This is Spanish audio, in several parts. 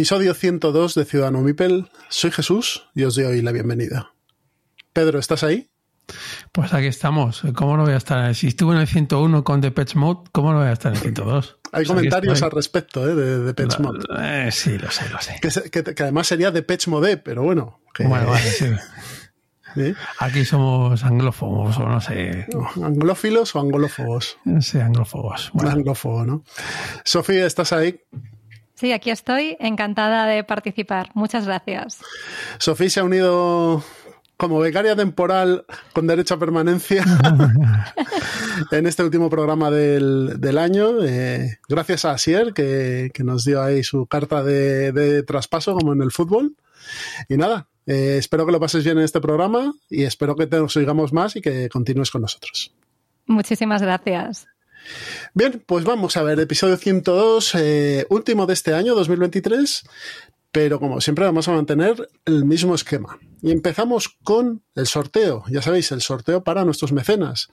Episodio 102 de Ciudadano Mipel. Soy Jesús y os doy hoy la bienvenida. Pedro, ¿estás ahí? Pues aquí estamos. ¿Cómo no voy a estar? Si estuve en el 101 con Depeche Mode, ¿cómo no voy a estar en el 102? Hay Pues comentarios al respecto ¿eh? de Depeche La- Mode. eh, sí, lo sé, lo sé. Que, se- que- que además sería Depeche Mode, pero bueno. que- Bueno, vale, sí. Aquí somos anglófobos, o no sé. ¿Anglófilos o angolófobos? No sé, anglófobos. Bueno, anglófobo, ¿no? Sofía, ¿estás ahí? Sí, aquí estoy, encantada de participar. Muchas gracias. Sofía se ha unido como becaria temporal con derecho a permanencia en este último programa del, del año. eh, gracias a Asier, que, que nos dio ahí su carta de, de traspaso, como en el fútbol. Y nada, eh, espero que lo pases bien en este programa y espero que te nos oigamos más y que continúes con nosotros. Muchísimas gracias. Bien, pues vamos a ver, episodio 102, eh, último de este año, 2023, pero como siempre vamos a mantener el mismo esquema. Y empezamos con el sorteo, ya sabéis, el sorteo para nuestros mecenas.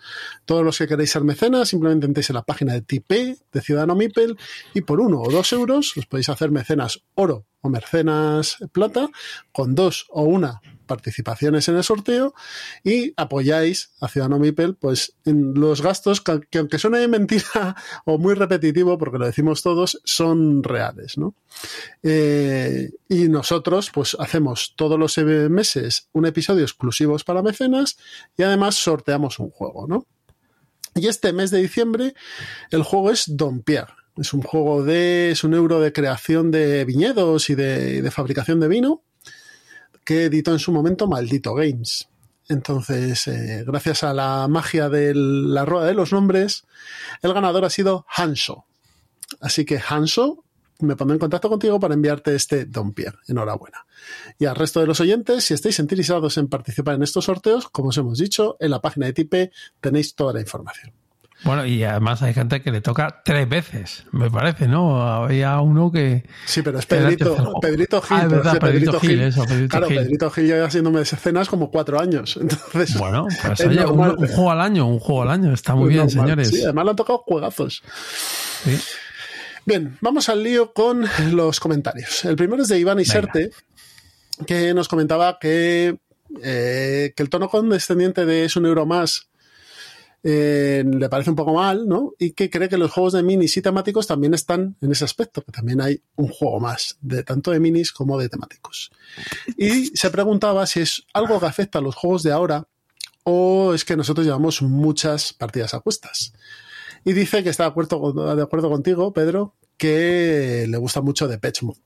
Todos los que queréis ser mecenas, simplemente entréis en la página de Tipeee de Ciudadano Mipel y por uno o dos euros os podéis hacer mecenas oro o mecenas plata con dos o una participaciones en el sorteo y apoyáis a Ciudadano Mipel pues en los gastos que, que aunque suene de mentira o muy repetitivo porque lo decimos todos son reales ¿no? Eh, y nosotros pues hacemos todos los meses un episodio exclusivos para mecenas y además sorteamos un juego ¿no? y este mes de diciembre el juego es Don Pierre es un juego de es un euro de creación de viñedos y de, de fabricación de vino que editó en su momento Maldito Games. Entonces, eh, gracias a la magia de la rueda de los nombres, el ganador ha sido Hanso. Así que Hanso, me pondré en contacto contigo para enviarte este Don Pierre. Enhorabuena. Y al resto de los oyentes, si estáis interesados en participar en estos sorteos, como os hemos dicho, en la página de Tipe tenéis toda la información. Bueno, y además hay gente que le toca tres veces, me parece, ¿no? Había uno que. Sí, pero es Pedrito. Pedrito Gil. Ah, es verdad, que Pedrito Gil, eso, Pedrito claro, Gil. Pedrito Gil lleva haciéndome escenas como cuatro años. Entonces, Bueno, pues Es oye, un, juego al año, un juego al año, está muy pues bien, normal. señores. Sí, además le han tocado juegazos. Sí. Bien, vamos al lío con los comentarios. El primero es de Iván Iserte, que nos comentaba que, eh, que el tono condescendiente de es un euro más eh, le parece un poco mal, ¿no? Y que cree que los juegos de minis y temáticos también están en ese aspecto, que también hay un juego más, de tanto de minis como de temáticos. Y se preguntaba si es algo que afecta a los juegos de ahora o es que nosotros llevamos muchas partidas a cuestas. Y dice que está de acuerdo, con- de acuerdo contigo, Pedro, que le gusta mucho de Mode.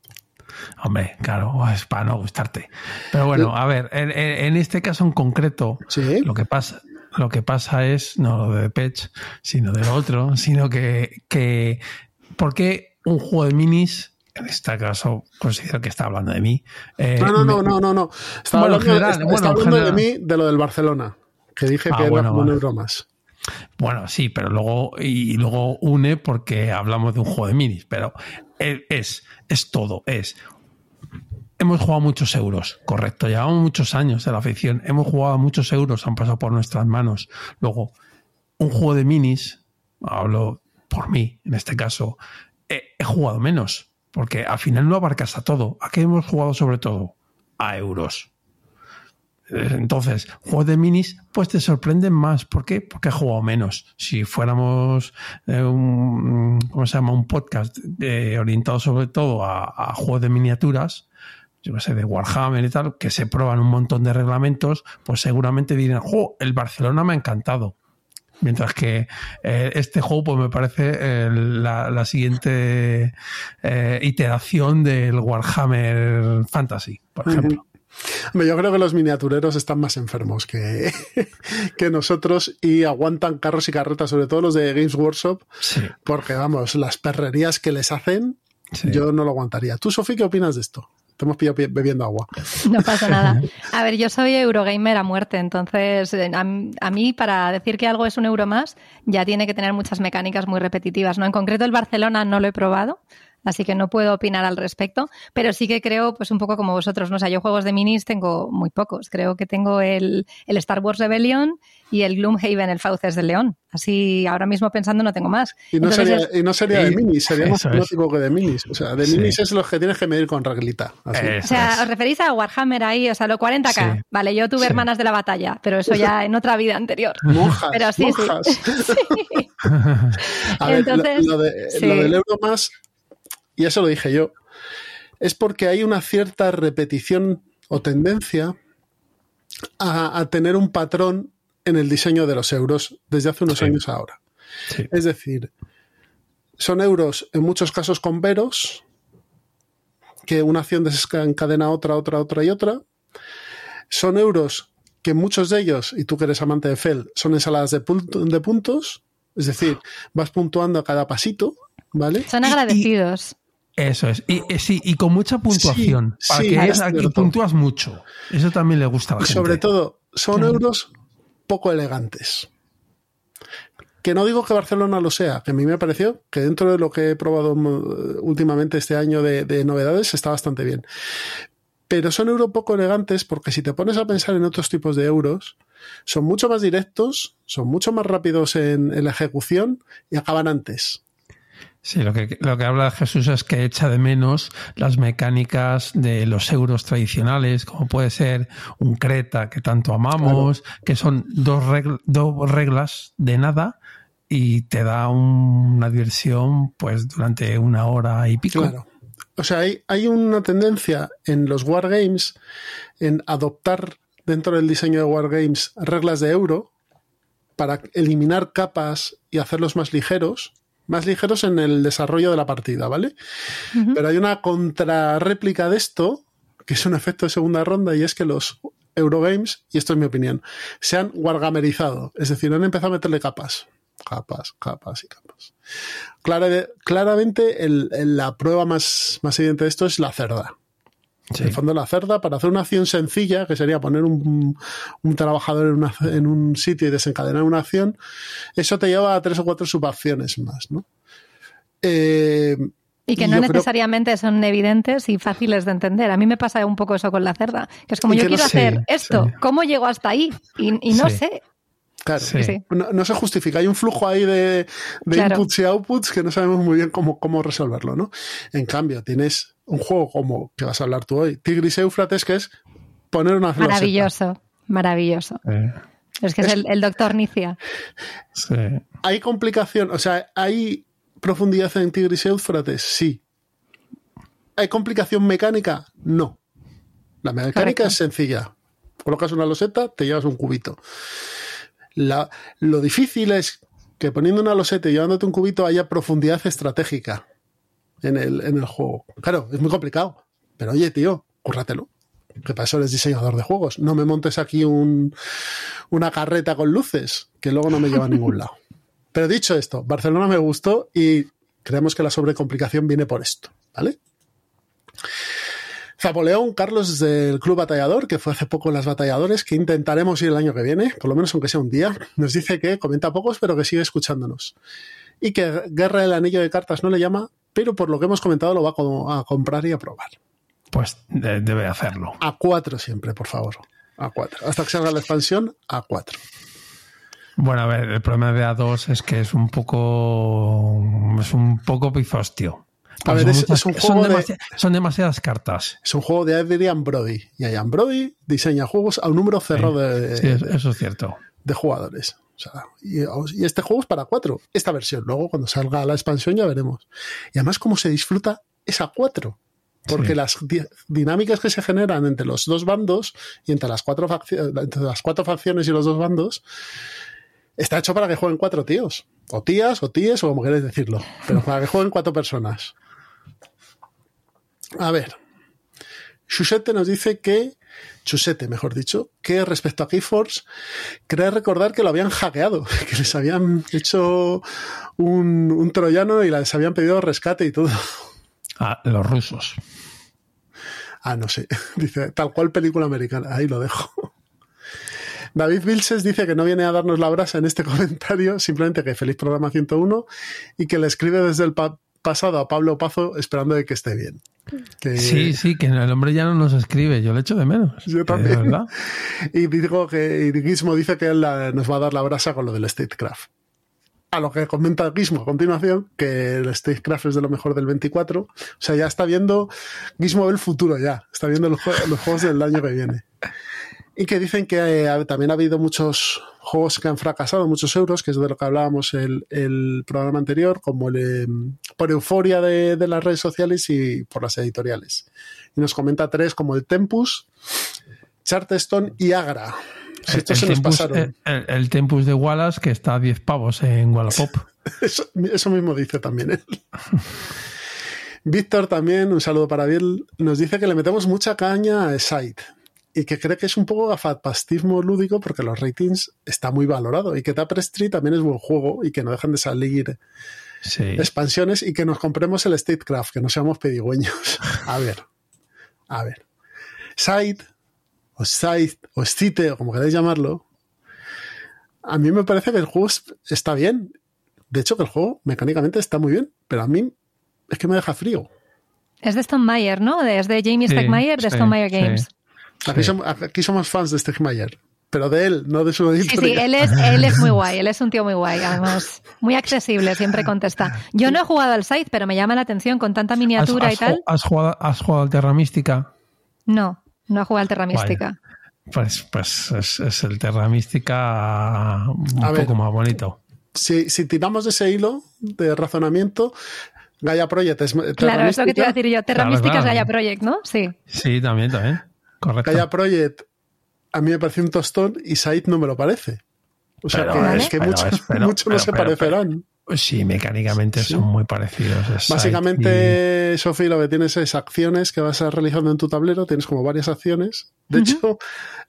Hombre, claro, es para no gustarte. Pero bueno, a ver, en, en- en este caso en concreto, Sí. lo que pasa, lo que pasa es, no lo de Patch, sino de lo otro, sino que, que ¿por qué un juego de minis, en este caso considero que está hablando de mí? eh, No, no, no, no, no, no. Estaba Bueno, en hablando, general, está- bueno, está hablando de mí, de lo del Barcelona, que dije Ah, que era bueno, un vale. euro más. Bueno, sí, pero luego, y luego une porque hablamos de un juego de minis, pero e- es, es todo, es. Hemos jugado muchos euros, correcto, llevamos muchos años de la afición, hemos jugado muchos euros, han pasado por nuestras manos. Luego, un juego de minis, hablo por mí en este caso, he, jugado menos, porque al final no abarcas a todo. ¿A qué hemos jugado sobre todo? A euros. Eh, Entonces, juegos de minis, pues te sorprenden más. ¿Por qué? Porque he jugado menos. Si fuéramos eh, un, ¿cómo se llama? Un podcast eh, orientado sobre todo a juegos de miniaturas, yo qué sé, de Warhammer y tal, que se prueban un montón de reglamentos, pues seguramente dirán, ¡jo! El Barcelona me ha encantado. Mientras que eh, este juego pues me parece eh, la, la, siguiente eh, iteración del Warhammer Fantasy, por ejemplo. Yo creo que los miniatureros están más enfermos que, que nosotros y aguantan carros y carretas, sobre todo los de Games Workshop, Sí. porque vamos, las perrerías que les hacen, Sí. yo no lo aguantaría. ¿Tú, Sofía, qué opinas de esto? Te hemos pillado pi- bebiendo agua. No pasa nada. A ver, yo soy Eurogamer a muerte, entonces eh, a, a mí para decir que algo es un euro más ya tiene que tener muchas mecánicas muy repetitivas. ¿no? En concreto el Barcelona no lo he probado, así que no puedo opinar al respecto, pero sí que creo, pues un poco como vosotros, ¿no? O sea, yo juegos de minis tengo muy pocos. Creo que tengo el, el Star Wars Rebellion y el Gloomhaven, el Fauces del León. Así ahora mismo pensando no tengo más. Y no Entonces sería, es- y no sería de minis, sería más eso es. que de minis. O sea, de Sí. minis es los que tienes que medir con reglita. Así. O sea, es. os referís a Warhammer ahí, o sea, lo 40k. Sí. Vale, yo tuve Sí. hermanas de la batalla, pero eso ya en otra vida anterior. Monjas, Pero sí, sí. monjas. A ver, Entonces, lo, lo de- sí. lo del euro más, y eso lo dije yo, es porque hay una cierta repetición o tendencia a, a tener un patrón en el diseño de los euros desde hace unos Sí. años ahora. Sí. Es decir, son euros en muchos casos con veros, que una acción desencadena otra, otra, otra y otra. Son euros que muchos de ellos, y tú que eres amante de Fel, son ensaladas de, punto- de puntos, es decir, vas puntuando a cada pasito, ¿vale? Son agradecidos. Eso es. Y, y sí, y con mucha puntuación. Sí, para sí, que es aquí cierto. puntúas mucho. Eso también le gusta a la Y gente. sobre todo, son euros poco elegantes. Que no digo que Barcelona lo sea, que a mí me pareció que dentro de lo que he probado mm, últimamente este año de, de novedades está bastante bien. Pero son euros poco elegantes porque si te pones a pensar en otros tipos de euros, son mucho más directos, son mucho más rápidos en, en la ejecución y acaban antes. Sí, lo que, lo que habla Jesús es que echa de menos las mecánicas de los euros tradicionales, como puede ser un Creta que tanto amamos, que son dos, dos reglas de nada y te da un- una diversión pues durante una hora y pico. Claro. O sea, hay, hay una tendencia en los wargames en adoptar dentro del diseño de wargames reglas de euro para eliminar capas y hacerlos más ligeros, más ligeros en el desarrollo de la partida, ¿vale? Pero hay una contrarréplica de esto, que es un efecto de segunda ronda, y es que los Eurogames, y esto es mi opinión, se han wargamerizado, es decir, han empezado a meterle capas, capas, capas y capas. Clara- claramente el- el- la prueba más, más evidente de esto es la cerda. Sí. En el fondo, la cerda, para hacer una acción sencilla, que sería poner un, un trabajador en, una- en un sitio y desencadenar una acción, eso te lleva a tres o cuatro subacciones más, ¿no? Eh, Y que no creo- necesariamente son evidentes y fáciles de entender. A mí me pasa un poco eso con la cerda, que es como Y yo no quiero hacer esto, sí. ¿cómo llego hasta ahí? Y, y no sé. Claro. Sí. No, no se justifica. Hay un flujo ahí de, de Claro. inputs y outputs que no sabemos muy bien cómo, cómo resolverlo, ¿no? En cambio, tienes un juego como que vas a hablar tú hoy, Tigris Éufrates, que es poner una loseta. Maravilloso, maravilloso. Eh, Es que es, el, el doctor Nicia. sí. ¿Hay complicación? O sea, ¿hay profundidad en Tigris Éufrates? Sí. ¿Hay complicación mecánica? No. La mecánica Correcto. es sencilla. Colocas una loseta, te llevas un cubito. La- lo difícil es que poniendo una loseta y llevándote un cubito haya profundidad estratégica en el, en el juego. Claro, es muy complicado. Pero oye, tío, cúrratelo. Que para eso eres diseñador de juegos. No me montes aquí un, una carreta con luces, que luego no me lleva a ningún lado. Pero dicho esto, Barcelona me gustó y creemos que la sobrecomplicación viene por esto, ¿vale? Zapoleón, Carlos del Club Batallador, que fue hace poco en las Batalladores, que intentaremos ir el año que viene, por lo menos aunque sea un día, nos dice que comenta pocos, pero que sigue escuchándonos. Y que Guerra del Anillo de Cartas no le llama, pero por lo que hemos comentado lo va a, co- a comprar y a probar. Pues de- debe hacerlo. A cuatro siempre, por favor. A cuatro. Hasta que salga la expansión, a cuatro. Bueno, a ver, el problema de A2 es que es un poco. Es un poco pifostio. A ver, Son es- muchas- es un son, juego de- demasi- son demasiadas cartas. Es un juego de Adrian Brody. Y Adrian Brody diseña juegos a un número cerrado de, Sí, es- eso es cierto. de jugadores. O sea, y, y este juego es para cuatro, esta versión. Luego, cuando salga la expansión, ya veremos. Y además, cómo se disfruta es a cuatro. Porque Sí. las di- dinámicas que se generan entre los dos bandos y entre las cuatro, entre las cuatro facciones y los dos bandos Está hecho para que jueguen cuatro tíos. O tías, o tíes, o como queréis decirlo. Pero para que jueguen cuatro personas. A ver. Chusete nos dice que. Chusete, mejor dicho, que respecto a Keyforce, cree recordar que lo habían hackeado, que les habían hecho un, un troyano y les habían pedido rescate y todo. Ah, los rusos. Ah, no sé. Dice, tal cual película americana. Ahí lo dejo. David Vilches dice que no viene a darnos la brasa en este comentario, simplemente que feliz programa 101 y que le escribe desde el pasado a Pablo Pazo esperando de que esté bien. Que... Sí, sí, que el hombre ya no nos escribe, yo le echo de menos. Yo también. ¿verdad? Y digo que Gizmo dice que él la, nos va a dar la brasa con lo del Statecraft. A lo que comenta Gizmo a continuación, que el Statecraft es de lo mejor del 24. O sea, ya está viendo Gizmo el futuro ya. Está viendo los, los juegos del año que viene. Y que dicen que eh, también ha habido muchos juegos que han fracasado, muchos euros, que es de lo que hablábamos el, el programa anterior, como el, eh, por euforia de, de, las redes sociales y por las editoriales. Y nos comenta tres como el Tempus, Charterstone y Agra. Si el, se tempus, nos pasaron. El, el, Tempus de Wallace, que está a 10 pavos en Wallapop. eso, eso mismo dice también él. Víctor también, un saludo para Bill, nos dice que le metemos mucha caña a Site y que cree que es un poco gafapastismo lúdico porque los ratings está muy valorado y que Tapestry también es buen juego y que no dejan de salir sí. expansiones y que nos compremos el Statecraft, que no seamos pedigüeños. A ver, a ver. Site, o Site, o Stite, o como queráis llamarlo, a mí me parece que el juego está bien. De hecho, que el juego mecánicamente está muy bien, pero a mí es que me deja frío. Es de Stone Meyer, ¿no? Es de Jamie sí, Stegmaier de sí, Stone Meyer Games. Aquí, somos, aquí, somos, fans de Stegmaier, pero de él, no de su editorial. Sí, sí, él es, él es muy guay, él es un tío muy guay, además, muy accesible, siempre contesta. Yo no he jugado al site, pero me llama la atención con tanta miniatura ¿Has, has, y tal. ¿Has jugado, ¿Has jugado al Terra Mística? No, no he jugado al Terra Mística. Pues, pues es, es, el Terra Mística un A poco ver, más bonito. Si, si tiramos de ese hilo de razonamiento, Gaia Project es Terra Claro, es lo que te iba a decir yo. Terra Claro, Mística claro. es Gaia Project, ¿no? Sí. Sí, también, también. Correcto. Project a mí me parece un tostón y Said no me lo parece. O sea, Pero que, es- que pero mucho, es- pero- mucho no pero- se pero- parecerán. Sí, mecánicamente Sí. son muy parecidos. Básicamente, Sofi, lo que tienes es acciones que vas a realizando en tu tablero. Tienes como varias acciones. De hecho,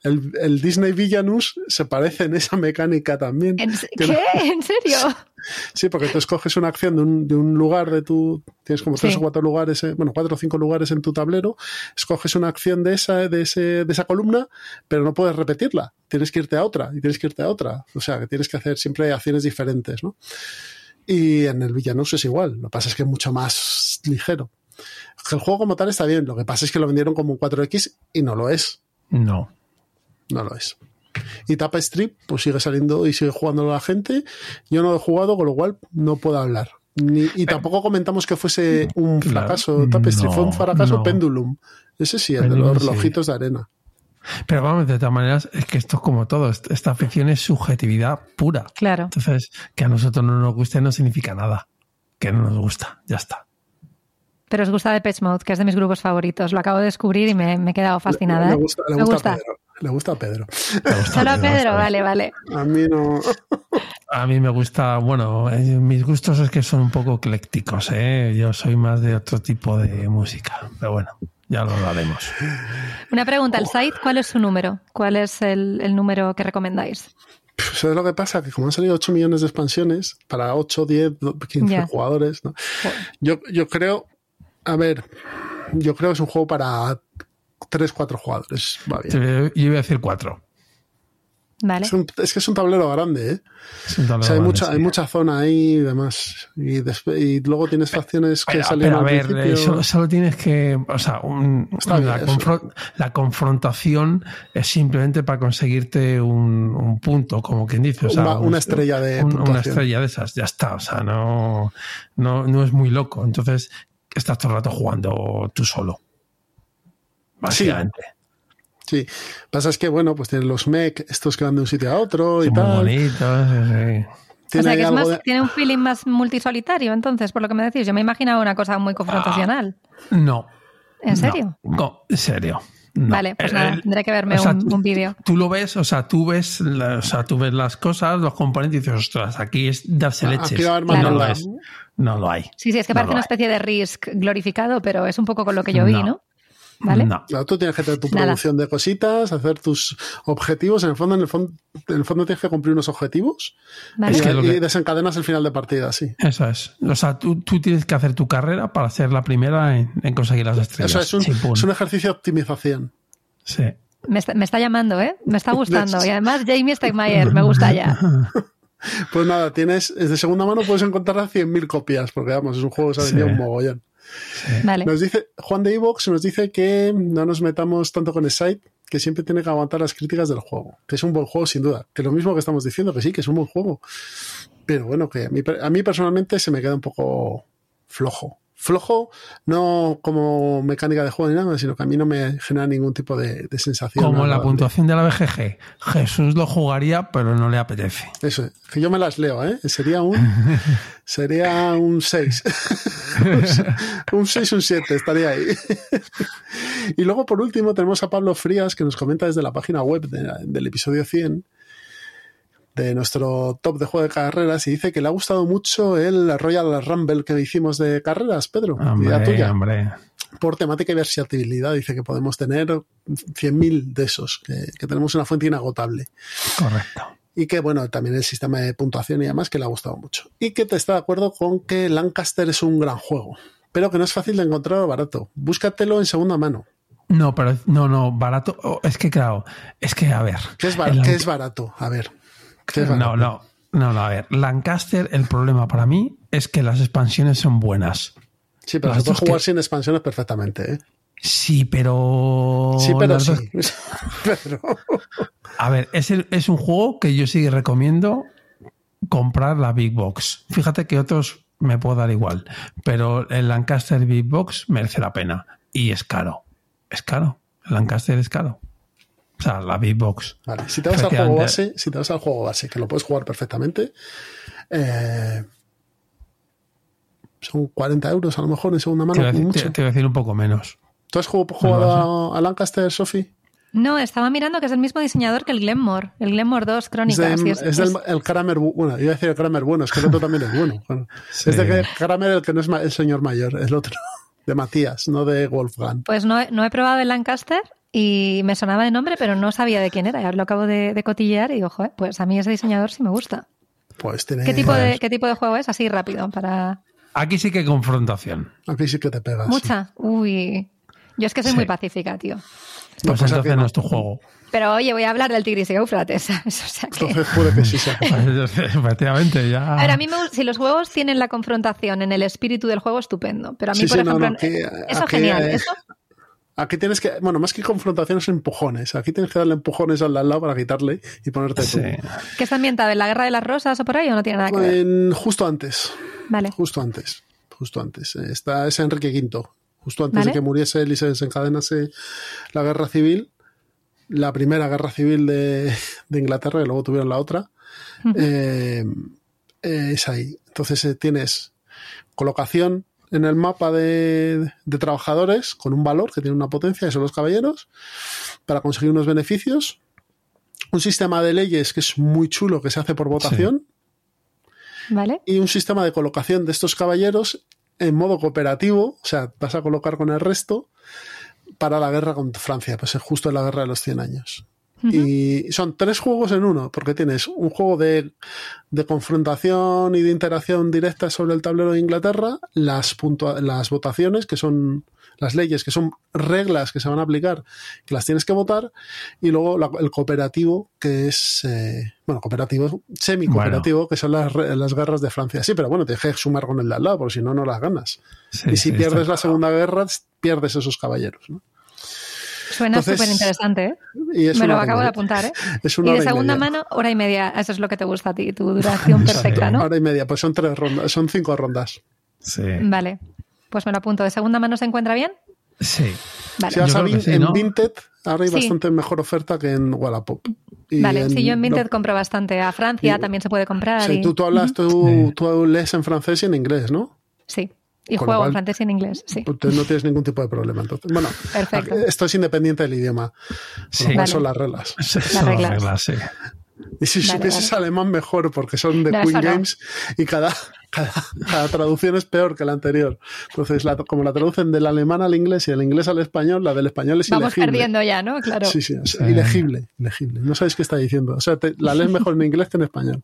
el, el Disney Villanus se parece en esa mecánica también. ¿En ¿Qué? ¿En serio? Sí, porque tú escoges una acción de un, de un lugar de tu. Tienes como tres Sí. o cuatro lugares, eh, bueno, cuatro o cinco lugares en tu tablero. Escoges una acción de esa, de, ese, de esa columna, pero no puedes repetirla. Tienes que irte a otra y tienes que irte a otra. O sea, que tienes que hacer siempre acciones diferentes, ¿no? Y en el Villanus es igual. Lo que pasa es que es mucho más ligero. El juego como tal está bien. Lo que pasa es que lo vendieron como un 4X y no lo es. No. No lo es. Y Tapestry, pues sigue saliendo y sigue jugando la gente. Yo no lo he jugado, con lo cual no puedo hablar. Ni- y tampoco comentamos que fuese un Claro. fracaso Tapestry, fue un fracaso no. Pendulum. Ese sí, el de los sí. relojitos de arena. Pero vamos, de todas maneras, es que esto es como todo. est- Esta afición es subjetividad pura. Claro. Entonces, que a nosotros no nos guste no significa nada. Que no nos gusta. Ya está. Pero os gusta Depeche Mode, que es de mis grupos favoritos. Lo acabo de descubrir y me, me he quedado fascinada. Le, ¿eh? le gusta, le Me gusta, gusta. Le gusta a Pedro. Gusta, Solo a. Pedro, vale, vale. A mí no. A mí me gusta, bueno, eh, mis gustos es que son un poco eclécticos, ¿eh? Yo soy más de otro tipo de música. Pero bueno, ya lo hablaremos. Una pregunta, el site, ¿cuál es su número? ¿Cuál es el, el número que recomendáis? ¿Sabes lo que pasa? Que como han salido 8 millones de expansiones para 8, 10, 15 Ya. jugadores, ¿no? Yo, yo creo, a ver, yo creo que es un juego para 3, 4 jugadores. Va bien. Te- Yo iba a decir cuatro. Vale. Es, un- es que es un tablero grande, ¿eh? Es un O sea, hay grande, mucha, sí. hay mucha zona ahí y demás. Y, después- y luego tienes facciones que pero a al ver, principio. solo, solo tienes que, o sea, un- la, eso. confron- la confrontación es simplemente para conseguirte un, un punto, como quien dice. O sea, Una- un- una estrella de un- una estrella de esas, ya está. O sea, no, no, no es muy loco. Entonces, estás todo el rato jugando tú solo. Básicamente. Sí. Pasa es que, bueno, pues tienen los mech, estos que van de un sitio a otro y Son muy tal. bonitos. sí, sí. O Tiene sea, que es más, de- tiene un feeling más multisolitario, entonces, por lo que me decís. Yo me imaginaba una cosa muy confrontacional. No. ¿En serio? No, no, en serio. No. Vale, pues nada, El- tendré que verme o sea, un, un vídeo. Tú lo ves, o sea, tú ves, la- o sea, tú ves las cosas, los componentes y dices, ostras, aquí es darse Ah, leches. aquí va a haber Y no lo maldad. es. No lo hay. Sí, sí, es que No parece una hay. especie de Risk glorificado, pero es un poco con lo que yo vi, No. ¿No? ¿Vale? No. Claro, tú tienes que tener tu Nada. producción de cositas, hacer tus objetivos. En el fondo, en el fondo, en el fondo tienes que cumplir unos objetivos ¿Vale? y, Es que y desencadenas el final de partida, sí. Eso es. O sea, tú, tú tienes que hacer tu carrera para ser la primera en, en conseguir las estrellas. Eso es un, es un ejercicio de optimización. Sí. Me, está, me está llamando, ¿eh? Me está gustando. Y además Jamie Stegmaier, me gusta ya. Pues nada, tienes, es de segunda mano puedes encontrar a 100.000 copias, porque vamos, es un juego que se ha vendido Sí. un mogollón. Vale. Nos dice, Juan de Evox nos dice que no nos metamos tanto con el site, que siempre tiene que aguantar las críticas del juego, que es un buen juego sin duda, que lo mismo que estamos diciendo, que sí, que es un buen juego. Pero bueno, que a mí, a mí personalmente se me queda un poco flojo. Flojo, no como mecánica de juego ni nada, sino que a mí no me genera ningún tipo de, de sensación. Como la puntuación de la BGG. Jesús lo jugaría, pero no le apetece. Eso, que yo me las leo, ¿eh? Sería un, sería un 6. un 6, un 7, estaría ahí. y luego, por último, tenemos a Pablo Frías, que nos comenta desde la página web de- del episodio 100 de nuestro top de juego de carreras y dice que le ha gustado mucho el Royal Rumble que hicimos de carreras, Pedro. idea Hombre, tuya. hombre. Por temática y versatilidad, dice que podemos tener 100.000 de esos, que, que tenemos una fuente inagotable. Correcto. Y que, bueno, también el sistema de puntuación y demás que le ha gustado mucho. Y que te está de acuerdo con que Lancaster es un gran juego, pero que no es fácil de encontrar barato. Búscatelo en segunda mano. No, pero no, no, barato. oh, es que, claro, es que, a ver. ¿Qué es, bar- qué es barato? A ver. No, no, no, no, a ver. Lancaster, el problema para mí es que las expansiones son buenas. Sí, pero se puede que- jugar sin expansiones perfectamente. ¿eh? Sí, pero. Sí, pero las sí. dos- pero, A ver, es, el- es un juego que yo sí que recomiendo comprar la Big Box. Fíjate que otros me puedo dar igual, pero el Lancaster Big Box merece la pena. Y es caro. Es caro. El Lancaster es caro. O sea, la Big Box. Vale, si te vas al juego base, si te vas al juego base, que lo puedes jugar perfectamente, eh, son 40 euros a lo mejor en segunda Te mano. voy, a como decir, mucho. te- te voy a decir un poco menos. ¿Tú has jugado, jugado a, a Lancaster, Sofi? No, estaba mirando que es el mismo diseñador que el Glenmore, el Glenmore 2 Es, Crónicas. de- y es- es del es- el Kramer, bu- bueno, iba a decir el Kramer bueno, es que el otro también es bueno. Bueno, Sí. Es de que Kramer el que no es el señor mayor, el otro, de Matías, no de Wolfgang. Pues no, no he probado el Lancaster y me sonaba de nombre, pero no sabía de quién era. Y ahora lo acabo de, de cotillear y digo, joder, pues a mí ese diseñador sí me gusta. Pues tiene. ¿Qué tipo, de, ¿Qué tipo de juego es? Así rápido, para... Aquí sí que hay confrontación. Aquí sí que te pegas. Mucha. Uy. Yo es que soy Sí. muy pacífica, tío. Pues, pues entonces no. no. es tu juego. Pero oye, voy a hablar del Tigris y Éufrates, ¿sabes? O sea que... Entonces puede que sí sea. Efectivamente, ya. A ver, a mí me gusta, si los juegos tienen la confrontación en el espíritu del juego, estupendo. Pero a mí, Sí, por sí, no, ejemplo, no, que- eso aquí, genial. eh, Eso, Aquí tienes que, bueno, más que confrontaciones, empujones. Aquí tienes que darle empujones al lado para quitarle y ponerte Sí. tú. ¿Qué está ambientado? ¿En la Guerra de las Rosas o por ahí o no tiene nada que ver? En- justo antes. Vale. Justo antes. Justo antes. Eh, Está, es Enrique V. Justo antes Vale. de que muriese él y se desencadenase la guerra civil. La primera guerra civil de, de Inglaterra, y luego tuvieron la otra. eh, eh, es ahí. Entonces eh, tienes colocación en el mapa de, de trabajadores con un valor que tiene una potencia, que son los caballeros, para conseguir unos beneficios. Un sistema de leyes que es muy chulo, que se hace por votación ¿Vale? y un sistema de colocación de estos caballeros en modo cooperativo, o sea, vas a colocar con el resto para la guerra contra Francia, pues es justo en la guerra de los 100 años. Y son tres juegos en uno, porque tienes un juego de, de confrontación y de interacción directa sobre el tablero de Inglaterra, las, las votaciones, que son las leyes, que son reglas que se van a aplicar, que las tienes que votar, y luego la- el cooperativo, que es, eh, bueno, cooperativo, semi-cooperativo, que son las, las guerras de Francia. Sí, pero bueno, tienes que sumar con el de al lado, porque si no, no las ganas. Sí, y si sí, pierdes la Segunda Guerra, pierdes esos caballeros. ¿no? Suena súper interesante, ¿eh? Y es Me lo acabo de apuntar, ¿eh? Es Y una de hora y segunda media. mano, hora y media. Eso es lo que te gusta a ti, tu duración perfecta, ¿no? Hora y media, pues son tres rondas, son cinco rondas. Sí. Vale. Pues me lo apunto. ¿De segunda mano se encuentra bien? Sí. Vale. Si vas a sí, en ¿no? Vinted, ahora hay Sí. bastante mejor oferta que en Wallapop. Y Vale, sí, yo en Vinted no- compro bastante. A Francia y- también se puede comprar. sí, y- tú, tú hablas, tú, tú lees en francés y en inglés, ¿no? Sí. Y Con juego cual, en francés y en inglés, sí. Entonces no tienes ningún tipo de problema. Entonces, bueno, Perfecto. esto es independiente del idioma. Sí. Vale. son las reglas. Sí, son las reglas. reglas, sí. Y si Vale, supieses vale. alemán, mejor, porque son de No, Queen eso no. Games y cada, cada, cada traducción es peor que la anterior. Entonces, la- como la traducen del alemán al inglés y del inglés al español, la del español es Vamos ilegible. perdiendo ya, ¿no? Claro. Sí, sí, es Sí. ilegible, ilegible. No sabéis qué está diciendo. O sea, te- la lees mejor en inglés que en español.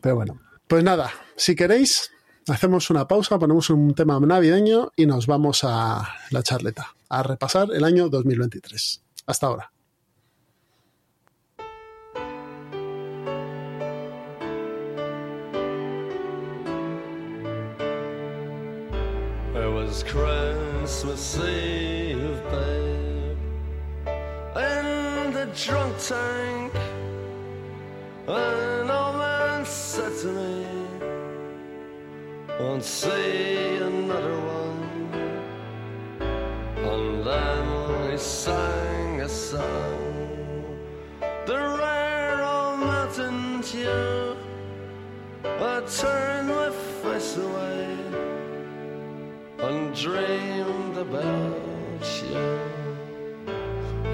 Pero bueno, pues nada, si queréis, hacemos una pausa, ponemos un tema navideño y nos vamos a la charleta, a repasar el año 2023. Hasta ahora. In the drunk tank. Said to me, Won't see another one. And then he sang a song, the rare old mountain tune. I turned my face away and dreamed about you.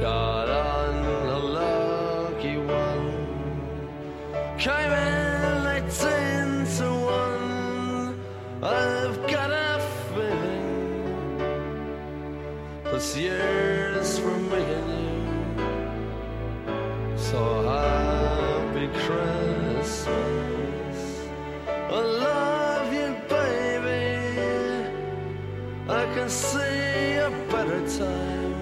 Got on a lucky one, came in this year's for me and you. So happy Christmas. I love you, baby. I can see a better time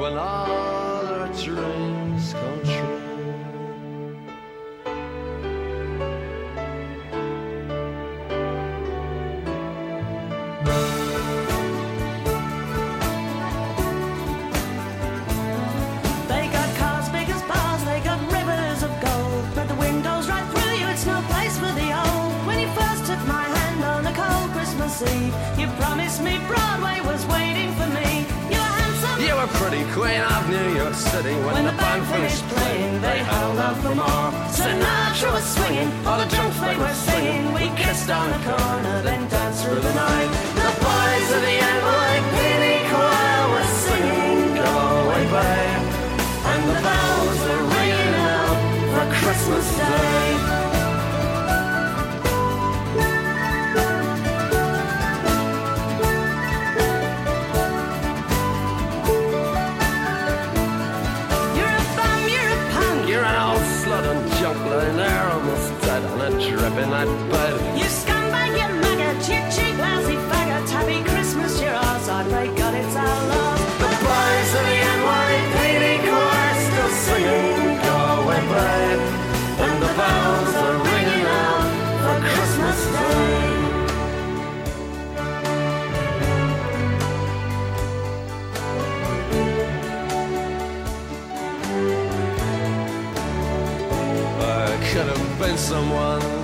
when all our dreams come true. Christmas Eve, you promised me Broadway was waiting for me. You were handsome. You were pretty queen of New York City when, When the band finished playing. They held out for more. Sinatra was swinging, all the drunks they were singing. We kissed on the corner, then danced through the night. The boys of the NYPD choir were singing, "Go away, babe," and the bells were ringing out for Christmas Day. Dripping that bed. You scumbag, you maggot, you cheap, lousy faggot. Happy Christmas, you're ours. I pray God it's our love. The boys of the NYPD choir still singing, go away, babe. And the bells are ringing out for Christmas Day. I could have been someone.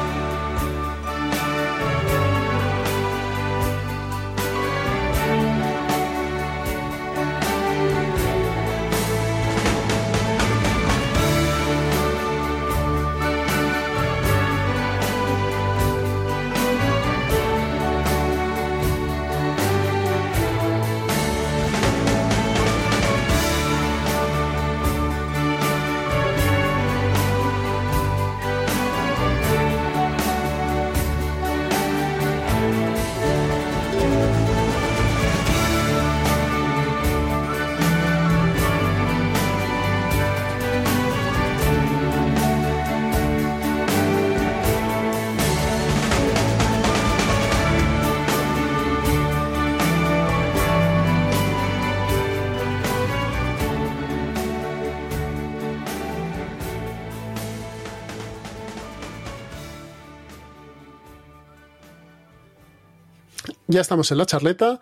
Ya estamos en la charleta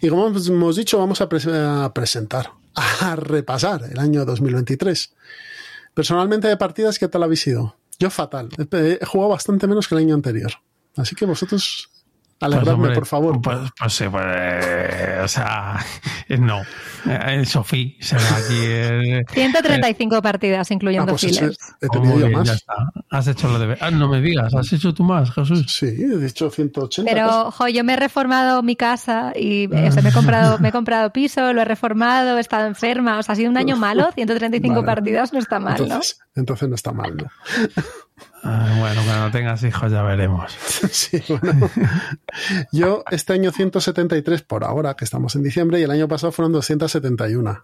y como hemos dicho, vamos a, pres- a presentar, a repasar el año 2023. Personalmente de partidas, ¿qué tal habéis ido? Yo fatal. He jugado bastante menos que el año anterior. Así que vosotros, alegradme, hombre, por favor. Pues, pues sí, pues, eh, o sea, eh, no. Eh, Sofía será aquí el. 135 partidas, Ah, incluyendo pues eso fillers. he Oh, tenido bien, ya más. está. Has hecho lo de. Ah, no me digas, has hecho tú más, Jesús. Sí, he dicho 180. casi. Pero, jo, yo me he reformado mi casa y eh, o sea, me, he comprado, me he comprado piso, lo he reformado, he estado enferma. O sea, ha sido un año malo. 135 Vale. partidas no está mal, ¿no? entonces, entonces no está mal, ¿no? Ah, bueno, cuando tengas hijos ya veremos. Sí, bueno. Yo este año 173 por ahora, que estamos en diciembre, y el año pasado fueron 271. O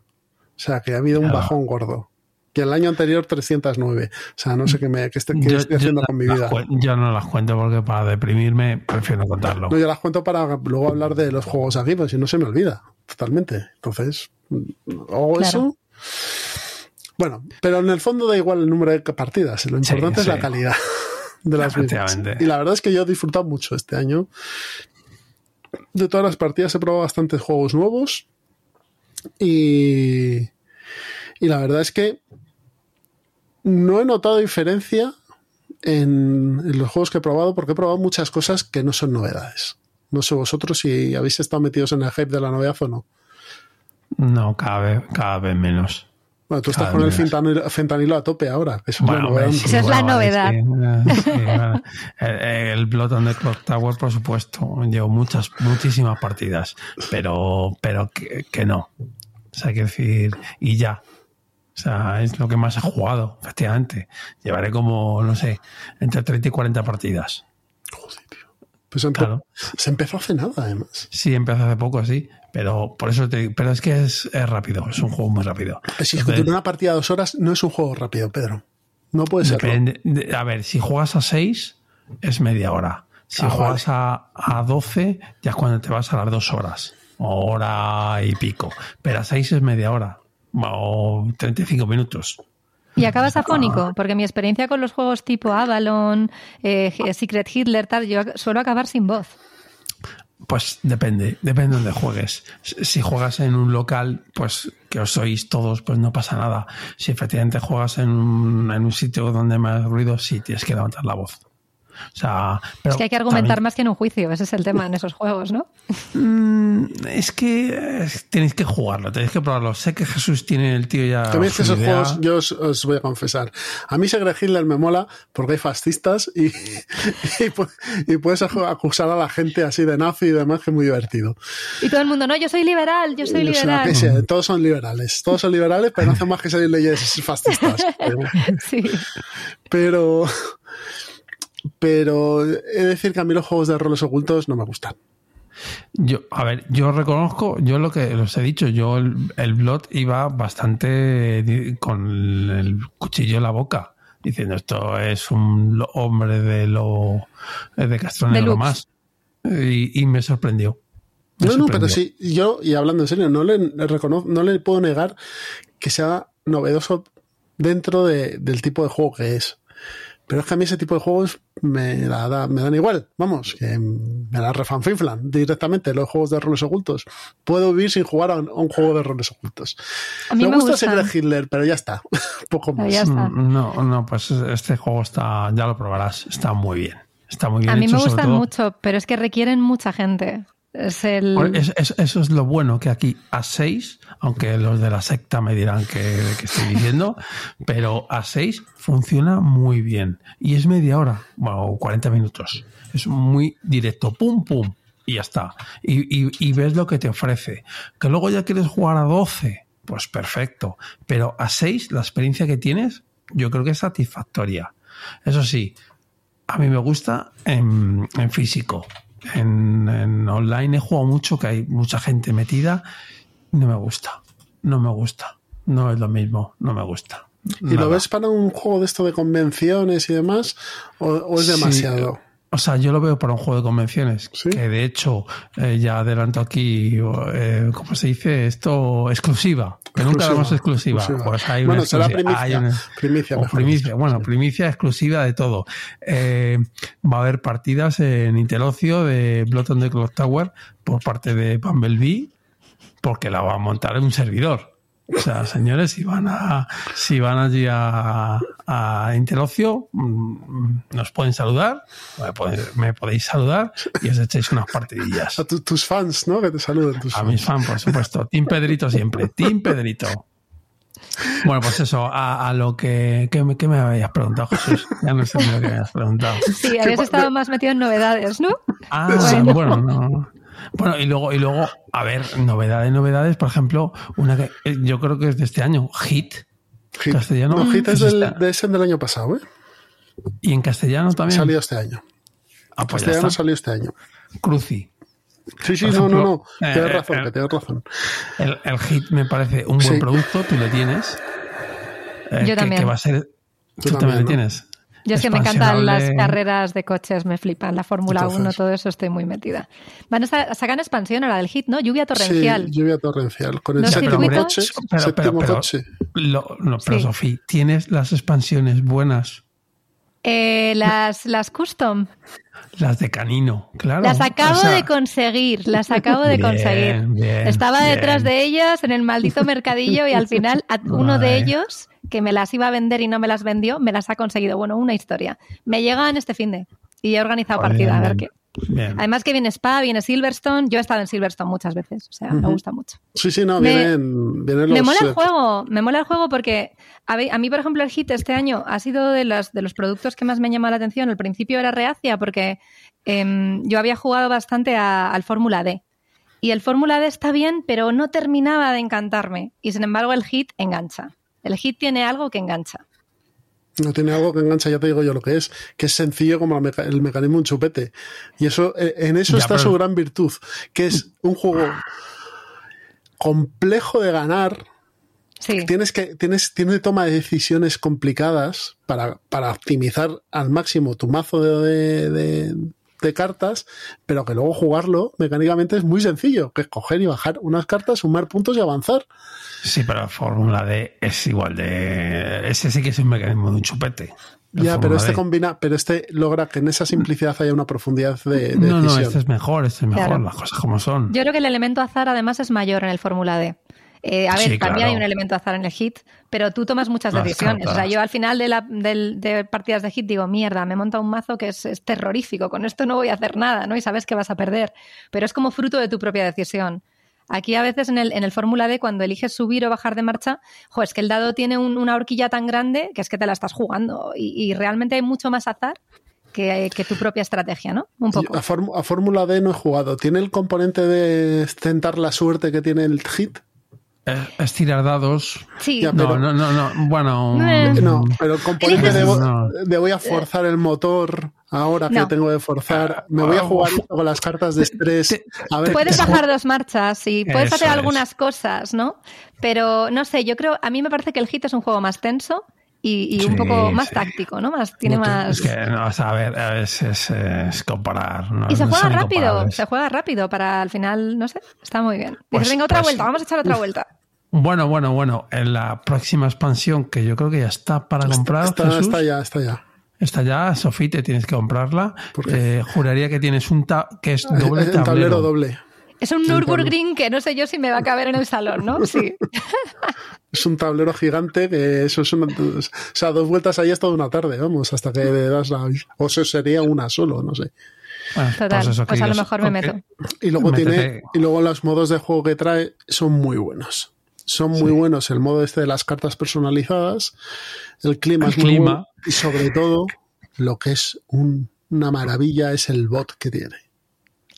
sea, que ha habido un bajón gordo. Y el año anterior 309. O sea, no sé qué, me, qué qué Yo, estoy haciendo yo con mi vida. yo no las cuento porque para deprimirme prefiero no contarlo. No, yo las cuento para luego hablar de los juegos aquí, pero si no se me olvida totalmente. Entonces, o Claro. eso. Bueno, pero en el fondo da igual el número de partidas. Lo importante es la calidad de las mismas. Y la verdad es que yo he disfrutado mucho este año. De todas las partidas he probado bastantes juegos nuevos. Y, y la verdad es que no he notado diferencia en, en los juegos que he probado porque he probado muchas cosas que no son novedades. No sé vosotros si habéis estado metidos en el hype de la novedad o no. No, cada vez, cada vez menos. Bueno, tú estás Cada con el fentanilo, fentanilo a tope ahora. Eso es la Bueno, novedad. hombre, sí, Esa es la novedad. eh, el, el Blood on the Clock Tower, por supuesto, llevo muchas, muchísimas partidas, pero, pero que, que no. O sea, hay que decir, y ya. O sea, es lo que más he jugado, efectivamente. Llevaré como, no sé, entre 30 y 40 partidas. Pues empe- Claro. se empezó hace nada, además. Sí, empecé hace poco, sí, pero por eso te pero es que es, es rápido, es un juego muy rápido. Pero si Entonces, una partida de dos horas no es un juego rápido, Pedro. No puede ser. A ver, si juegas a 6 es media hora. Si Ah, juegas a, a 12 ya es cuando te vas a las dos horas. O hora y pico. Pero a 6 es media hora. O 35 minutos. Y acabas afónico, porque mi experiencia con los juegos tipo Avalon, eh, Secret Hitler, tal, yo suelo acabar sin voz. Pues depende, depende donde juegues. Si juegas en un local, pues que os oís todos, pues no pasa nada. Si efectivamente juegas en un, en un sitio donde hay más ruido, sí tienes que levantar la voz. O sea, pero es que hay que argumentar también- más que en un juicio, ese es el tema en esos juegos, ¿no? Mm, es que eh, tenéis que jugarlo, tenéis que probarlo. Sé que Jesús tiene el tío ya. También es que esos idea. juegos, yo os, os voy a confesar. A mí Secret Hitler me mola porque hay fascistas y, y, pu- y puedes acusar a la gente así de nazi y demás, que es muy divertido. Y todo el mundo, no, yo soy liberal, yo soy liberal. sea, todos son liberales. Todos son liberales, pero no hacen más que salir leyes fascistas. Pero, Sí. pero, pero he de decir que a mí los juegos de roles ocultos no me gustan. Yo, a ver, yo reconozco, yo lo que los he dicho, yo el, el Blood iba bastante con el cuchillo en la boca, diciendo esto es un hombre de lo de Castronero más. Y, y me sorprendió. Me No, no, pero sí, yo, y hablando en serio, no le, le reconozco, no le puedo negar que sea novedoso dentro de- del tipo de juego que es. Pero es que a mí ese tipo de juegos me, da- da- me dan igual, vamos, que me la refanfiflan directamente los juegos de roles ocultos. Puedo vivir sin jugar a un, a un juego de roles ocultos. A mí me, gusta gusta. Secret Hitler, pero ya está, poco más. ya está. Mm, No, no, pues este juego está, ya lo probarás, está muy bien. Está muy bien A mí hecho, me gustan todo- mucho, pero es que requieren mucha gente. Es el... Por- es- es- eso es lo bueno, que aquí a 6, aunque los de la secta me dirán que, estoy diciendo, pero a 6 funciona muy bien. Y es media hora, bueno, 40 minutos. Es muy directo, pum, pum, y ya está. Y, ves lo que te ofrece. Que luego ya quieres jugar a 12, pues perfecto. Pero a 6, la experiencia que tienes, yo creo que es satisfactoria. Eso sí, a mí me gusta en, en físico. En, en online he jugado mucho, que hay mucha gente metida. No me gusta. No me gusta. No es lo mismo. No me gusta. ¿Y lo ves para un juego de esto de convenciones y demás? ¿O, o es Sí. demasiado? o sea, yo lo veo para un juego de convenciones, Sí. que de hecho eh, ya adelanto aquí, eh, ¿cómo se dice? Esto, exclusiva, que nunca damos exclusiva. exclusiva. Pues hay Bueno, una será primicia, hay una- primicia, mejor bueno, primicia exclusiva de todo. Eh, va a haber partidas en Interocio de Blood on the Clock Tower por parte de Bumblebee, porque la va a montar en un servidor. O sea, señores, si van a, si van allí a, a Interocio, mm, nos pueden saludar, me podéis, me podéis saludar y os echáis unas partidillas. A tu- tus fans, ¿no? Que te saluden tus A fans. mis fans, por supuesto. Team Pedrito siempre. Team Pedrito. Bueno, pues eso, a, a lo que, que, me- que me habías preguntado, Jesús. Ya no sé ni lo que me habías preguntado. Sí, habías estado más metido en novedades, ¿no? Ah, Bueno. bueno, no. Bueno, y luego, y luego, a ver, novedades, novedades, por ejemplo, una que eh, yo creo que es de este año, Hit. Hit. castellano. No, Hit es Pues del, de ese del año pasado, ¿eh? Y en castellano también. Salió este año. Ah, pues ya Castellano salió este año. Cruci. Sí, sí, Por no, no, ejemplo, no. eh, Tienes eh, razón, eh, que tienes razón. El, el Hit me parece un buen Sí. producto, tú lo tienes. Eh, Yo que- también. Que va a ser, tú, también, también lo ¿no? tienes. Yo es que me encantan las carreras de coches, me flipan. La Fórmula Entonces. 1, todo eso estoy muy metida. Van a sa- sacar expansión ahora del hit, ¿no? Lluvia torrencial. Sí, lluvia torrencial. Con el séptimo coche. Pero, pero, séptimo pero, coche. lo- no, pero Sí. Sofía, ¿tienes las expansiones buenas? Eh, las, las custom. Las de Canino, claro. Las acabo O sea, de conseguir, las acabo de Bien, conseguir. bien, Estaba bien. detrás de ellas en el maldito mercadillo y al final uno de ellos, que me las iba a vender y no me las vendió, me las ha conseguido. Bueno, una historia. Me llegan este fin de y he organizado Joder, partida, a ver qué. bien. Además que viene Spa, viene Silverstone. Yo he estado en Silverstone muchas veces, o sea, me gusta mucho. Sí, sí, no, Me- vienen, vienen los. Me mola el juego, me mola el juego porque a, mí, por ejemplo, el hit este año ha sido de los, de los productos que más me llama la atención. Al principio era reacia porque em, yo había jugado bastante a- al Fórmula D. Y el Fórmula D está bien, pero no terminaba de encantarme. Y sin embargo, el hit engancha. El hit tiene algo que engancha. No tiene algo que engancha, ya te digo yo lo que es, que es sencillo como meca- el mecanismo de un chupete. Y eso, eh, en eso Ya, está pero- su gran virtud, que es un juego complejo de ganar. Sí. Tienes que, tienes, tiene toma de decisiones complicadas para, para optimizar al máximo tu mazo de, de- de cartas, pero que luego jugarlo mecánicamente es muy sencillo, que es coger y bajar unas cartas, sumar puntos y avanzar. Sí, pero la Fórmula D es igual de. Ese sí que es un mecanismo de un chupete. Ya, pero este D. combina, pero este logra que en esa simplicidad haya una profundidad de, de No, no, este es mejor, este es mejor, Claro. las cosas como son. Yo creo que el elemento azar además es mayor en el Fórmula D. Eh, a ver, Sí, también claro. hay un elemento azar en el hit, pero tú tomas muchas Las decisiones. O sea, yo al final de, la, de partidas de hit digo, mierda, me monta un mazo que es, es terrorífico, con esto no voy a hacer nada, ¿no? Y sabes que vas a perder, pero es como fruto de tu propia decisión. Aquí a veces en el, en el Fórmula D, cuando eliges subir o bajar de marcha, jo, es que el dado tiene un- una horquilla tan grande que es que te la estás jugando y, y realmente hay mucho más azar que, que tu propia estrategia, ¿no? Un poco. A Fórmula D no he jugado. ¿Tiene el componente de tentar la suerte que tiene el hit? Es, es tirar dados. Sí, Ya, pero- no, no, no. Bueno. Eh. No, pero el componente de, vo- No. de voy a forzar el motor ahora que No. tengo que forzar. Me voy a jugar con las cartas de estrés. A ver, Puedes bajar dos marchas y puedes Eso hacer es. algunas cosas, ¿no? Pero no sé, yo creo, a mí me parece que el hit es un juego más tenso y, y un poco más sí. táctico, ¿no? Más, tiene más. Es que, no, o sea, a ver, es, es, es comparar. no- y se no juega rápido, se juega rápido para al final, no sé, está muy bien. Dices, Pues- venga, otra pues- vuelta, vamos a echar otra vuelta. Bueno, bueno, bueno. En la próxima expansión, que yo creo que ya está para comprar, está, Jesús, está ya, está ya. está ya, Sofía, te tienes que comprarla. Eh, juraría que tienes un ta que es doble Es un tablero. tablero doble. Es un Nürburgring que no sé yo si me va a caber en el salón, ¿no? Sí. Es un tablero gigante que eso es una, o sea, dos vueltas ahí es toda una tarde, vamos, hasta que le das la... O eso sería una solo, no sé. Bueno, Total, pues, eso, pues a lo mejor me meto. Y luego Métete. tiene, y luego los modos de juego que trae son muy buenos. Son muy buenos. El modo este de las cartas personalizadas, el clima El es muy clima. bueno. Y sobre todo, lo que es un- una maravilla es el bot que tiene.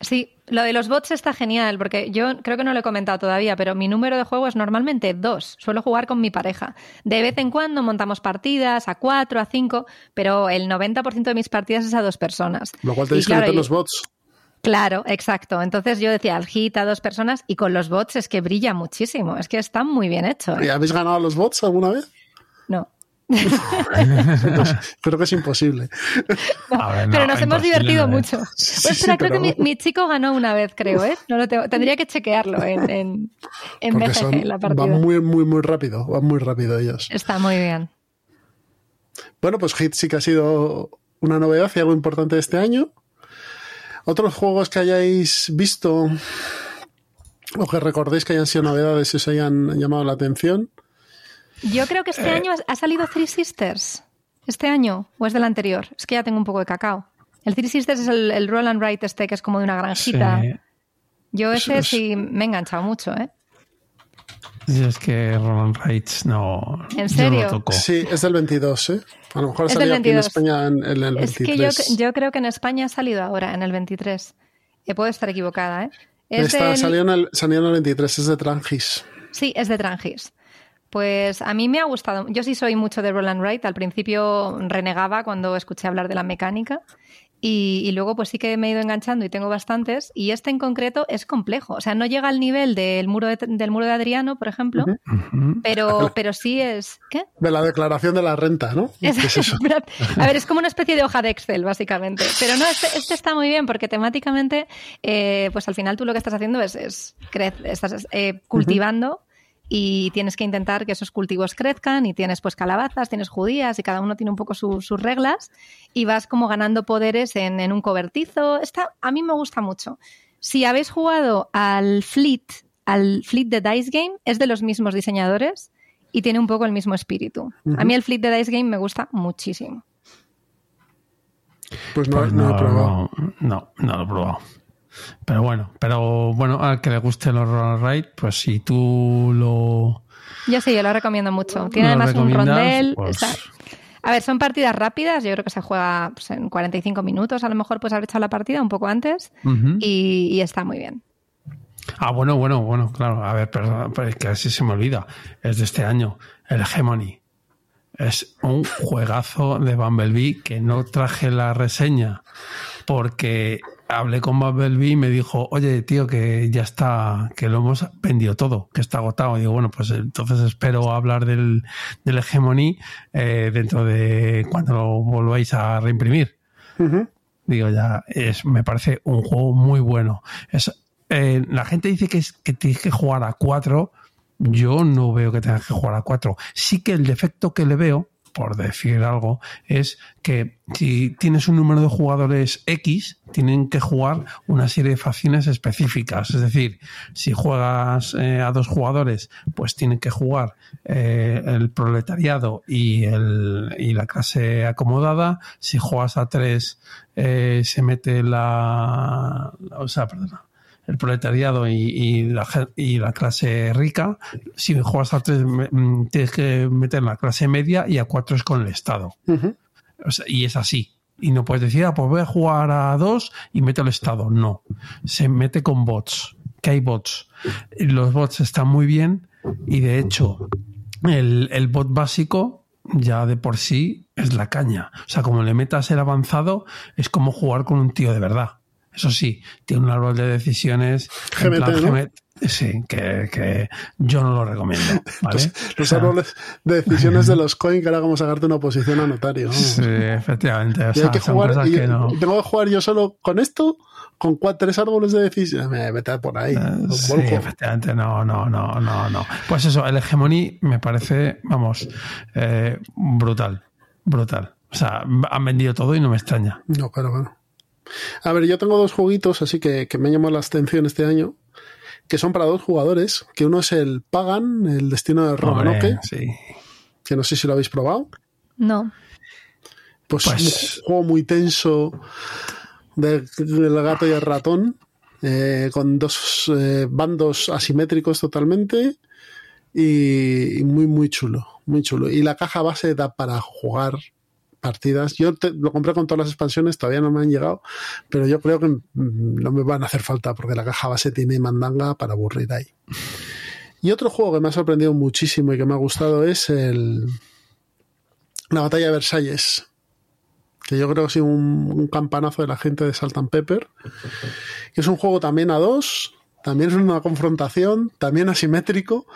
Sí, lo de los bots está genial, porque yo creo que no lo he comentado todavía, pero mi número de juego es normalmente dos. Suelo jugar con mi pareja. De vez en cuando montamos partidas a cuatro, a cinco, pero el 90% de mis partidas es a dos personas. Lo cual tenéis claro, que meter los bots. Claro, exacto. Entonces yo decía, al hit a dos personas y con los bots es que brilla muchísimo. Es que está muy bien hecho. ¿eh? ¿Y ¿Habéis ganado los bots alguna vez? No. Creo que es imposible. No, A ver, no, pero nos hemos divertido no es. mucho. Sí, Pues espera, sí, creo que mi, mi chico ganó una vez, creo, ¿eh? No lo tengo- tendría que chequearlo en, en, en BGG, son, la partida. van muy, muy, muy rápido. Van muy rápido ellos. Está muy bien. Bueno, pues Hit sí que ha sido una novedad y algo importante de este año. Otros juegos que hayáis visto o que recordéis que hayan sido novedades y os hayan llamado la atención. Yo creo que este año ha- salido Three Sisters. ¿Este año? ¿O es del anterior? Es que ya tengo un poco de cacao. El Three Sisters es el, el roll and write este que es como de una granjita. Sí. Yo ese es- sí me he enganchado mucho, ¿eh? Y es que Roland Reitz no. ¿En yo serio? no lo toco. Sí, es del 22, ¿eh? A lo mejor Es salido aquí en 22. España en, en el Es 23. que yo, yo creo que en España ha salido ahora, en el 23. Eh, puedo estar equivocada, ¿eh? Es Esta del- salió, en el, salió en el 23, es de Trangis. Sí, es de Trangis. Pues a mí me ha gustado. Yo sí soy mucho de Roland Wright. Al principio renegaba cuando escuché hablar de la mecánica. Y, y luego pues sí que me he ido enganchando y tengo bastantes. Y este en concreto es complejo. O sea, no llega al nivel del muro de, del muro de Adriano, por ejemplo. Pero, pero sí es... ¿Qué? De la declaración de la renta, ¿no? ¿Qué es eso? A ver, es como una especie de hoja de Excel, básicamente. Pero no, este, este está muy bien porque temáticamente, eh, pues al final tú lo que estás haciendo es, es estás eh, cultivando y tienes que intentar que esos cultivos crezcan y tienes pues calabazas, tienes judías y cada uno tiene un poco su- sus reglas y vas como ganando poderes en, en un cobertizo. Está, a mí me gusta mucho. Si habéis jugado al Fleet, al Fleet de Dice Game, es de los mismos diseñadores y tiene un poco el mismo espíritu. A mí el Fleet de Dice Game me gusta muchísimo. Pues no, Pues no, he probado. no, no, no lo he probado. Pero bueno, pero bueno, al que le guste los Roland Ride, pues si tú lo. Yo sí, yo lo recomiendo mucho. Tiene ¿Lo además un rondel. Pues- está- A ver, son partidas rápidas. Yo creo que se juega pues, en 45 minutos. A lo mejor puedes haber echado la partida un poco antes. Y, y está muy bien. Ah, bueno, bueno, bueno, claro. A ver, perdón, pero es que así se me olvida. Es de este año, el Hegemony. Es un juegazo de Bumblebee que no traje la reseña porque hablé con Bumblebee y me dijo, oye, tío, que ya está, que lo hemos vendido todo, que está agotado. Y digo, bueno, pues entonces espero hablar del, del Hegemony eh, dentro de cuando lo volváis a reimprimir. Digo, ya, es, me parece un juego muy bueno. Es, eh, la gente dice que, es, que tienes que jugar a 4. Yo no veo que tengas que jugar a 4. Sí que el defecto que le veo, por decir algo, es que si tienes un número de jugadores X, tienen que jugar una serie de facciones específicas. Es decir, si juegas eh, a dos jugadores, pues tienen que jugar eh, el proletariado y, el, y la clase acomodada. Si juegas a tres, eh, se mete la. O sea, perdona. El proletariado y, y la, y la clase rica. Si juegas a tres, me- mm, tienes que meter la clase media y a cuatro es con el Estado. Ujú. O sea, y es así. Y no puedes decir, ah, pues voy a jugar a dos y meto el estado. No. Se mete con bots. Que hay bots. Los bots están muy bien y de hecho el, el bot básico ya de por sí es la caña. O sea, como le metas el avanzado, es como jugar con un tío de verdad. Eso sí, tiene un árbol de decisiones. en GMT, plan ¿no? GMT, Sí, que, que yo no lo recomiendo. ¿vale? Los, sea, árboles de decisiones de los coin que era como sacarte una oposición a notario. vamos. Sí, efectivamente. O Y hay sea, que jugar, y que no. tengo que jugar yo solo con esto, con cuatro, tres árboles de decisión. Me mete por ahí. Eh, Sí, efectivamente, no, no, no, no, no. Pues eso, el Hegemony me parece, vamos, eh, brutal, brutal. O sea, han vendido todo y no me extraña. No, pero bueno. A ver, yo tengo dos jueguitos así que, que me llamó la atención este año, que son para dos jugadores, que uno es el Pagan, el destino de Roanoke, sí. que no sé si lo habéis probado. No. Pues, Pues- un juego muy tenso de- del gato y el ratón, eh, con dos eh, bandos asimétricos totalmente y, y muy, muy chulo, muy chulo. Y la caja base da para jugar partidas. Yo te- lo compré con todas las expansiones, todavía no me han llegado, pero yo creo que mm, no me van a hacer falta porque la caja base tiene mandanga para aburrir ahí. Y otro juego que me ha sorprendido muchísimo y que me ha gustado es el la batalla de Versalles que yo creo que ha sido un, campanazo de la gente de Salt Pepper. Que es un juego también a dos, también es una confrontación, también asimétrico,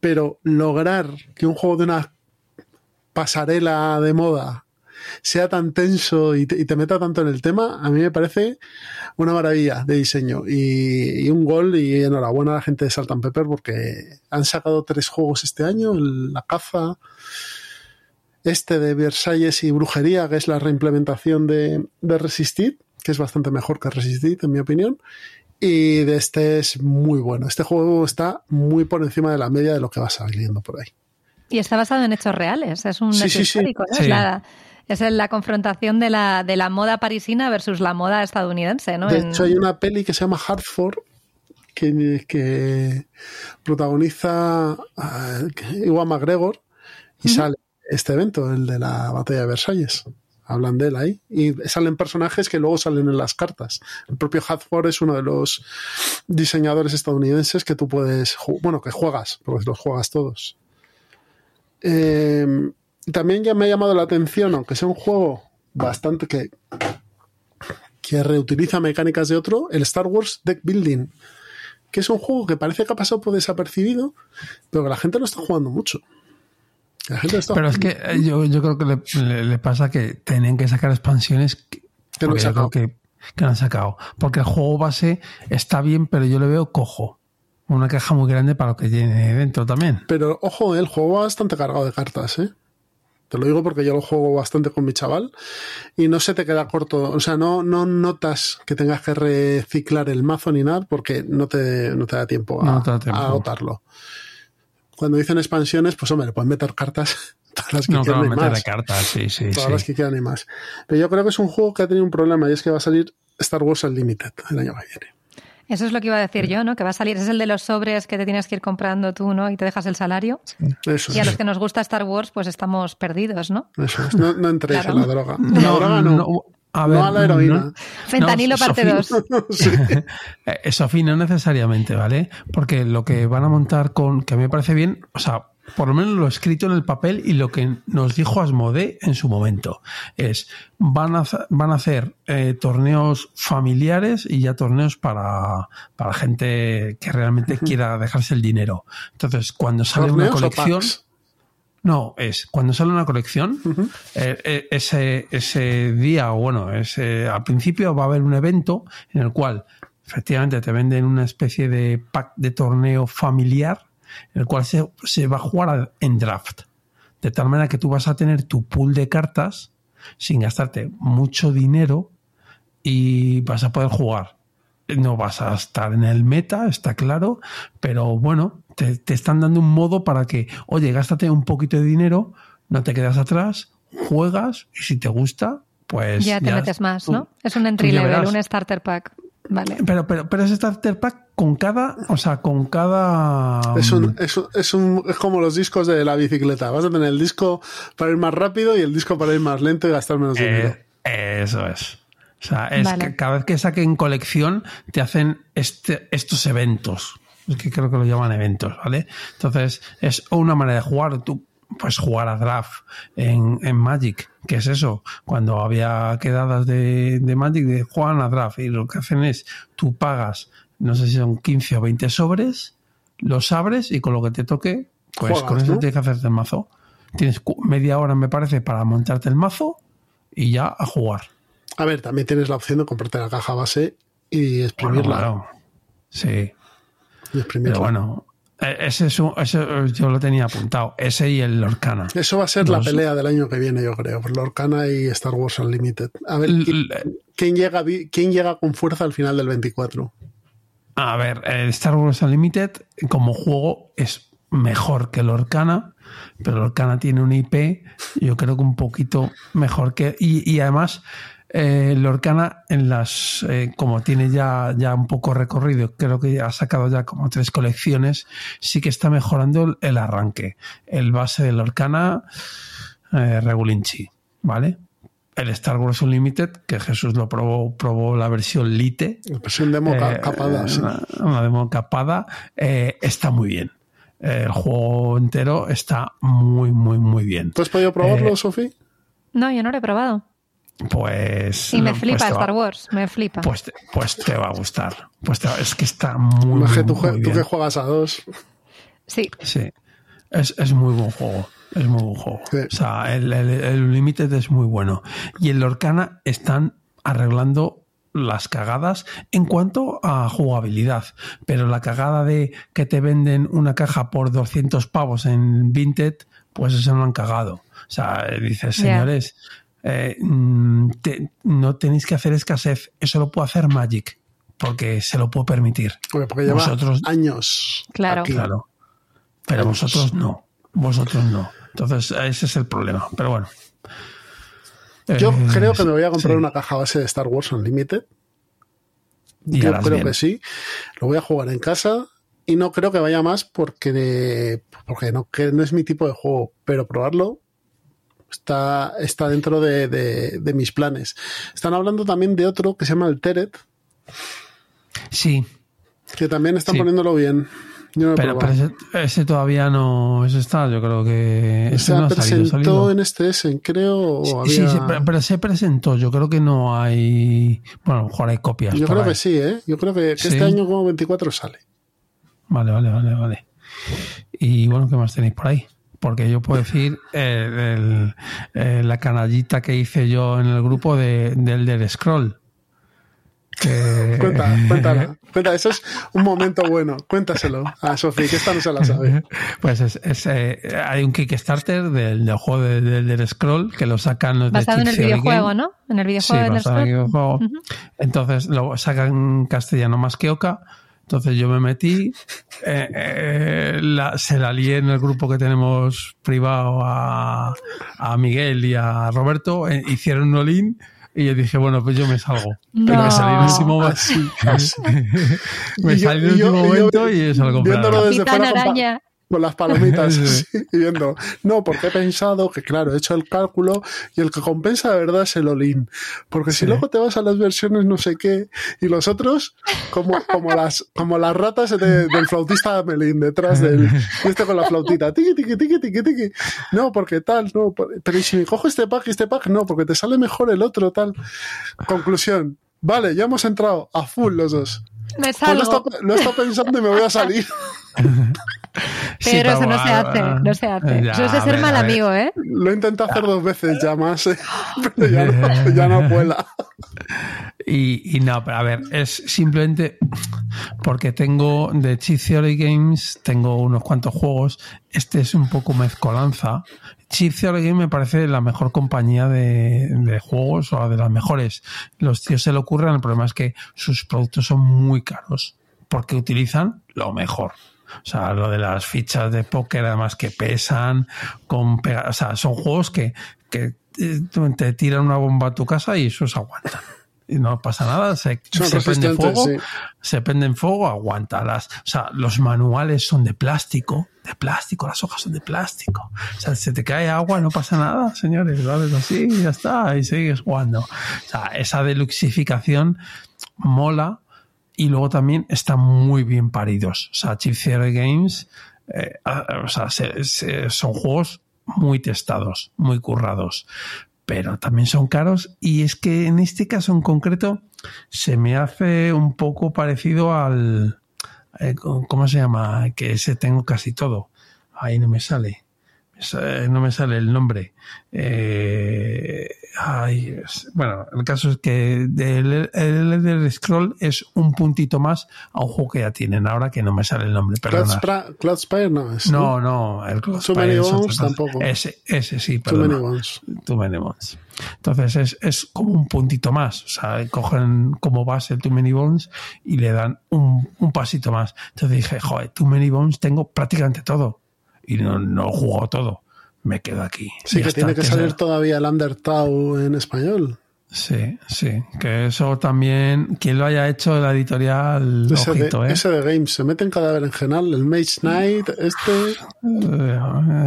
pero lograr que un juego de una pasarela de moda sea tan tenso y te, y te meta tanto en el tema, a mí me parece una maravilla de diseño y, y un gol y enhorabuena a la gente de Salt and Pepper porque han sacado tres juegos este año, el- La Caza, este de Versalles y Brujería, que es la reimplementación de, de Resisted, que es bastante mejor que Resisted, en mi opinión. Y de este es muy bueno. Este juego está muy por encima de la media de lo que va saliendo por ahí. Y está basado en hechos reales, es un Sí, hecho sí, sí. histórico, ¿no? Sí. Es, la, es la confrontación de la, de la moda parisina versus la moda estadounidense, ¿no? De En- hecho, hay una peli que se llama Hartford que, que protagoniza a Iwan McGregor y sale este evento, el de la batalla de Versalles. Hablan de él ahí. Y salen personajes que luego salen en las cartas. El propio Hartford es uno de los diseñadores estadounidenses que tú puedes, bueno, que juegas, porque los juegas todos. Eh, también ya me ha llamado la atención, aunque sea un juego bastante que que reutiliza mecánicas de otro, el Star Wars Deck Building, que es un juego que parece que ha pasado por desapercibido, pero que la gente lo está jugando mucho. La gente lo está Pero es que eh, yo, yo creo que le, le- le pasa que tenían que sacar expansiones que, Que yo creo que, han sacado. Porque el juego base está bien, pero yo le veo cojo. Una caja muy grande para lo que tiene dentro también. Pero ojo, el juego va bastante cargado de cartas, ¿eh? Te lo digo porque yo lo juego bastante con mi chaval y no se te queda corto. O sea, no, no notas que tengas que reciclar el mazo ni nada porque no te, no te da tiempo a, No agotarlo. Cuando dicen expansiones, pues hombre, pueden meter cartas todas las que No, quieran y más. de cartas, sí, sí, todas sí. las que quieran y más. Pero yo creo que es un juego que ha tenido un problema y es que va a salir Star Wars Unlimited el año que viene. Eso es lo que iba a decir yo, ¿no? Que va a salir, es el de los sobres que te tienes que ir comprando tú, ¿no? Y te dejas el salario. Eso Y a los que nos gusta Star Wars, pues estamos perdidos, ¿no? Eso es. No, no entréis Claro. en la droga. En la droga no. No, a, ver, a la heroína. no- Fentanilo no, parte Sofía- 2. Sí. Sofía, no necesariamente, ¿vale? Porque lo que van a montar con, que a mí me parece bien, o sea, por lo menos lo escrito en el papel y lo que nos dijo Asmodee en su momento. Es, van a, hacer- van a hacer eh, torneos familiares y ya torneos para, para gente que realmente quiera dejarse el dinero. Entonces, cuando sale una ¿Torneos o colección... No, es cuando sale una colección, eh, eh, ese, ese día, o bueno, ese, al principio va a haber un evento en el cual efectivamente te venden una especie de pack de torneo familiar, el cual se, se va a jugar en draft. De tal manera que tú vas a tener tu pool de cartas sin gastarte mucho dinero y vas a poder jugar. No vas a estar en el meta, está claro, pero bueno, te, te están dando un modo para que, oye, gástate un poquito de dinero, no te quedas atrás, juegas y si te gusta, pues ya te metes más, tú- ¿no? Es un entry level, un starter pack. Vale. Pero, pero, pero es starter pack con cada, o sea, con cada. Es, un, es, un- es, un- es como los discos de la bicicleta. Vas a tener el disco para ir más rápido y el disco para ir más lento y gastar menos dinero. Eh, eso es. O sea, es Vale. que cada vez que saquen colección te hacen este, estos eventos. Es que creo que lo llaman eventos, ¿vale? Entonces, es una manera de jugar. Tú puedes jugar a draft en, en Magic. ¿Qué es eso? Cuando había quedadas de, de Magic, de juegan a draft. Y lo que hacen es, tú pagas, no sé si son 15 o 20 sobres, los abres y con lo que te toque, pues con eso tienes que hacerte el mazo. Tienes media hora, me parece, para montarte el mazo y ya a jugar. A ver, también tienes la opción de comprarte la caja base y exprimirla. Bueno, claro. Sí, y exprimirla. pero bueno, ese, es un- ese yo lo tenía apuntado. Ese y el Lorcana. Eso va a ser la pelea del año que viene, yo creo. Lorcana y Star Wars Unlimited. A ver, ¿quién, llega, quién llega con fuerza al final del 24? A ver, el Star Wars Unlimited como juego es mejor que Lorcana, pero Lorcana tiene una IP, yo creo que un poquito mejor que. Y, y además, eh, Lorcana, en las. eh, como tiene ya, ya un poco recorrido, creo que ha sacado ya como tres colecciones, sí que está mejorando el, arranque. El base de Lorcana, eh, Regulinchi, ¿vale? El Star Wars Unlimited, que Jesús lo probó, probó la versión Lite, La versión demo eh, capada, sí. Una, una demo capada. eh, está muy bien. El juego entero está muy, muy, muy bien. ¿Tú has podido probarlo, eh, Sofi? No, yo no lo he probado. Pues. Y me no, flipa pues va- Star Wars, me flipa. Pues te, pues te va a gustar. Pues te va- es que está muy, que tú, muy jue- tú bien. que juegas a dos. Sí, Sí. Es, es muy buen juego. Es muy buen juego. Sí. O sea, el, el, el Unlimited es muy bueno. Y en Lorcana están arreglando las cagadas en cuanto a jugabilidad. Pero la cagada de que te venden una caja por 200 pavos en Vinted, pues eso no han cagado. O sea, dices, señores, eh, mm, te- no tenéis que hacer escasez. Eso lo puede hacer Magic. Porque se lo puedo permitir. Porque lleva Vosotros- años. Claro. aquí. Claro. Pero vosotros no. Vosotros no. Entonces, ese es el problema. Pero bueno. Yo Eh, creo que me voy a comprar sí. una caja base de Star Wars Unlimited. Y Yo creo bien. que sí. Lo voy a jugar en casa y no creo que vaya más porque, porque no, que no es mi tipo de juego, pero probarlo está, está dentro de, de- de mis planes. Están hablando también de otro que se llama el Teret, Sí, que también están Sí. poniéndolo bien. Yo no pero, pero ese, ese todavía no. Ese está, yo creo que. Ese se no ha presentó salido, salido. en este Essen, creo. Sí, había- sí, pero, pero se presentó. Yo creo que no hay. Bueno, a lo mejor hay copias. Yo creo ahí. que sí, ¿eh? Yo creo que, que Sí. este año como 24 sale. Vale, vale, vale, vale. Y bueno, ¿qué más tenéis por ahí? Porque yo puedo decir eh, el- eh, la canallita que hice yo en el grupo de, del del Scroll. Que, Cuenta, cuéntala. Cuenta, eso es un momento bueno. Cuéntaselo a Sofía, que esta no se la sabe. Pues es, es, eh, hay un Kickstarter del, del juego de- del del Scroll que lo sacan los Basado de en el videojuego, Game. ¿no? En el Sí, videojuego del basado en el videojuego. Entonces lo sacan en castellano más que oca. Entonces yo me metí, eh, eh, la- se la lié en el grupo que tenemos privado a, a Miguel y a Roberto, eh, hicieron un all-in y yo dije, bueno, pues yo me salgo. Pero me salí en el último, así. me salí en el último momento y viéndolo desde Capitán Araña. Con las palomitas Sí. así, y viendo. No, porque he pensado que, claro, he hecho el cálculo y el que compensa de verdad es el Olin. Porque si luego te vas a las versiones no sé qué y los otros, como, como, las, como las ratas de- del flautista Melín detrás del. Y este con la flautita. Tiqui, tiqui, tiqui, tiqui, tiqui. No, porque tal, no. Pero ¿y si me cojo este pack y este pack? No, porque te sale mejor el otro, tal. Conclusión. Vale, ya hemos entrado a full los dos. Me Pues lo he salgo. estado, lo he estado pensando y me voy a salir. Sí, Pero eso no se hace, no se hace. ya, Eso es de ser ver, mal amigo, ¿eh? Lo he intentado hacer dos veces ya más, ¿eh? pero ya no, ya no vuela. Y, y no, pero a ver, es simplemente porque tengo de Chip Theory Games, tengo unos cuantos juegos. Este es un poco mezcolanza. Chip Theory Games me parece la mejor compañía de, de juegos o de las mejores. Los tíos se le ocurren, el problema es que sus productos son muy caros porque utilizan lo mejor. O sea, lo de las fichas de póker, además que pesan, con pega- o sea, son juegos que, que eh, te tiran una bomba a tu casa y esos aguantan. Y no pasa nada, se, prende fuego, sí. se prende en fuego, aguanta. Las, o sea, los manuales son de plástico, de plástico, las hojas son de plástico. O sea, se te cae agua, no pasa nada, señores, haces así ya está, y sigues jugando. O sea, esa deluxificación mola y luego también están muy bien paridos. O sea, Chip Theory Games, eh, ah, o sea, se- se- son juegos muy testados, muy currados, pero también son caros y es que en este caso en concreto se me hace un poco parecido al... eh, ¿Cómo se llama? Que ese tengo casi todo. Ahí no me sale. No me sale el nombre. Eh, ay, es- bueno, el caso es que el, el Elder Scroll es un puntito más a un juego que ya tienen. Ahora que no me sale el nombre, Cloud, perdona. Spra- Cloud Spire no es. No, no, el Cloud Too Spire Many es otra Bones cosa. tampoco. Ese, ese sí, Too many ones. Too Many Bones. Entonces es, es como un puntito más. O sea, cogen como base el Too Many Bones y le dan un, un pasito más. Entonces dije, joder, Too Many Bones tengo prácticamente todo. Y no, no jugado todo. Me quedo aquí. Sí, que está, tiene que salir todavía el Undertow en español. Sí, sí. Que eso también, quien lo haya hecho la editorial, Ese ojito, de, ¿eh? ese de Games. Se mete en cadáver en general. El Mage Knight, este.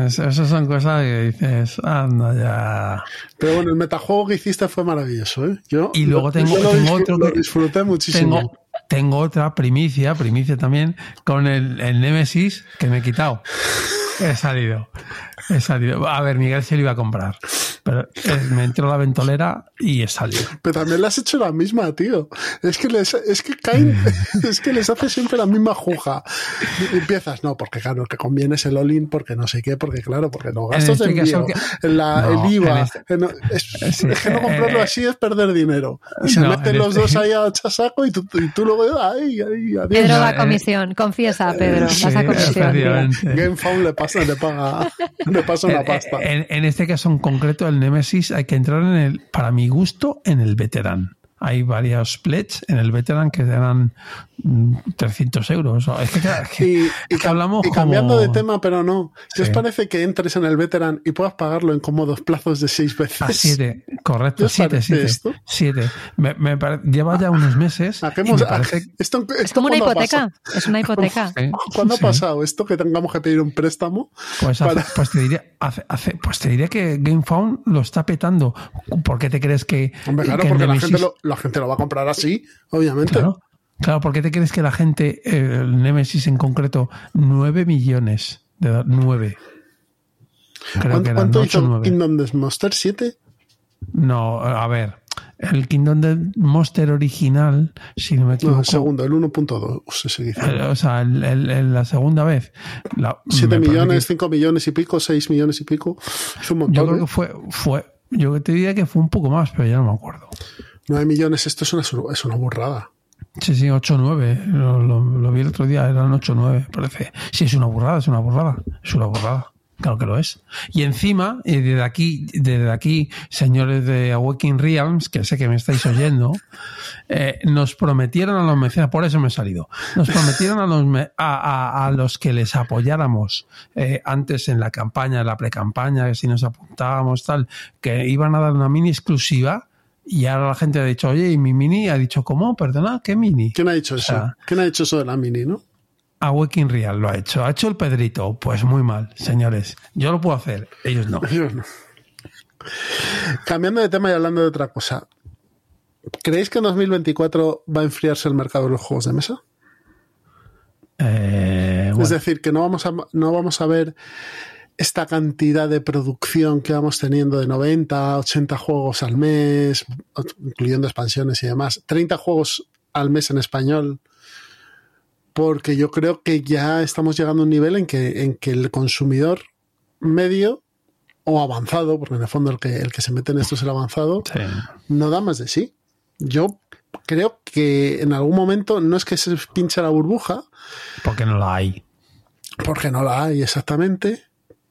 Esas son cosas que dices, anda ya. Pero bueno, el metajuego que hiciste fue maravilloso, ¿eh? Yo, Y luego tengo- yo lo, tengo disfr- otro lo que- disfruté muchísimo. Tengo, tengo otra primicia, primicia también, con el, el Nemesis que me he quitado. He salido. He salido. A ver, Miguel se lo iba a comprar. Pero eh, me entró la ventolera y he salido. Pero también le has hecho la misma, tío. Es que les, es que caen, es que les hace siempre la misma juja. Y empiezas, no, porque claro, que conviene es el all-in, porque no sé qué, porque claro, porque los gastos este de caso envío, que- la- No, el IVA, en este- no, es, Sí, es que no comprarlo eh, así es perder dinero. Y se no, meten en los este- dos ahí a chasaco y tú, y tú luego, ay, ay, adiós. Pedro va a eh, comisión. Confiesa, Pedro. Sí, vas a comisión. GameFound le pasa, le paga, le pasa una pasta. En, en este caso en concreto, el Nemesis, hay que entrar en el, para mi gusto, en el veterán. Hay varios pledges en el veterán que te dan mm, 300 euros. Es que, es que- Y, y es que cam- hablamos y cambiando como- de tema, pero no. ¿Qué os parece que entres en el veteran y puedas pagarlo en cómodos plazos de seis veces? A siete, correcto, ¿Qué os siete, siete. esto? siete. Me, me pare- lleva ya unos meses. ¿A qué y hemos- me a- parece, esto, Es como una hipoteca. Es una hipoteca. Sí, ¿Cuándo sí. ha pasado esto que tengamos que pedir un préstamo? Pues, hace- pues te diría, hace- hace- pues te diría que GameFound lo está petando. ¿Por qué te crees que, Hombre, claro, que porque la gente, lo, la gente lo va a comprar así, obviamente. Claro, claro, ¿por qué te crees que la gente, el Nemesis en concreto, 9 millones de do- 9? Creo que ¿Cuánto, eran cuánto 8 hizo 9. Kingdom Death Monster? ¿7? No, a ver, el Kingdom Death Monster original, si no me No, equivoco. el segundo, el 1.2 se diciendo. o sea, el- el- el- la segunda vez. la- 7 me parece millones, que- 5 millones y pico, 6 millones y pico. Es un montón. yo creo ¿eh? que fue, fue, yo te diría que fue un poco más, pero ya no me acuerdo. 9 millones, esto es una, es una burrada. Sí, sí, 8-9. Lo, lo- lo vi el otro día, eran 8-9, parece. Sí, es una burrada, es una burrada. Es una burrada. Claro que lo es. Y encima, eh, desde aquí, desde aquí, señores de Awakening Realms, que sé que me estáis oyendo, eh, nos prometieron a los mecenas, por eso me he salido, nos prometieron a los, me- a, a- a los que les apoyáramos eh, antes en la campaña, en la pre-campaña, que si nos apuntábamos, tal, que iban a dar una mini exclusiva. Y ahora la gente ha dicho, oye, y mi mini ha dicho, ¿cómo? Perdona, ¿qué mini? ¿Quién ha dicho O eso? ¿Quién ha dicho eso de la mini, no? Awakening Real lo ha hecho. ¿Ha hecho el Pedrito? Pues muy mal, señores. Yo lo puedo hacer, ellos no. Yo no. Cambiando de tema y hablando de otra cosa. ¿Creéis que en 2024 va a enfriarse el mercado de los juegos de mesa? Eh, bueno, Es decir, que no vamos, a, no vamos a ver esta cantidad de producción que vamos teniendo de 90, 80 juegos al mes, incluyendo expansiones y demás. 30 juegos al mes en español. Porque yo creo que ya estamos llegando a un nivel en que, en que el consumidor medio o avanzado, porque en el fondo el que, el que se mete en esto es el avanzado, sí. no da más de sí. Yo creo que en algún momento no es que se pinche la burbuja, porque no la hay. porque no la hay exactamente,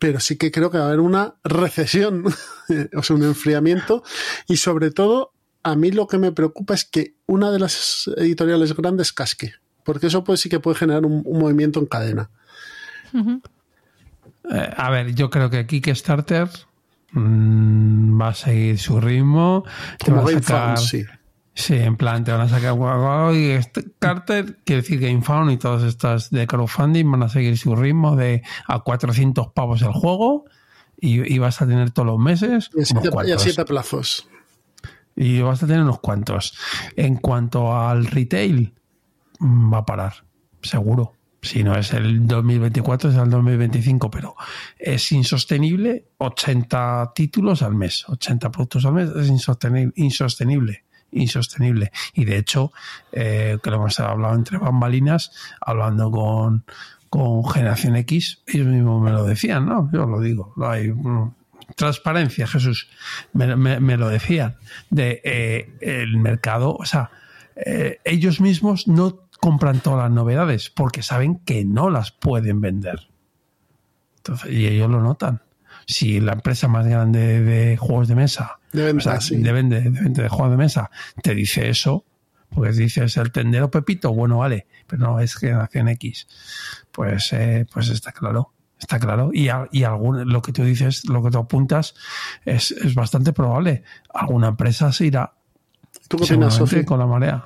pero sí que creo que va a haber una recesión, o sea, un enfriamiento, y sobre todo, a mí lo que me preocupa es que una de las editoriales grandes casque, porque eso pues sí que puede generar un, un movimiento en cadena. Eh, a ver, yo creo que Kickstarter mm, va a seguir su ritmo. te Como va a sacar- Found, sí. Sí, en plan, te van a sacar y este Carter, quiere decir GameFound y todas estas de crowdfunding van a seguir su ritmo de a 400 pavos el juego y, y vas a tener todos los meses Y siete, y a siete plazos. y vas a tener unos cuantos. En cuanto al retail, mm, va a parar, seguro. Si no es el 2024, es el 2025, pero es insostenible 80 títulos al mes, 80 productos al mes, es insostenible, insostenible, insostenible. Y de hecho, eh, que lo hemos hablado entre bambalinas, hablando con, con Generación X, ellos mismos me lo decían, ¿no? Yo lo digo, lo hay, transparencia, Jesús, me, me- me lo decían, de eh, el mercado, o sea, eh, ellos mismos no compran todas las novedades porque saben que no las pueden vender. Entonces, y ellos lo notan. Si la empresa más grande de juegos de mesa, De venta, o sea, sí. de, vende- de juegos de mesa, te dice eso, porque dices el tendero Pepito, bueno, vale, pero no es generación X. Pues, eh, pues está claro, está claro. Y, a- y algún, lo que tú dices, lo que tú apuntas, es, es bastante probable. Alguna empresa se irá ¿Tú qué opinas, seguramente Sofía? con la marea.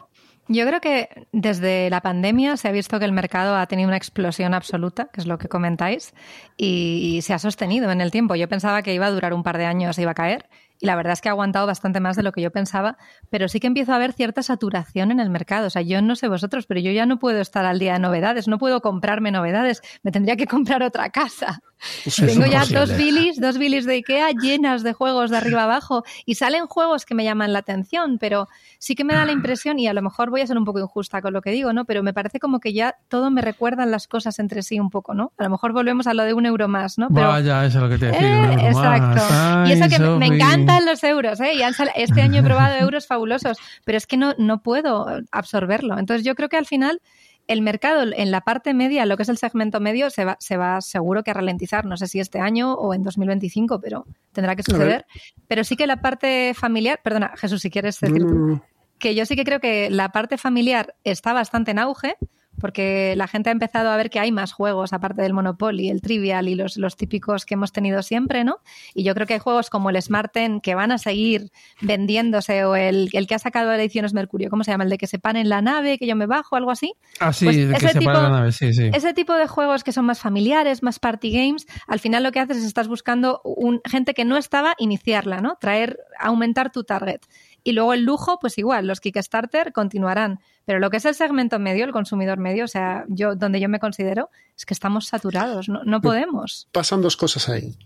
Yo creo que desde la pandemia se ha visto que el mercado ha tenido una explosión absoluta, que es lo que comentáis, y, se ha sostenido en el tiempo. Yo pensaba que iba a durar un par de años, iba a caer, y la verdad es que ha aguantado bastante más de lo que yo pensaba, pero sí que empiezo a ver cierta saturación en el mercado. O sea, yo no sé vosotros, pero yo ya no puedo estar al día de novedades, no puedo comprarme novedades, me tendría que comprar otra casa. Eso Tengo ya posible. dos bilis, dos bilis de Ikea llenas de juegos de arriba abajo y salen juegos que me llaman la atención, pero sí que me da la impresión, y a lo mejor voy a ser un poco injusta con lo que digo, ¿no? Pero me parece como que ya todo me recuerdan las cosas entre sí un poco, ¿no? A lo mejor volvemos a lo de un euro más, ¿no? Pero Vaya, eso es lo que te decía. eh, exacto. más. y eso que me- me Sofi. Encantan los euros, ¿eh? Y han sal- este año he probado euros fabulosos, pero es que no, no puedo absorberlo. Entonces yo creo que al final el mercado en la parte media, lo que es el segmento medio, se va, se va seguro que a ralentizar. No sé si este año o en 2025, pero tendrá que suceder. Pero sí que la parte familiar, perdona, Jesús, si quieres decir tú Mm, que yo sí que creo que la parte familiar está bastante en auge, porque la gente ha empezado a ver que hay más juegos, aparte del Monopoly, el Trivial y los, los típicos que hemos tenido siempre, ¿no? Y yo creo que hay juegos como el Smart Ten que van a seguir vendiéndose, o el, el que ha sacado Ediciones Mercurio, ¿cómo se llama? El de que se pan en la nave, que yo me bajo, algo así. Ah, sí, Pues de que ese se tipo- la nave, sí, sí. Ese tipo de juegos que son más familiares, más party games, al final lo que haces es estás buscando un, gente que no estaba, iniciarla, ¿no? Traer, aumentar tu target. Y luego el lujo, pues igual, los Kickstarter continuarán. Pero lo que es el segmento medio, el consumidor medio, o sea, yo donde yo me considero, es que estamos saturados, no, no podemos. pasan dos cosas ahí,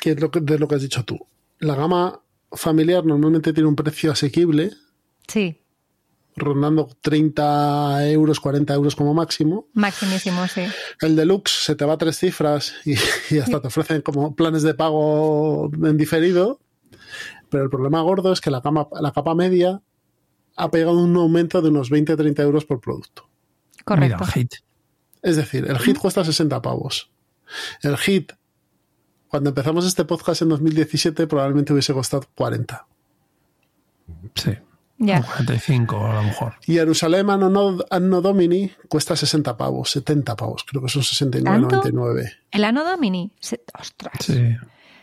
que es lo que, de lo que has dicho tú. La gama familiar normalmente tiene un precio asequible, Sí, rondando 30 euros, 40 euros como máximo. maximísimo, sí. El deluxe se te va a tres cifras y, y hasta te ofrecen como planes de pago en diferido. Pero el problema gordo es que la, cama, la capa media ha pegado un aumento de unos 20-30 euros por producto. Correcto. Mira, hit. Es decir, el hit cuesta 60 pavos. El hit, cuando empezamos este podcast en 2017, probablemente hubiese costado 40. Sí. Ya. O 45 a lo mejor. Y Jerusalén Anno, Anno Domini cuesta 60 pavos, 70 pavos, creo que son 69,99. El Anno Domini. Ostras. Sí.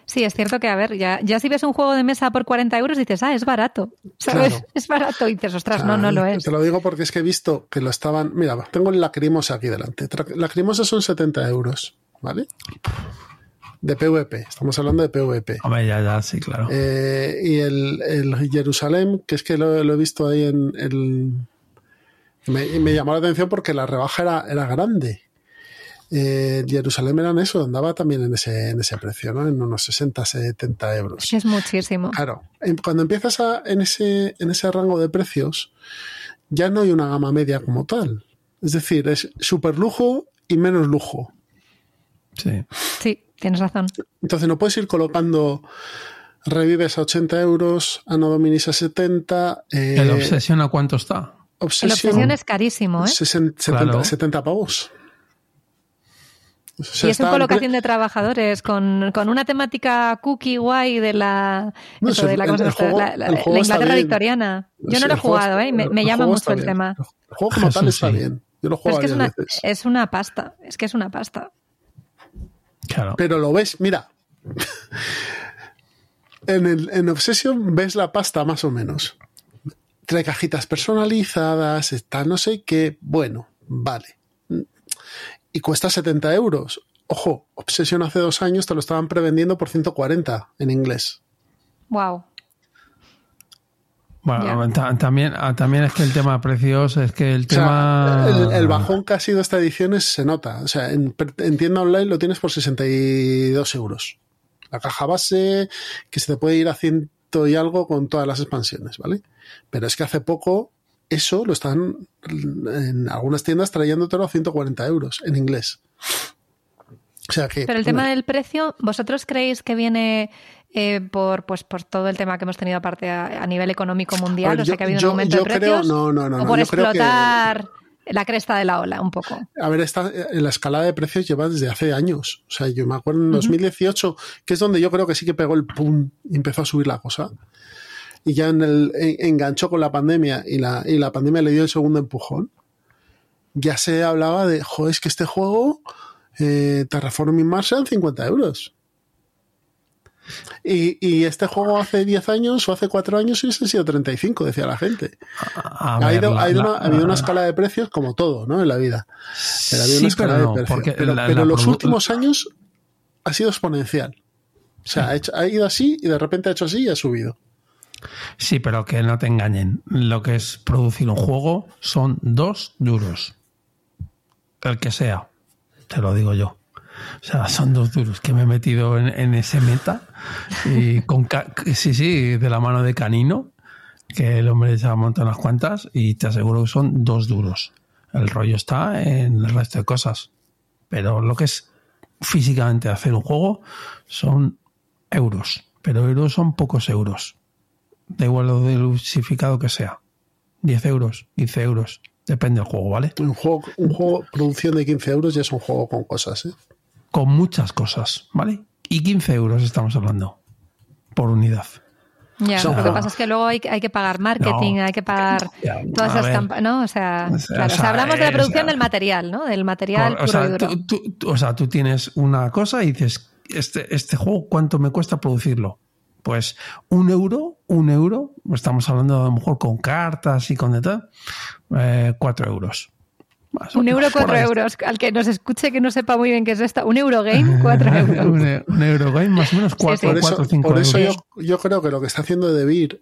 Sí, es cierto que, a ver, ya, ya si ves un juego de mesa por 40 euros dices, ah, es barato. ¿Sabes? Claro. Es barato. Y dices, ostras, no, no lo es. Te lo digo porque es que he visto que lo estaban. Mira, tengo el Lacrimosa aquí delante. Lacrimosa son 70 euros, ¿vale? De PvP, estamos hablando de PvP. Hombre, ya, ya, sí, claro. Eh, y el, el Jerusalén, que es que lo, lo he visto ahí en el. Me, me llamó la atención porque la rebaja era, era grande. Eh, Jerusalén era en eso, andaba también en ese, en ese precio, ¿no? En unos 60, 70 euros. Es muchísimo. Claro, cuando empiezas a, en, ese, en ese rango de precios, ya no hay una gama media como tal. Es decir, es super lujo y menos lujo. Sí. Sí, tienes razón. Entonces no puedes ir colocando revives a 80 euros, Anno Dominis a 70, eh, ¿El Obsession a cuánto está? El Obsession, obsesión es carísimo, ¿eh? 60, Claro. 70, 70 pavos. O sea, Y es en colocación de trabajadores, con, con una temática cookie guay de la, No, eso, sí, de la, Inglaterra victoriana. Yo Sí, no lo he jugado, está- ¿eh? Me, me llama mucho el bien. tema. El juego como tal está sí. bien. Yo lo juego es que es varias una, veces. es una pasta, es que es una pasta. Claro. Pero lo ves, mira. en, el, en Obsession ves la pasta más o menos. Trae cajitas personalizadas, está no sé qué. Bueno, vale. Y cuesta 70 euros. Ojo, Obsession hace dos años te lo estaban prevendiendo por 140 en inglés. Wow. Bueno, también, ah, también es que el tema de precios es que el O sea, tema. el, el bajón que ha sido esta edición es- se nota. O sea, en, en tienda online lo tienes por 62 euros. La caja base, que se te puede ir a ciento y algo con todas las expansiones, ¿vale? Pero es que hace poco eso lo están en algunas tiendas trayéndotelo a 140 euros en inglés. O sea que. Pero el tema del precio, ¿vosotros creéis que viene eh, por, pues, por todo el tema que hemos tenido aparte a, a nivel económico mundial? Ver, o sea, que ha habido yo- un aumento yo de creo- precios. no, no, no, o por yo creo que- explotar la cresta de la ola, un poco. A ver, esta, en la escalada de precios lleva desde hace años. O sea, yo me acuerdo en 2018, que es donde yo creo que sí que pegó el pum y empezó a subir la cosa. Y ya en el, en- enganchó con la pandemia y la, y la pandemia le dio el segundo empujón. Ya se hablaba de, joder, es que este juego, eh, Terraforming Mars, eran 50 euros. Y, y este juego hace 10 años o hace 4 años hubiese sido 35, decía la gente. A Ha, ver, ido- la- ha ido la- una, ha habido una escala de precios como todo, ¿no? En la vida. Pero había Sí, una escala pero no, de precios. porque Pero, los últimos años ha sido exponencial. O sea, ha, hecho- ha ido así y de repente ha hecho así y ha subido. Sí, pero que no te engañen. Lo que es producir un juego son dos duros. El que sea, te lo digo yo. O sea, son dos duros que me he metido en, ese meta. Y con sí, sí, de la mano de Canino, que el hombre se ha montado unas cuantas y te aseguro que son dos duros. El rollo está en el resto de cosas. Pero lo que es físicamente hacer un juego son euros. Pero euros son pocos euros. Da igual lo diversificado que sea. 10 euros, 15 euros. Depende del juego, ¿vale? Un juego, un juego producción de 15 euros ya es un juego con cosas, ¿eh? Con muchas cosas, ¿vale? Y 15 euros estamos hablando por unidad. Ya, lo que juegos. pasa es que luego hay, hay que pagar marketing, No. hay que pagar Ya, todas esas campañas, ¿no? O sea, O sea, claro, o sea, o sea, hablamos de la eh, producción o sea, del material, ¿no? Del material Cor- o, puro y sea, duro. tú, tú- tú- o sea, tú tienes una cosa y dices, este, este juego, ¿cuánto me cuesta producirlo? Pues un euro, un euro, estamos hablando a lo mejor con cartas y con de tal, eh, cuatro euros. Más Un euro, cuatro euros. Al que nos escuche que no sepa muy bien qué es esto. Un Eurogame, cuatro euros. un, e- un Eurogame más o menos cuatro, Por eso, cuatro, cinco por eso yo, euros. yo creo que lo que está haciendo Devir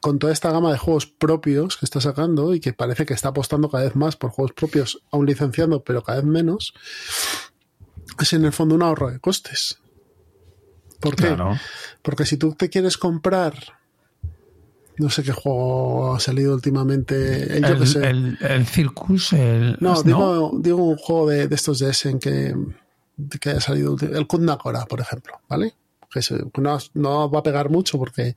con toda esta gama de juegos propios que está sacando y que parece que está apostando cada vez más por juegos propios, aún licenciando, pero cada vez menos, es en el fondo un ahorro de costes. ¿Por qué? Claro. Porque si tú te quieres comprar, no sé qué juego ha salido últimamente, el, yo que El, sé. el, el Circus, el, no, digo, digo un juego de, de estos de Essen que, que haya salido, el Kundakora, por ejemplo, ¿vale? Que no, no va a pegar mucho porque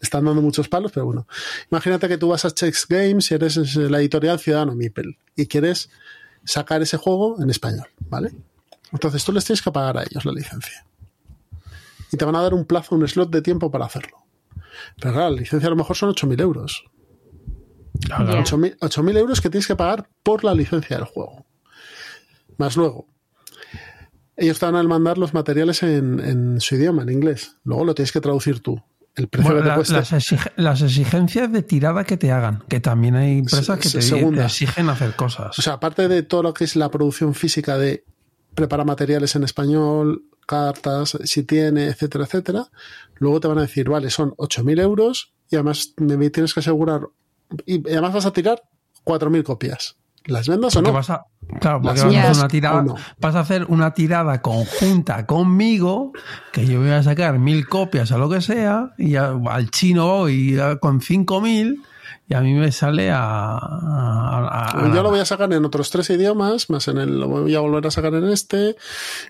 están dando muchos palos, pero bueno. Imagínate que tú vas a Chex Games y eres es, la editorial Ciudadano Mipel y quieres sacar ese juego en español, ¿vale? Entonces tú les tienes que pagar a ellos la licencia. Y te van a dar un plazo, un slot de tiempo para hacerlo. Pero claro, la licencia a lo mejor son 8.000 euros. Ya. 8.000 8.000 euros que tienes que pagar por la licencia del juego. Más luego, ellos te van a mandar los materiales en, en su idioma, en inglés. Luego lo tienes que traducir tú. El precio Bueno, que te las, exige- las exigencias de tirada que te hagan, que también hay empresas que te, te exigen hacer cosas. O sea, aparte de todo lo que es la producción física de preparar materiales en español, cartas, si tiene, etcétera, etcétera, luego te van a decir, vale, son 8.000 euros y además me tienes que asegurar, y además vas a tirar 4.000 copias. ¿Las vendas o no? vas a, claro, porque vas a hacer una tirada, no. vas a hacer una tirada conjunta conmigo, que yo voy a sacar mil copias a lo que sea, y al chino voy con cinco mil, y a mí me sale a, a- a- Yo lo voy a sacar en otros tres idiomas, más en el, lo voy a volver a sacar en este,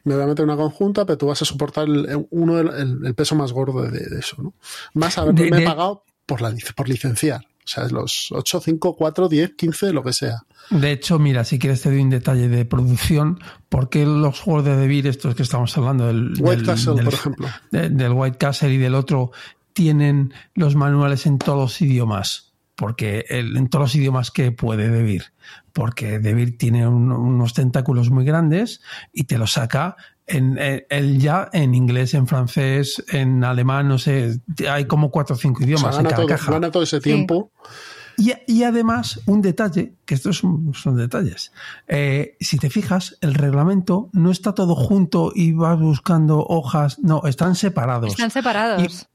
me voy a meter una conjunta, pero tú vas a soportar el, uno el, el peso más gordo de, de eso, ¿no? Más haberme De- de- pagado por, la, por licenciar. O sea, los 8, 5, 4, 10, 15, lo que sea. De hecho, mira, si quieres te doy un detalle de producción, porque los juegos de Devir, estos que estamos hablando, del, White del- Castle, del- por ejemplo. de- del White Castle y del otro, tienen los manuales en todos los idiomas, porque el- en todos los idiomas que puede Devir, porque Devir tiene un- unos tentáculos muy grandes y te los saca en, en- él ya en inglés, en francés, en alemán, no sé, hay como cuatro o cinco O sea, idiomas en cada todo, caja. gana todo ese tiempo. Y, y además, un detalle, que estos son, son detalles. Eh, si te fijas, el reglamento no está todo junto y vas buscando hojas. No, están separados. Están separados.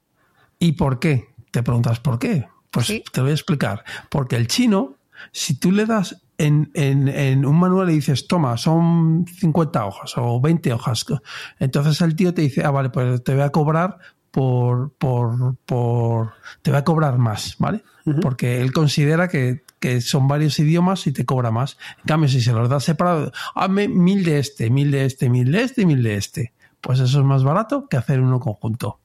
¿Y por qué? Te preguntas por qué. Pues Sí. te voy a explicar. Porque el chino, si tú le das en, en- en un manual y dices, toma, son 50 hojas o 20 hojas, entonces el tío te dice, ah, vale, pues te voy a cobrar por, por, por te voy a cobrar más, ¿vale? Porque él considera que, que son varios idiomas y te cobra más. En cambio, si se los das separado, hazme mil de este, mil de este, mil de este mil de este. Pues eso es más barato que hacer uno conjunto.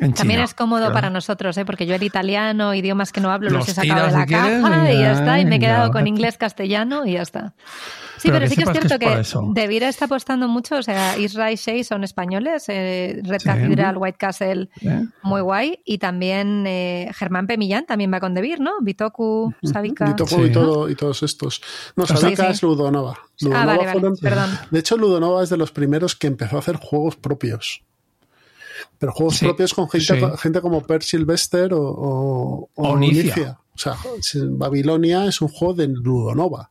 En También China. es cómodo para nosotros, ¿eh? porque yo el italiano, idiomas que no hablo, los, Los he sacado de la si caja y y ya está. Y me he ya, quedado con inglés, castellano y ya está. Sí, Pero pero, que sí que es sepas que cierto es que. Devira está apostando mucho. O sea, Israel Shea son españoles, eh, Red Sí. Cathedral, White Castle, ¿Eh? muy guay. Y también eh, Germán Pemillán también va con Devir, ¿no? Bitoku, todo, Sí. y, todo, y todos estos. No, sí. es Ludonova. Ah, vale, vale, fueron- perdón. De hecho, Ludonova es de los primeros que empezó a hacer juegos propios. Pero juegos Sí, propios con gente, sí. gente como Per Sylvester o, o, O Onicia. Onicia. O sea, Babilonia es un juego de Ludonova.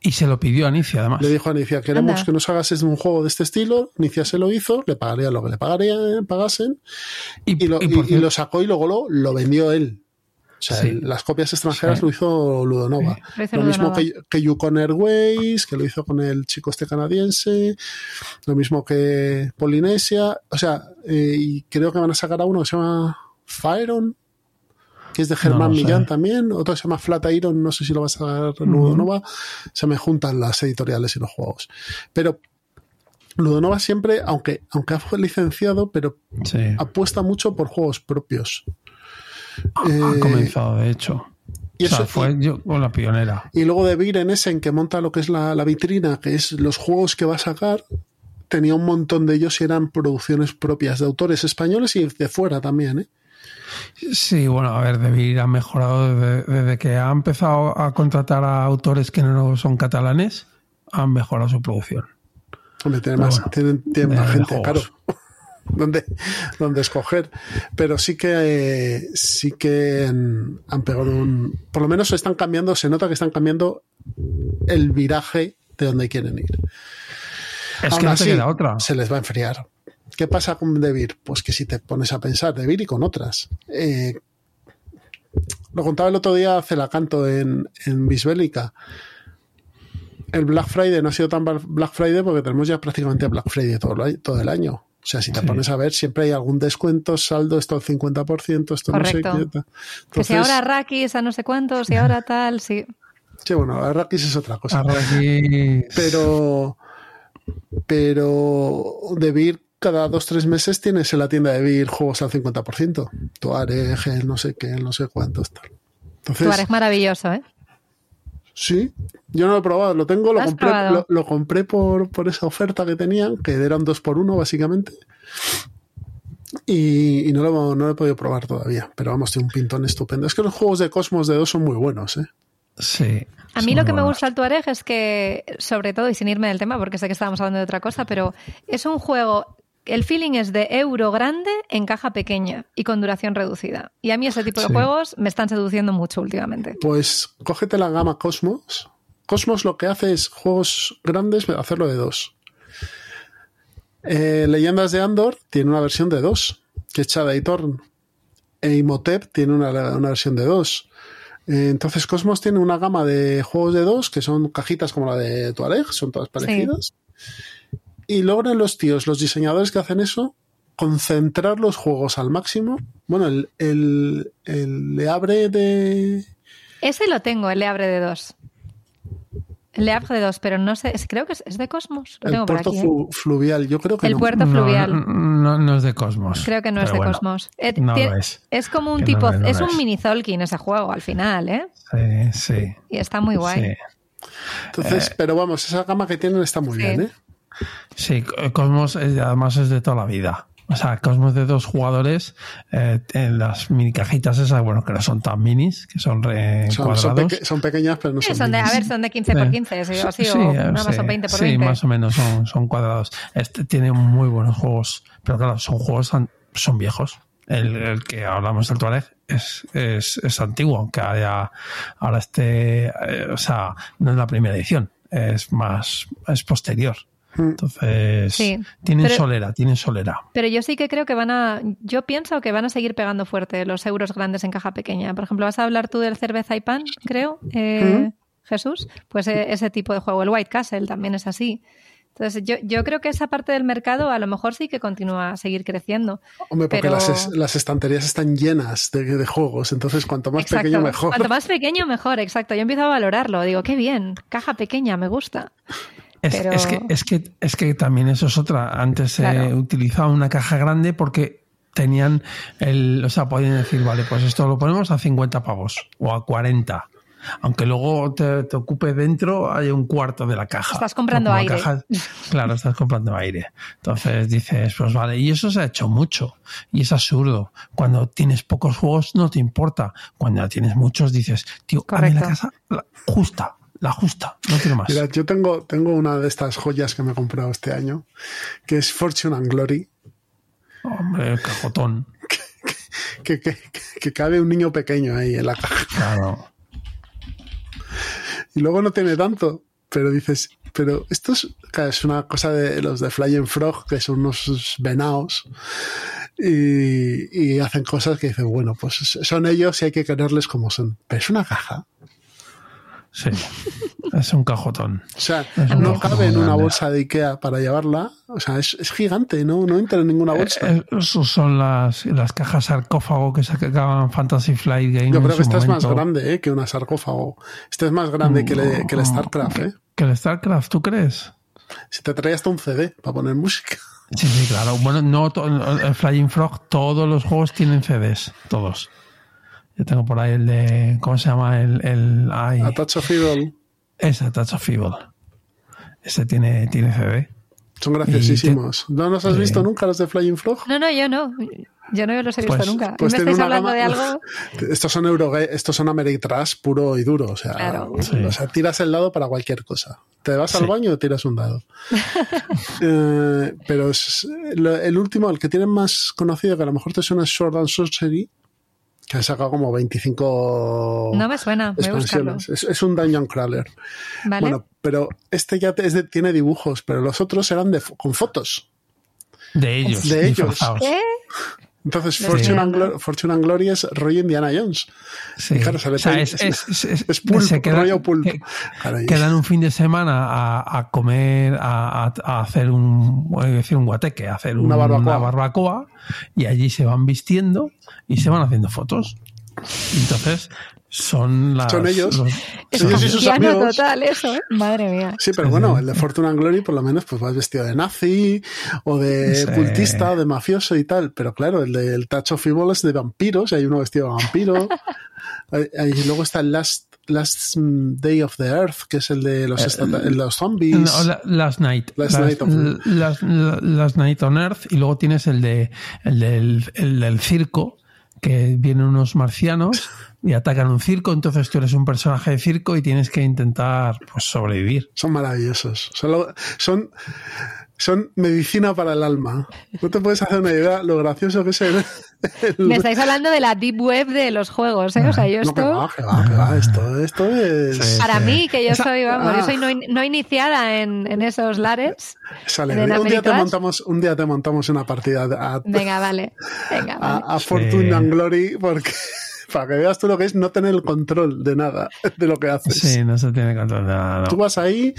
Y se lo pidió a Inicia, además. Le dijo a Inicia, queremos Anda. que nos hagas un juego de este estilo. Inicia se lo hizo, le pagaría lo que le pagaría, pagasen. Y, lo, y y- sacó y luego lo, lo vendió él. O sea, Sí. las copias extranjeras Sí. lo hizo Ludonova. Sí. Lo hizo Lo mismo que, que Yukon Airways, que lo hizo con el chico este canadiense. Lo mismo que Polinesia. O sea, eh, y creo que van a sacar a uno que se llama Fireon, que es de Germán. Millán también. Otro que se llama Flat Iron, no sé si lo va a sacar Ludonova. Se me juntan las editoriales y los juegos. Pero Ludonova siempre, aunque, aunque ha licenciado, pero Sí. apuesta mucho por juegos propios. Ha Eh, comenzado, de hecho. y o sea, eso- fue yo con la pionera. Y luego de Vir en Essen, que monta lo que es la, la vitrina, que es los juegos que va a sacar, tenía un montón de ellos y eran producciones propias de autores españoles y de fuera también. ¿eh? Sí, bueno, a ver, Debir ha mejorado desde, desde que ha empezado a contratar a autores que no son catalanes, han mejorado su producción. Hombre, tiene más, bueno, tienen, tienen de- más de gente, claro. Donde, donde escoger. Pero sí que eh, sí que han, han pegado un. Por lo menos están cambiando, se nota que están cambiando el viraje de donde quieren ir. Es Aún que no así, queda otra. Se les va a enfriar. ¿Qué pasa con Devir? Pues que si te pones a pensar, Devir y con otras. Eh, lo contaba el otro día Celacanto en, en Bisbélica. El Black Friday no ha sido tan Black Friday porque tenemos ya prácticamente Black Friday todo, todo el año. O sea, si te Sí. pones a ver, siempre hay algún descuento, saldo, esto al 50%, esto Correcto. no sé qué. tal. Que si Entonces, ahora Rakis a no sé cuántos y ahora tal, sí. Sí, bueno, Arrakis es otra cosa. Pero pero de Vir cada dos tres meses tienes en la tienda de Vir juegos al 50% Tuareg, no sé qué, no sé cuántos tal entonces Tu es maravilloso, ¿eh? Sí yo no lo he probado lo tengo lo ¿Lo has compré lo, lo compré por, por esa oferta que tenían que era un 2 por 1 básicamente y, y no, lo, no lo he podido probar todavía pero vamos tiene un pintón estupendo es que los juegos de Cosmos de 2 son muy buenos ¿eh? Sí. A mí lo que me gusta del Tuareg es que, sobre todo, y sin irme del tema, porque sé que estábamos hablando de otra cosa, pero es un juego, el feeling es de euro grande en caja pequeña y con duración reducida. Y a mí ese tipo de Sí. juegos me están seduciendo mucho últimamente. Pues cógete la gama Cosmos. Cosmos lo que hace es juegos grandes, hacerlo de dos. Eh, Leyendas de Andor tiene una versión de dos, que es Chada y Torn. E Imhotep tiene una, una versión de dos. Eh, entonces Cosmos tiene una gama de juegos de dos, que son cajitas como la de Tuareg, son todas parecidas. Y logran los tíos, los diseñadores que hacen eso, concentrar los juegos al máximo. Bueno, el, el, el Le Abre de, Ese lo tengo, el Le Abre de dos. Le Abre de dos, pero no sé, es- creo que es, es de Cosmos. Lo El tengo por puerto aquí. ¿eh? flu- fluvial, yo creo que El no. puerto fluvial. No, no- no es de Cosmos. Creo que no es de bueno, Cosmos. Eh, no tiene- lo es. como un Que tipo, lo es, es un es. mini Zolkin ese juego al final, ¿eh? Sí, sí. Y está muy guay. Sí. Entonces, pero vamos, esa gama que tienen está muy Sí. bien, ¿eh? Sí, Co- Cosmos es- además es de toda la vida. O sea, Cosmos de dos jugadores, eh, en las mini cajitas esas, bueno, que no son tan minis, que son re Son, son, peque- son pequeñas, pero no Sí, son, son de, a minis. ver, son de 15 por 15, sí, o así, o eh, nada más sí, son 20 por sí, 20. más o menos son, son cuadrados. Este tiene muy buenos juegos, pero claro, son juegos, an- son viejos. El, el que hablamos del Tuareg es, es, es antiguo, aunque haya, ahora este, eh, o sea, no es la primera edición, es más, es posterior. Entonces, Sí, tienen pero- solera, tienen solera. Pero yo sí que creo que van a. Yo pienso que van a seguir pegando fuerte los euros grandes en caja pequeña. Por ejemplo, vas a hablar tú del cerveza y pan, creo, eh, Jesús. Pues eh, ese tipo de juego. El White Castle también es así. Entonces, yo, yo creo que esa parte del mercado a lo mejor sí que continúa a seguir creciendo. Hombre, porque pero- las, es- las estanterías están llenas de, de juegos, entonces cuanto más Exacto. pequeño mejor. Cuanto más pequeño, mejor, exacto. Yo empiezo a valorarlo. Digo, qué bien, caja pequeña, me gusta. Es, Pero- es que, es, que, es que también eso es otra. Antes se Claro. utilizaba una caja grande porque tenían el. O sea, podían decir, vale, pues esto lo ponemos a 50 pavos o a 40. Aunque luego te, te ocupe dentro, hay un cuarto de la caja. Estás comprando aire. cajas- claro, estás comprando aire. Entonces dices, pues vale, y eso se ha hecho mucho. Y es absurdo. Cuando tienes pocos juegos no te importa. Cuando tienes muchos dices, tío, a mí la Correcto. casa la justa, la justa, no quiero más. Mira, yo tengo, tengo una de estas joyas que me he comprado este año, que es Fortune and Glory, Hombre, cajotón. que, que, que cabe un niño pequeño ahí en la caja. Claro. Y luego no tiene tanto. Pero dices, pero esto es, es una cosa de los de Flying Frog, que son unos venados. Y, y hacen cosas que dicen, bueno, pues son ellos y hay que quererles como son. Pero es una caja. Sí, es un cajotón. O sea, no cabe en una grande. bolsa de Ikea para llevarla. O sea, es, es gigante, ¿no? No entra en ninguna bolsa. Eh, eh, esos son las, las cajas sarcófago que sacaban Fantasy Flight Game. Yo creo que esta es más grande ¿eh? que una sarcófago. Este es más grande que, el- que el StarCraft. ¿eh? Que el StarCraft, ¿tú crees? Si te trae hasta un CD para poner música. Sí, sí, claro. Bueno, no el Flying Frog, todos los juegos tienen CDs, todos. Yo tengo por ahí el de. ¿Cómo se llama? El. el ay, A Touch of Evil. ese Touch of Evil. Ese tiene, tiene CD. Son graciosísimos. ¿No los has visto nunca los de Flying Frog? No, no, yo no. Yo no los he visto Pues- nunca. pues ¿Me estáis hablando gama- de algo? Estos son Eurogame, estos son Ameritrash puro y duro. O sea, Claro. Sí. o sea, tiras el dado para cualquier cosa. Te vas al baño y tiras un dado. Eh, pero es, el último, el que tienen más conocido, que a lo mejor te suena es Sword and Sorcery, que ha sacado como 25 No me suena, voy a buscarlo. Es, es un dungeon crawler. ¿Vale? Bueno, pero este ya te- es de- tiene dibujos, pero los otros eran de, con fotos. De ellos. De ellos. ¿Qué? Entonces, Sí. Fortune, and Glo- Fortune and Glory es rollo Indiana Jones. Sí. Claro, O sea, es, es, es, es- pulp, se queda- rollo pulp. que- quedan un fin de semana a, a comer, a, hacer un, voy a decir un guateque, a hacer Una un- barbacoa. barbacoa, y allí se van vistiendo y se van haciendo fotos. Entonces son las, Son ellos. los- Es Ellos y sus amigos. total eso, ¿eh? Madre mía. Sí, pero Sí, bueno, el de Fortune and Glory por lo menos pues vas vestido de nazi o de Sí. cultista o de mafioso y tal. Pero claro, el del Touch of Evil es de vampiros, y hay uno vestido de vampiro. Y luego está el Last, Last Day of the Earth, que es el de los, el de los zombies. No, la- Last Night. Last Last, Night of- Last- Last Night on Earth. Y luego tienes el, de, el, del, el del circo, que vienen unos marcianos y atacan un circo. Entonces tú eres un personaje de circo y tienes que intentar pues, sobrevivir. Son maravillosos. Son, lo- son, son medicina para el alma. No te puedes hacer una idea lo gracioso que es el... el- Me estáis hablando de la deep web de los juegos, ¿eh? O sea, yo No, que esto... va, que va, que va. Esto, esto es... Sí. Para Sí. mí, que yo Esa- soy, vamos, Ah. yo soy no, in- no iniciada en, en esos lares. Sale. ¿De Un día, te montamos, un día te montamos una partida a, Venga, vale. Venga, vale. a Fortune and Glory porque para que veas tú lo que es no tener el control de nada de lo que haces. Sí, no se tiene control de nada. no. Tú vas ahí,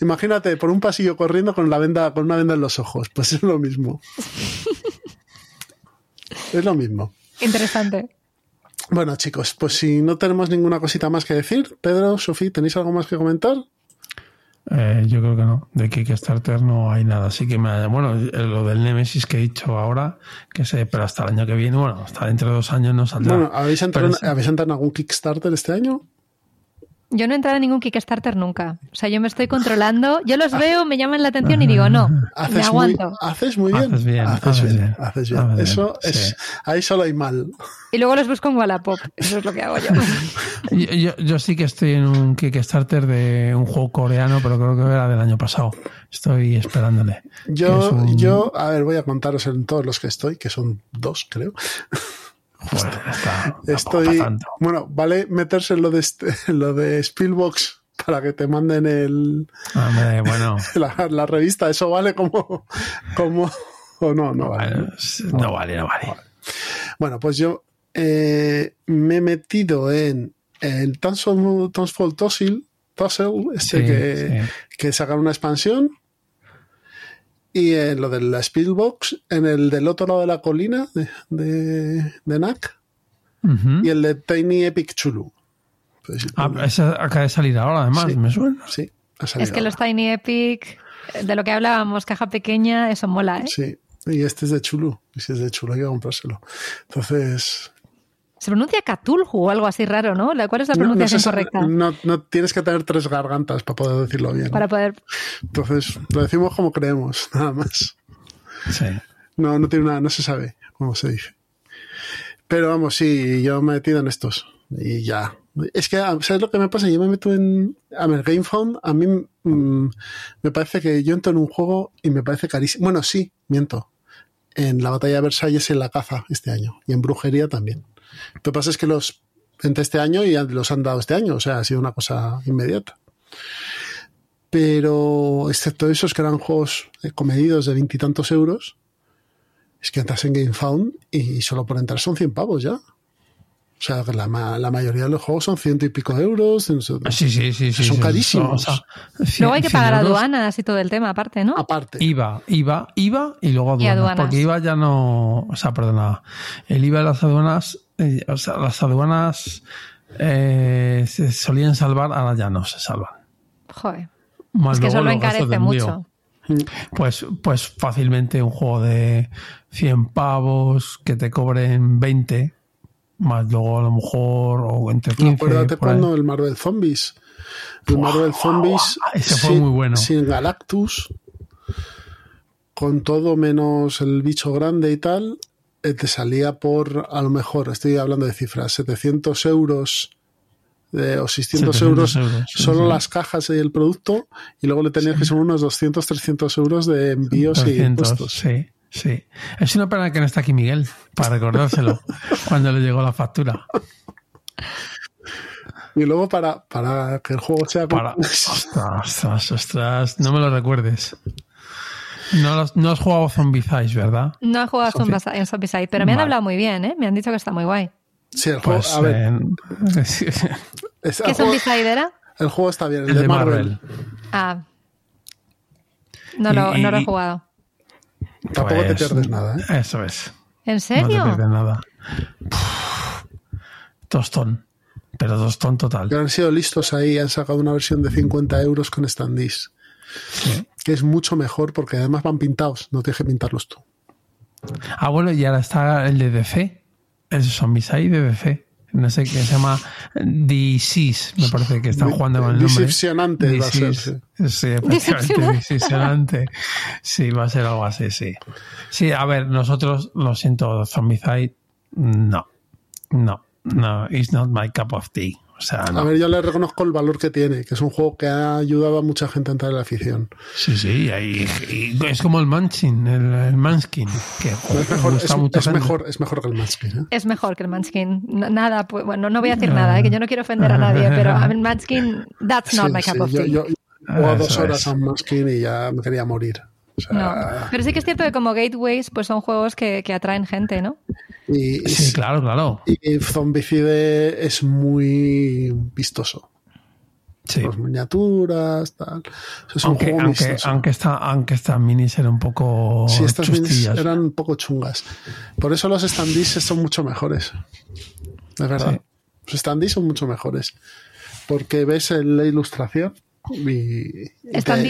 imagínate por un pasillo corriendo con la venda, con una venda en los ojos. Pues es lo mismo. es lo mismo. Interesante. Bueno, chicos, pues si no tenemos ninguna cosita más que decir, Pedro, Sofía, ¿tenéis algo más que comentar? Eh, yo creo que no. De Kickstarter no hay nada. Así que me, bueno, eh, lo del Nemesis que he dicho ahora, que sé, pero hasta el año que viene, bueno, hasta dentro de dos años no saldrá. Bueno, ¿habéis entrado, Pero ¿habéis entrado en algún Kickstarter este año? Yo no he entrado en ningún Kickstarter nunca. O sea, yo me estoy controlando. Yo los veo, me llaman la atención y digo, no, me muy, aguanto. haces muy bien. Haces bien, Haces haces bien. bien. haces bien. Haces bien, Eso sí. es, ahí solo hay mal. Y luego los busco en Wallapop. Eso es lo que hago yo. Yo, yo- yo sí que estoy en un Kickstarter de un juego coreano, pero creo que era del año pasado. Estoy esperándole. Yo, es un- yo, a ver, voy a contaros en todos los que estoy, que son dos, creo. Está- Estoy, bueno, vale meterse en lo de este, en lo de Spielbox para que te manden el, Hombre, bueno, la, la revista. Eso vale como, como, o no, no vale. no vale, no vale. Bueno, pues yo eh, me he metido en el Townsfall Townsfall Tossel, Tossel, este Sí, que, sí. que sacaron una expansión. Y en lo de la Spielbox, en el del otro lado de la colina de, de, de NAC. Y el de Tiny Epic Chulu. Pues, Ah, ese acaba de salir ahora, además, Sí. me suena. sí, ha salido Es que los ahora. Tiny Epic, de lo que hablábamos, caja pequeña, eso mola, ¿eh? Sí, y este es de Chulu. Y si es de Chulu hay que comprárselo. Entonces, Se pronuncia Cthulhu o algo así raro, ¿no? ¿La- ¿Cuál es la no, no pronunciación sé, correcta? no, no tienes que tener tres gargantas para poder decirlo bien. Para poder... Entonces, lo decimos como creemos, nada más. Sí. No, no tiene nada, no se sabe cómo se dice. Pero vamos, sí, yo me he metido en estos. Y ya. Es que, ¿sabes lo que me pasa? Yo me meto en. A ver, GameFound, a mí mm, me parece que yo entro en un juego y me parece carísimo. Bueno, sí, miento. En la batalla de Versalles en la caza este año. Y en brujería también. Lo que pasa es que los entre este año y los han dado este año, o sea, ha sido una cosa inmediata. Pero, excepto esos que eran juegos eh, comedidos de veintitantos euros, es que entras en GameFound y solo por entrar son 100 pavos ya. O sea, que la, ma- la mayoría de los juegos son ciento y pico euros. Sí, sí, sí. sí Son sí, carísimos. o sea, Luego hay que 100 pagar euros, aduanas y todo el tema aparte, ¿no? Aparte. IVA, IVA, IVA y luego aduanas, aduanas. Porque IVA ya no. O sea, perdona. El IVA de las aduanas. Eh, o sea, las aduanas eh, se solían salvar, ahora ya no se salvan. Joder. Más Es que luego eso lo los gastos encarece de envío. mucho. Pues, pues fácilmente un juego de 100 pavos que te cobren 20, más luego a lo mejor, o entre 15. Acuérdate por ahí. cuando el Marvel Zombies. El Buah, Marvel Zombies. buah, ese fue sin- muy bueno. Sin Galactus. Con todo menos el bicho grande y tal. Eh, Te salía por, a lo mejor, estoy hablando de cifras, 700 euros de- o 600 700 euros, solo sí. las cajas y el producto. Y luego le tenías que sumar unos 200, 300 euros de envíos y 300, impuestos. sí, sí. Es una pena que no está aquí Miguel para recordárselo cuando le llegó la factura. Y luego para, para que el juego sea... Para. Ostras, ostras, ostras, no me lo recuerdes. No, los- no has jugado Zombies, ¿verdad? No he jugado a. Zombicide- en Zombicide, pero me han Vale. hablado muy bien, ¿eh? Me han dicho que está muy guay. Sí, el juego, Pues a ver, eh, ¿Qué Zombicide era? el juego está bien, el, el de Marvel. Ah. No lo, Y- no lo he jugado. Tampoco te Pues, pierdes nada, ¿eh? Eso es. ¿En No te serio? pierdes nada. Puf, tostón. Pero tostón total. Que han sido listos ahí, han sacado una versión de 50 euros con standees. Que es mucho mejor porque además van pintados, no tienes que pintarlos tú. Ah, bueno, y ahora está el de DC. El Zombicide de DC. No sé qué se llama Disease, me parece que están jugando con el nombre. Disipsionante va a ser. Sí, efectivamente, disipsionante. Sí, va a ser algo así, sí. Sí, a ver, nosotros, lo siento, Zombicide, no. No, no, it's not my cup of tea. O sea, no. A ver, yo le reconozco el valor que tiene, que es un juego que ha ayudado a mucha gente a entrar en la afición. Sí, sí, y, y es como el Manchin, el, el Manskin, que joder, Es mejor, gusta es, es gente. mejor, es mejor que el Manskin, ¿eh? Es mejor que el Munchkin. N- Nada, pues, bueno, no voy a decir nada, ¿eh? que yo no quiero ofender a nadie, pero a mí el Munchkin, that's not Sí, my sí, cup of yo, tea. yo, yo he jugado dos horas a un Manskin y ya me quería morir. O sea, No. Pero sí que es cierto que como gateways, pues son juegos que, que atraen gente, ¿no? y, Sí, claro, claro. y Zombicide es muy vistoso. Sí. Las miniaturas, tal. Eso es un Aunque, juego aunque, aunque, esta, aunque estas minis eran un poco Sí, estas minis eran un poco chungas. Por eso los standees son mucho mejores. Es verdad. Sí. Los standees son mucho mejores. Porque ves la ilustración y.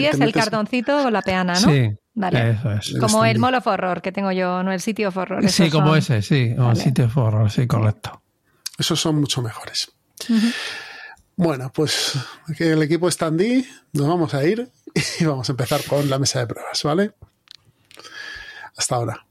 es el metes- cartoncito con la peana, ¿no? Sí, Vale. eso es. Como el of Horror que tengo yo, no el City of Horror. Sí, como son- ese, sí, o el sitio de horror, sí, correcto. Esos son mucho mejores. Bueno, pues el equipo standee nos vamos a ir y vamos a empezar con la mesa de pruebas, ¿vale? Hasta ahora.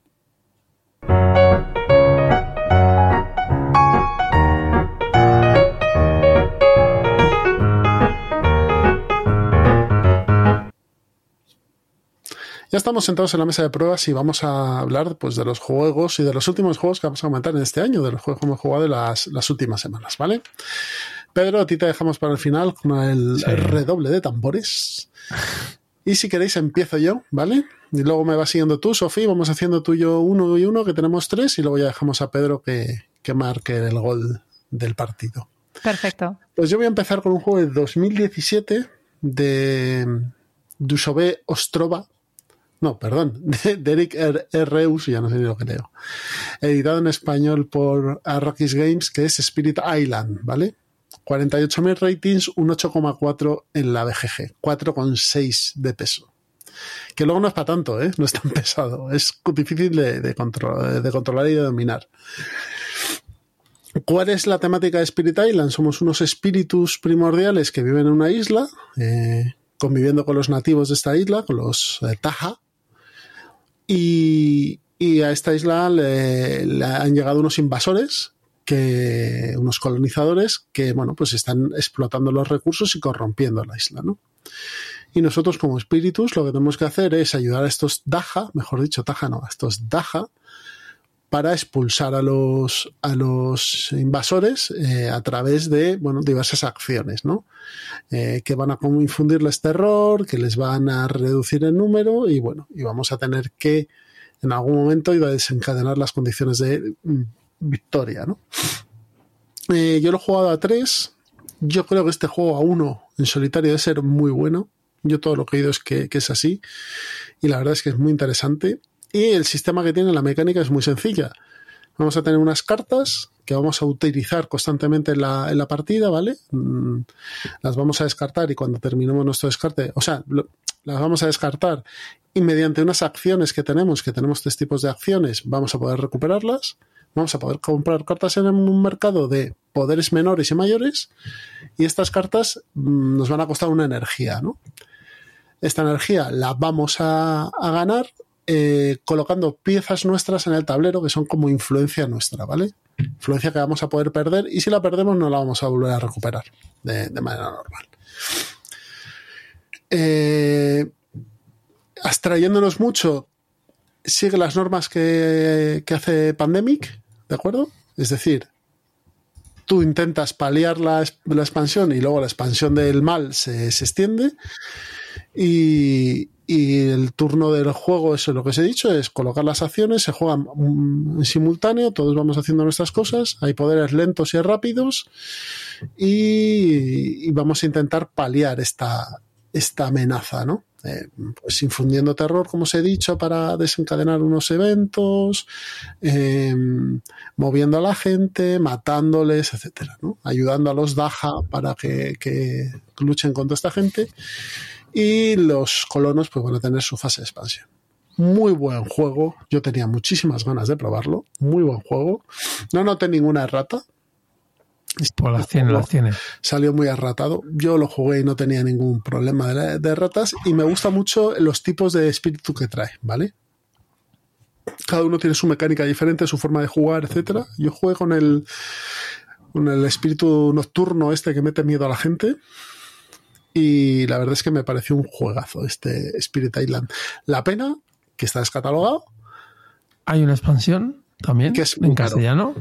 Ya estamos sentados en la mesa de pruebas y vamos a hablar pues, de los juegos y de los últimos juegos que vamos a comentar en este año, de los juegos que hemos jugado en las, las últimas semanas, ¿vale? Pedro, a ti te dejamos para el final con el Sí. redoble de tambores. Y si queréis empiezo yo, ¿vale? Y luego me va siguiendo tú, Sofía, vamos haciendo tú y yo uno y uno, que tenemos tres, y luego ya dejamos a Pedro que, que marque el gol del partido. Perfecto. Pues yo voy a empezar con un juego de 2017 de Dushove Ostrova. No, perdón, de, Eric R. Reus, ya no sé ni lo que leo. Editado en español por Arrakis Games, que es Spirit Island, ¿vale? 48.000 ratings, un 8,4 en la BGG, 4,6 de peso. Que luego no es para tanto, ¿eh? No es tan pesado. Es difícil de controlar y de dominar. ¿Cuál es la temática de Spirit Island? Somos unos espíritus primordiales que viven en una isla, eh, conviviendo con los nativos de esta isla, con los eh, Taja. Y, a esta isla le, le han llegado unos invasores, que, unos colonizadores, que bueno, pues están explotando los recursos y corrompiendo la isla, ¿no? Y nosotros como espíritus lo que tenemos que hacer es ayudar a estos Daja, mejor dicho, Taja no, a estos Daja, para expulsar a los, a los invasores eh, a través de bueno, diversas acciones, ¿no? Eh, que van a infundirles terror, que les van a reducir el número y bueno, y vamos a tener que en algún momento iba a desencadenar las condiciones de mm, victoria, ¿no? Eh, yo lo he jugado a tres. Yo creo que este juego a uno en solitario debe ser muy bueno. Yo todo lo que he oído es que es así. Y la verdad es que es muy interesante. Y el sistema que tiene, la mecánica es muy sencilla. Vamos a tener unas cartas que vamos a utilizar constantemente en la, en la partida, ¿vale? Mm, las vamos a descartar y cuando terminemos nuestro descarte, o sea, las vamos a descartar y mediante unas acciones que tenemos, que tenemos tres tipos de acciones, vamos a poder recuperarlas. Vamos a poder comprar cartas en un mercado de poderes menores y mayores y estas cartas mm, nos van a costar una energía, ¿no? Esta energía la vamos a, a ganar eh, colocando piezas nuestras en el tablero que son como influencia nuestra, ¿vale? Influencia que vamos a poder perder y si la perdemos no la vamos a volver a recuperar de, manera normal. Eh, mucho, sigue las normas que, hace Pandemic, ¿de acuerdo? Es decir, tú intentas paliar la expansión y luego la expansión del mal se, se extiende. Y, y el turno del juego, es lo que os he dicho, es colocar las acciones, se juegan mm, en simultáneo, todos vamos haciendo nuestras cosas, hay poderes lentos y rápidos y, y vamos a intentar paliar esta, esta amenaza, ¿no? Eh, pues infundiendo terror, como os he dicho, para desencadenar unos eventos, eh, moviendo a la gente, matándoles, etcétera, ¿no? Ayudando a los Daja para que luchen contra esta gente. Y los colonos pues van a tener su fase de expansión. Muy buen juego. Yo tenía muchísimas ganas de probarlo. Muy buen juego. No noté ninguna errata. Pues las tiene, las tiene. Salió muy arratado. Yo lo jugué y no tenía ningún problema de, de ratas. Y me gusta mucho los tipos de espíritu que trae, ¿vale? Cada uno tiene su mecánica diferente, su forma de jugar, etcétera. Yo jugué con el, con el espíritu nocturno este que mete miedo a la gente. Y la verdad es que me pareció un juegazo este Spirit Island. La pena que está descatalogado. Hay una expansión también Que es en caro. castellano.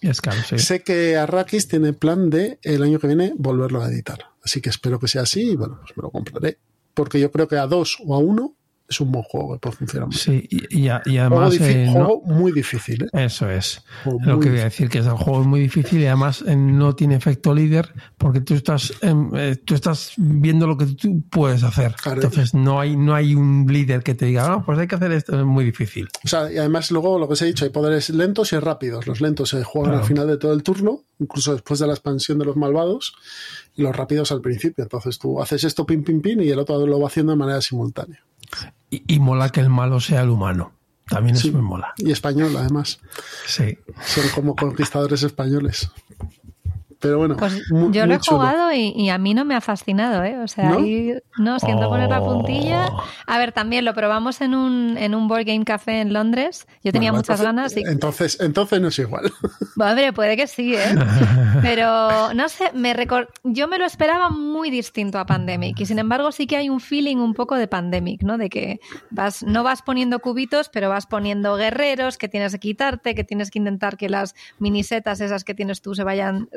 Y es caro, sí. Sé que Arrakis tiene plan de el año que viene volverlo a editar. Así que espero que sea así y bueno, pues me lo compraré. Porque yo creo que a dos o a uno es un buen juego que puede funcionar muy bien. Sí, y, y a- y Juego, además. difi- eh, no- juego muy difícil, ¿eh? Eso es. Juego Lo que voy a decir que es el juego es muy difícil y además eh, no tiene efecto líder porque tú estás eh, tú estás viendo lo que tú puedes hacer. Claro. Entonces no hay no hay un líder que te diga, ah, pues hay que hacer esto, es muy difícil. O sea, y además luego lo que os he dicho, hay poderes lentos y rápidos. Los lentos se juegan Claro. al final de todo el turno, incluso después de la expansión de los malvados, y los rápidos al principio. Entonces tú haces esto pin, pin, pin, y el otro lo va haciendo de manera simultánea. Y, y mola que el malo sea el humano. También Sí. eso me mola. Y español, además. Sí. Son como conquistadores españoles. Pero bueno, Pues yo lo he chulo. jugado y, y a mí no me ha fascinado, ¿eh? O sea, ¿No? ahí no siento poner la puntilla. Oh. A ver, también lo probamos en un, en un Board Game Café en Londres. Yo tenía Bueno, muchas entonces- ganas y Entonces, entonces no es igual. Hombre, puede que sí, ¿eh? Pero no sé, me recor- yo me lo esperaba muy distinto a Pandemic y sin embargo sí que hay un feeling un poco de Pandemic, ¿no? De que vas, no vas poniendo cubitos, pero vas poniendo guerreros que tienes que quitarte, que tienes que intentar que las minisetas esas que tienes tú se vayan,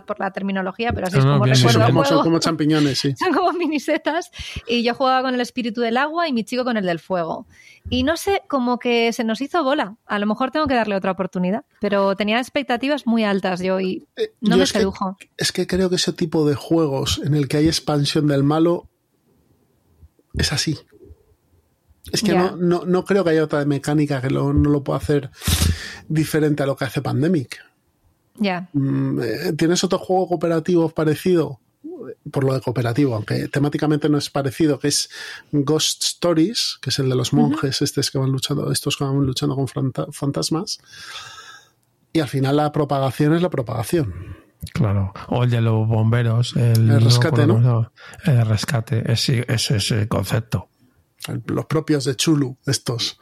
perdonad por la terminología, pero así No, es no, como bien, Sí, recuerdo son, como, son juego. como champiñones, sí. Son como minisetas. Y yo jugaba con el espíritu del agua y mi chico con el del fuego. Y no sé, como que se nos hizo bola. A lo mejor tengo que darle otra oportunidad. Pero tenía expectativas muy altas yo y Eh, no yo me es que- sedujo. es que creo que ese tipo de juegos en el que hay expansión del malo es así. Es que no, no, no creo que haya otra mecánica que lo- no lo pueda hacer diferente a lo que hace Pandemic. Ya. Mm, eh, ¿Tienes otro juego cooperativo parecido? Por lo de cooperativo, aunque temáticamente no es parecido, que es Ghost Stories, que es el de los monjes, estos que van luchando, estos que van luchando con fanta- fantasmas. Y al final la propagación es la propagación. Claro. O el de los bomberos. El, El rescate, ¿no? El rescate. Ese, ese es el concepto. Los propios de Chulu, estos,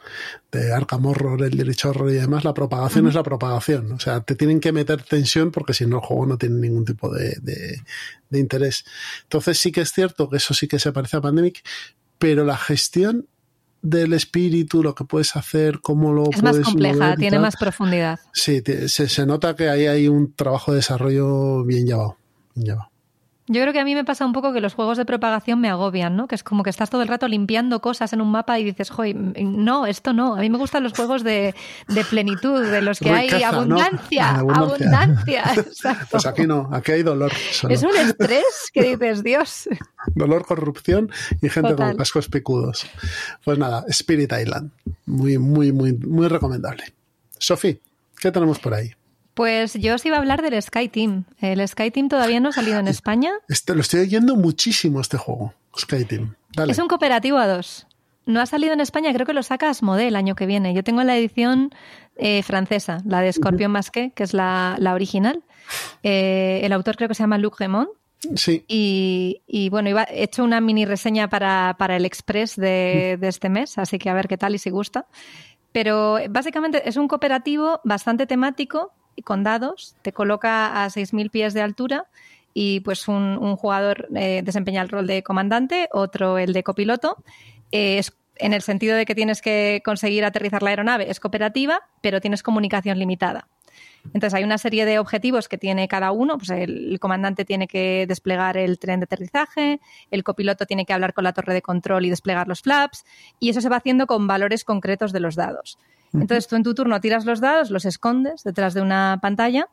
de Arkham Horror, el Dirich Horror y demás, la propagación es la propagación. O sea, te tienen que meter tensión porque si no el juego no tiene ningún tipo de, de- de interés. Entonces sí que es cierto que eso sí que se parece a Pandemic, pero la gestión del espíritu, lo que puedes hacer, cómo lo Es más puedes compleja, mover y tiene más profundidad. Sí, se, se nota que ahí hay un trabajo de desarrollo bien llevado. Bien llevado. Yo creo que a mí me pasa un poco que los juegos de propagación me agobian, ¿no? Que es como que estás todo el rato limpiando cosas en un mapa y dices, joder, no, esto no. A mí me gustan los juegos de, de plenitud, de los que hay abundancia, abundancia. abundancia. Exacto. Pues aquí no, aquí hay dolor. solo. Es un estrés que dices, Dios. Dolor, corrupción y gente Total. con cascos picudos. Pues nada, Spirit Island. Muy, muy, muy, muy recomendable. Sofi, ¿qué tenemos por ahí? Pues yo os iba a hablar del Sky Team. El Sky Team todavía no ha salido en España. Este, lo estoy oyendo muchísimo este juego, Sky Team. Dale. Es un cooperativo a dos. No ha salido en España, creo que lo saca Asmodee el año que viene. Yo tengo la edición eh, francesa, la de Scorpion Masqué, que es la, la original. Eh, el autor creo que se llama Luc Remond. Sí, Y, y, bueno, iba, he hecho una mini reseña para, para el Express de, de este mes, así que a ver qué tal y si gusta. Pero básicamente es un cooperativo bastante temático con dados. Te coloca a 6.000 pies de altura y pues un, jugador eh, desempeña el rol de comandante, otro el de copiloto. Eh, es en el sentido de que tienes que conseguir aterrizar la aeronave. Es cooperativa, pero tienes comunicación limitada. Entonces hay una serie de objetivos que tiene cada uno. Pues el, el comandante tiene que desplegar el tren de aterrizaje, el copiloto tiene que hablar con la torre de control y desplegar los flaps, y eso se va haciendo con valores concretos de los dados. Entonces tú en tu turno tiras los dados, los escondes detrás de una pantalla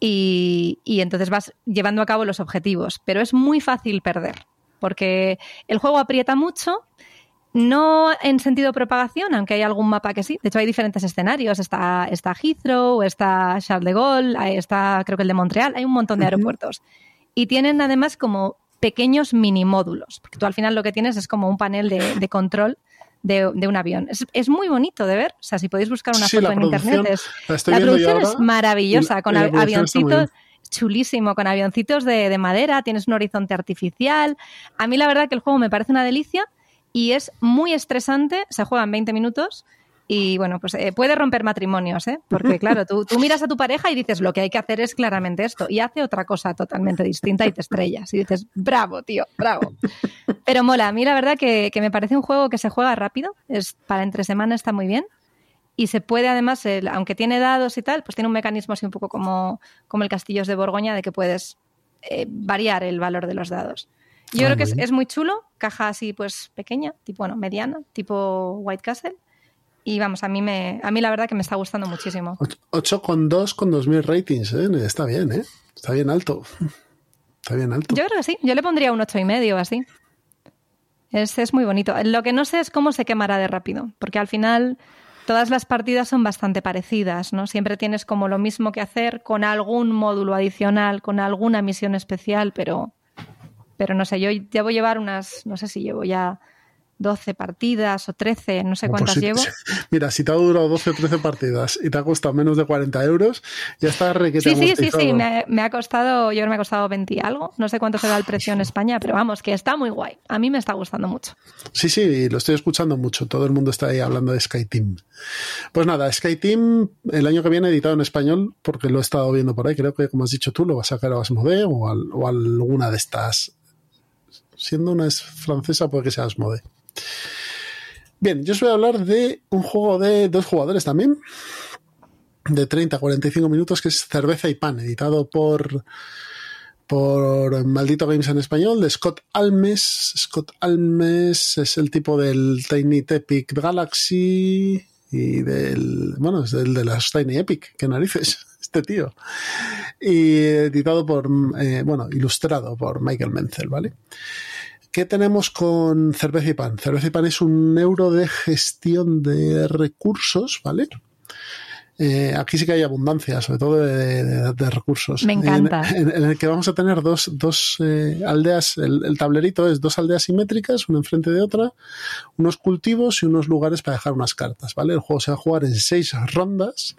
y, y entonces vas llevando a cabo los objetivos. Pero es muy fácil perder, porque el juego aprieta mucho no en sentido propagación, aunque hay algún mapa que sí. De hecho, hay diferentes escenarios. Está, está Heathrow, está Charles de Gaulle, está creo que el de Montreal. Hay un montón de aeropuertos. Y tienen además como pequeños mini módulos, porque tú al final lo que tienes es como un panel de, de control de, de un avión. Es, es muy bonito de ver. O sea, si podéis buscar una Sí, foto en internet, es, la producción es maravillosa, con av- avioncitos chulísimo, con avioncitos de, de madera, tienes un horizonte artificial. A mí la verdad que el juego me parece una delicia y es muy estresante, se juega en 20 minutos y bueno, pues eh, puede romper matrimonios, ¿eh? Porque claro, tú, tú miras a tu pareja y dices, lo que hay que hacer es claramente esto y hace otra cosa totalmente distinta y te estrellas y dices, bravo, tío, bravo. Pero mola, a mí la verdad que, que me parece un juego que se juega rápido, es para entre semana está muy bien y se puede además, el- aunque tiene dados y tal, pues tiene un mecanismo así un poco como, como el Castillos de Borgoña de que puedes eh, variar el valor de los dados. Yo Ah, creo que es, es muy chulo, caja así pues pequeña, tipo, bueno, mediana, tipo White Castle. Y vamos, a mí me, a mí la verdad que me está gustando muchísimo. 8,2 con 2.000 ratings, ¿eh? Está bien, ¿eh? Está bien alto. Está bien alto. Yo creo que sí, yo le pondría un ocho y medio así. Es, es muy bonito. Lo que no sé es cómo se quemará de rápido, porque al final todas las partidas son bastante parecidas, ¿no? Siempre tienes como lo mismo que hacer con algún módulo adicional, con alguna misión especial, pero, pero no sé, yo debo llevar unas, no sé si llevo ya 12 partidas o 13, no sé Pues cuántas si- llevo. Mira, si te ha durado 12 o 13 partidas y te ha costado menos de 40 euros, ya está requete Sí, sí, sí, sí, me ha, me ha costado, yo creo que me ha costado 20 y algo, no sé cuánto será el precio en España, pero vamos, que está muy guay. A mí me está gustando mucho. Sí, sí, lo estoy escuchando mucho. Todo el mundo está ahí hablando de Sky Team. Pues nada, Sky Team el año que viene editado en español, porque lo he estado viendo por ahí. Creo que, como has dicho tú, lo va a sacar a Asmodee o, al- o alguna de estas. Siendo una es francesa, puede que sea Asmodee. Bien, yo os voy a hablar de un juego de dos jugadores también, de 30 a 45 minutos, que es Cerveza y Pan, editado por por Maldito Games en español, de Scott Almes. Scott Almes es el tipo del Tiny Epic Galaxy y del. Bueno, es el de las Tiny Epic, qué narices, este tío. Y editado por. eh, bueno, ilustrado por Michael Menzel, ¿vale? ¿Qué tenemos con Cerveza y Pan? Cerveza y Pan es un euro de gestión de recursos, ¿vale? Eh, aquí sí que hay abundancia, sobre todo de, de- de recursos. Me encanta. En, en- en el que vamos a tener dos, dos eh, aldeas, el, el tablerito es dos aldeas simétricas, una enfrente de otra, unos cultivos y unos lugares para dejar unas cartas, ¿vale? El juego se va a jugar en seis rondas,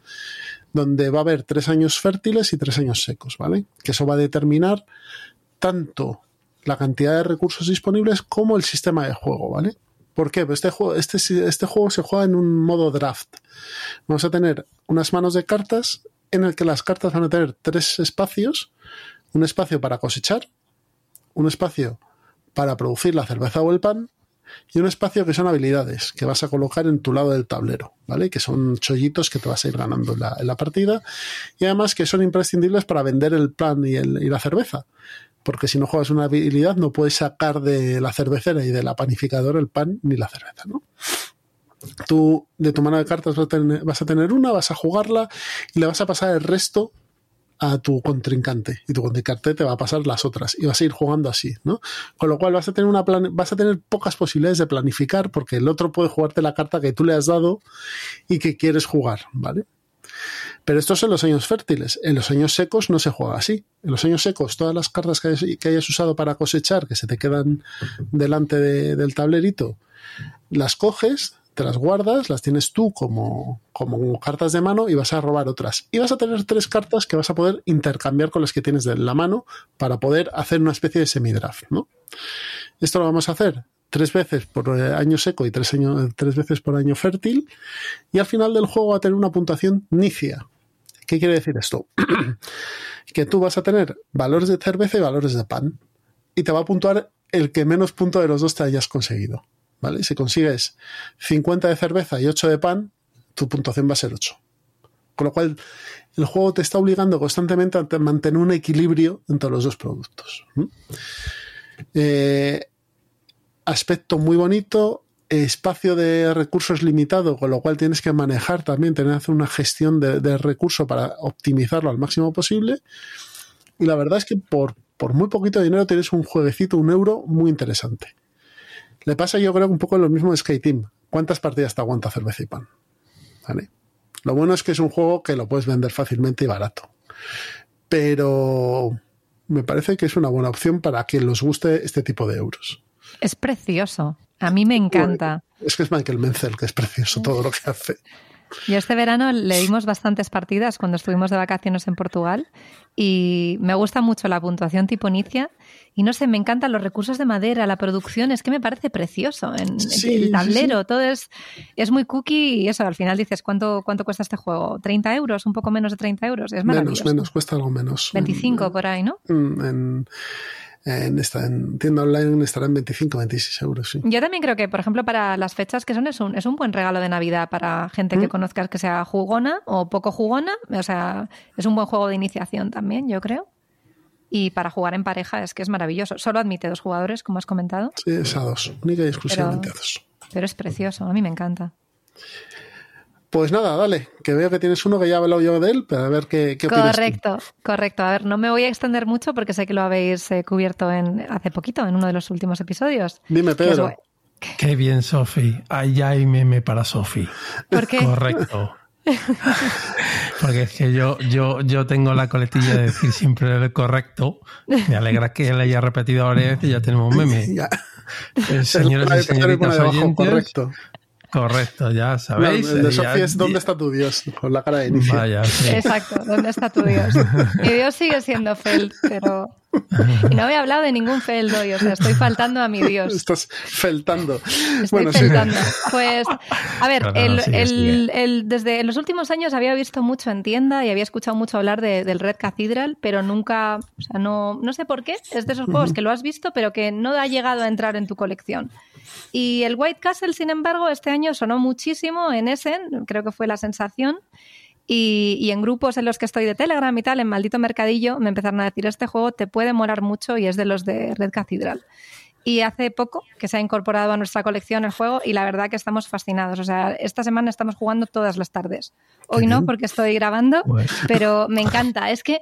donde va a haber tres años fértiles y tres años secos, ¿vale? Que eso va a determinar tanto la cantidad de recursos disponibles como el sistema de juego, ¿vale? ¿Por qué? Pues este juego, este, este juego se juega en un modo draft. Vamos a tener unas manos de cartas en el que las cartas van a tener tres espacios. Un espacio para cosechar, un espacio para producir la cerveza o el pan y un espacio que son habilidades que vas a colocar en tu lado del tablero, ¿vale? Que son chollitos que te vas a ir ganando en la, la partida y además que son imprescindibles para vender el plan y, el- y la cerveza. Porque si no juegas una habilidad no puedes sacar de la cervecera y de la panificadora el pan ni la cerveza, ¿no? Tú de tu mano de cartas vas a, tener, vas a tener una, vas a jugarla y le vas a pasar el resto a tu contrincante y tu contrincante te va a pasar las otras y vas a ir jugando así, ¿no? Con lo cual vas a tener una vas a tener pocas posibilidades de planificar porque el otro puede jugarte la carta que tú le has dado y que quieres jugar, ¿vale? Pero estos son los años fértiles. En los años secos no se juega así. En los años secos, todas las cartas que hayas, usado para cosechar, que se te quedan delante de- del tablerito, las coges, te las guardas, las tienes tú como, cartas de mano y vas a robar otras. Y vas a tener tres cartas que vas a poder intercambiar con las que tienes de la mano para poder hacer una especie de semidraft. Esto lo vamos a hacer tres veces por eh, año seco y tres, tres veces por año fértil. Y al final del juego va a tener una puntuación nicia. ¿Qué quiere decir esto? que tú vas a tener valores de cerveza y valores de pan. Y te va a puntuar el que menos punto de los dos te hayas conseguido. ¿Vale? Si consigues 50 de cerveza y 8 de pan, tu puntuación va a ser 8. Con lo cual, el juego te está obligando constantemente a te- mantener un equilibrio entre los dos productos. Eh, aspecto muy bonito, espacio de recursos limitado, con lo cual tienes que manejar también, tener que hacer una gestión de, de recurso para optimizarlo al máximo posible. Y la verdad es que por, muy poquito dinero tienes un jueguecito, un euro muy interesante. Le pasa yo creo un poco lo mismo de Sky Team. ¿Cuántas partidas te aguanta cerveza y pan? Lo bueno es que es un juego que lo puedes vender fácilmente y barato. Pero me parece que es una buena opción para quien los guste este tipo de euros. Es precioso. A mí me encanta. Es que es Michael Menzel, que es precioso todo lo que hace. Yo este verano le dimos bastantes partidas cuando estuvimos de vacaciones en Portugal y me gusta mucho la puntuación tipo Nicia y no sé, me encantan los recursos de madera, la producción, es que me parece precioso. En, Sí, el sí, tablero, todo es, es muy cookie y eso, al final dices, ¿cuánto, ¿cuánto cuesta este juego? ¿30 euros? ¿Un poco menos de 30 euros? Es maravilloso. Menos, menos, cuesta algo menos. 25 por ahí, ¿no? En, en, en esta en tienda online estará en 25, 26 euros, sí. Yo también creo que, por ejemplo, para las fechas que son, es un, es un buen regalo de Navidad para gente que conozcas que sea jugona o poco jugona. O sea, es un buen juego de iniciación también, yo creo. Y para jugar en pareja es que es maravilloso. Solo admite dos jugadores, como has comentado, Sí, es a dos, única y exclusivamente a dos. pero es precioso. A mí me encanta. Pues nada, dale, que veo que tienes uno que ya he hablado yo de él, pero a ver qué, qué opinas. tú. Correcto, correcto. A ver, no me voy a extender mucho porque sé que lo habéis eh, cubierto en, hace poquito, en uno de los últimos episodios. Dime, Pedro. Qué bien, Sofi. Ahí hay meme para Sofi. ¿Por qué? Correcto. Porque es que yo, yo, yo tengo la coletilla de decir siempre el correcto. Me alegra que él haya repetido varias veces y ya tenemos meme. Ya. Eh, señores y señoritas oyentes, correcto. Correcto, ya No, sabéis. el de eh, ya- Sofía es ¿Dónde está tu Dios? Con la cara de. Vaya, sí. Exacto, ¿dónde está tu Dios? Mi Dios sigue siendo Feld, pero. Y no había hablado de ningún Feld hoy, o sea, estoy faltando a mi Dios. Estás feltando. Estoy bueno, sí. feltando. Pues, a ver, No, no, el, desde los últimos años había visto mucho en tienda y había escuchado mucho hablar de- del Red Cathedral, pero nunca, o sea, no, no sé por qué, es de esos juegos que lo has visto, pero que no ha llegado a entrar en tu colección. Y el White Castle, sin embargo, este año sonó muchísimo en Essen, creo que fue la sensación. Y, y en grupos en los que estoy de Telegram y tal, en Maldito Mercadillo, me empezaron a decir, este juego te puede molar mucho y es de los de Red Cathedral. Y hace poco que se ha incorporado a nuestra colección el juego y la verdad que estamos fascinados. O sea, esta semana estamos jugando todas las tardes. Hoy no, porque estoy grabando, pero me encanta. Es que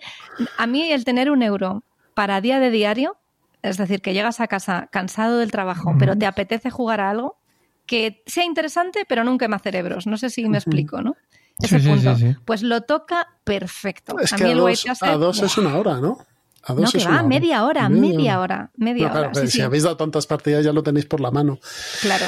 a mí el tener un euro para día de diario, es decir, que llegas a casa cansado del trabajo, pero te apetece jugar a algo que sea interesante, pero nunca más cerebros. No sé si me explico, ¿no? Ese Sí, sí, punto. sí, sí. Pues lo toca perfecto. Es a que mí a el dos, a dos es una hora, ¿no? A dos No, que es va, una hora. media hora, media hora, media No, hora. sí, si sí. habéis dado tantas partidas ya lo tenéis por la mano. Claro.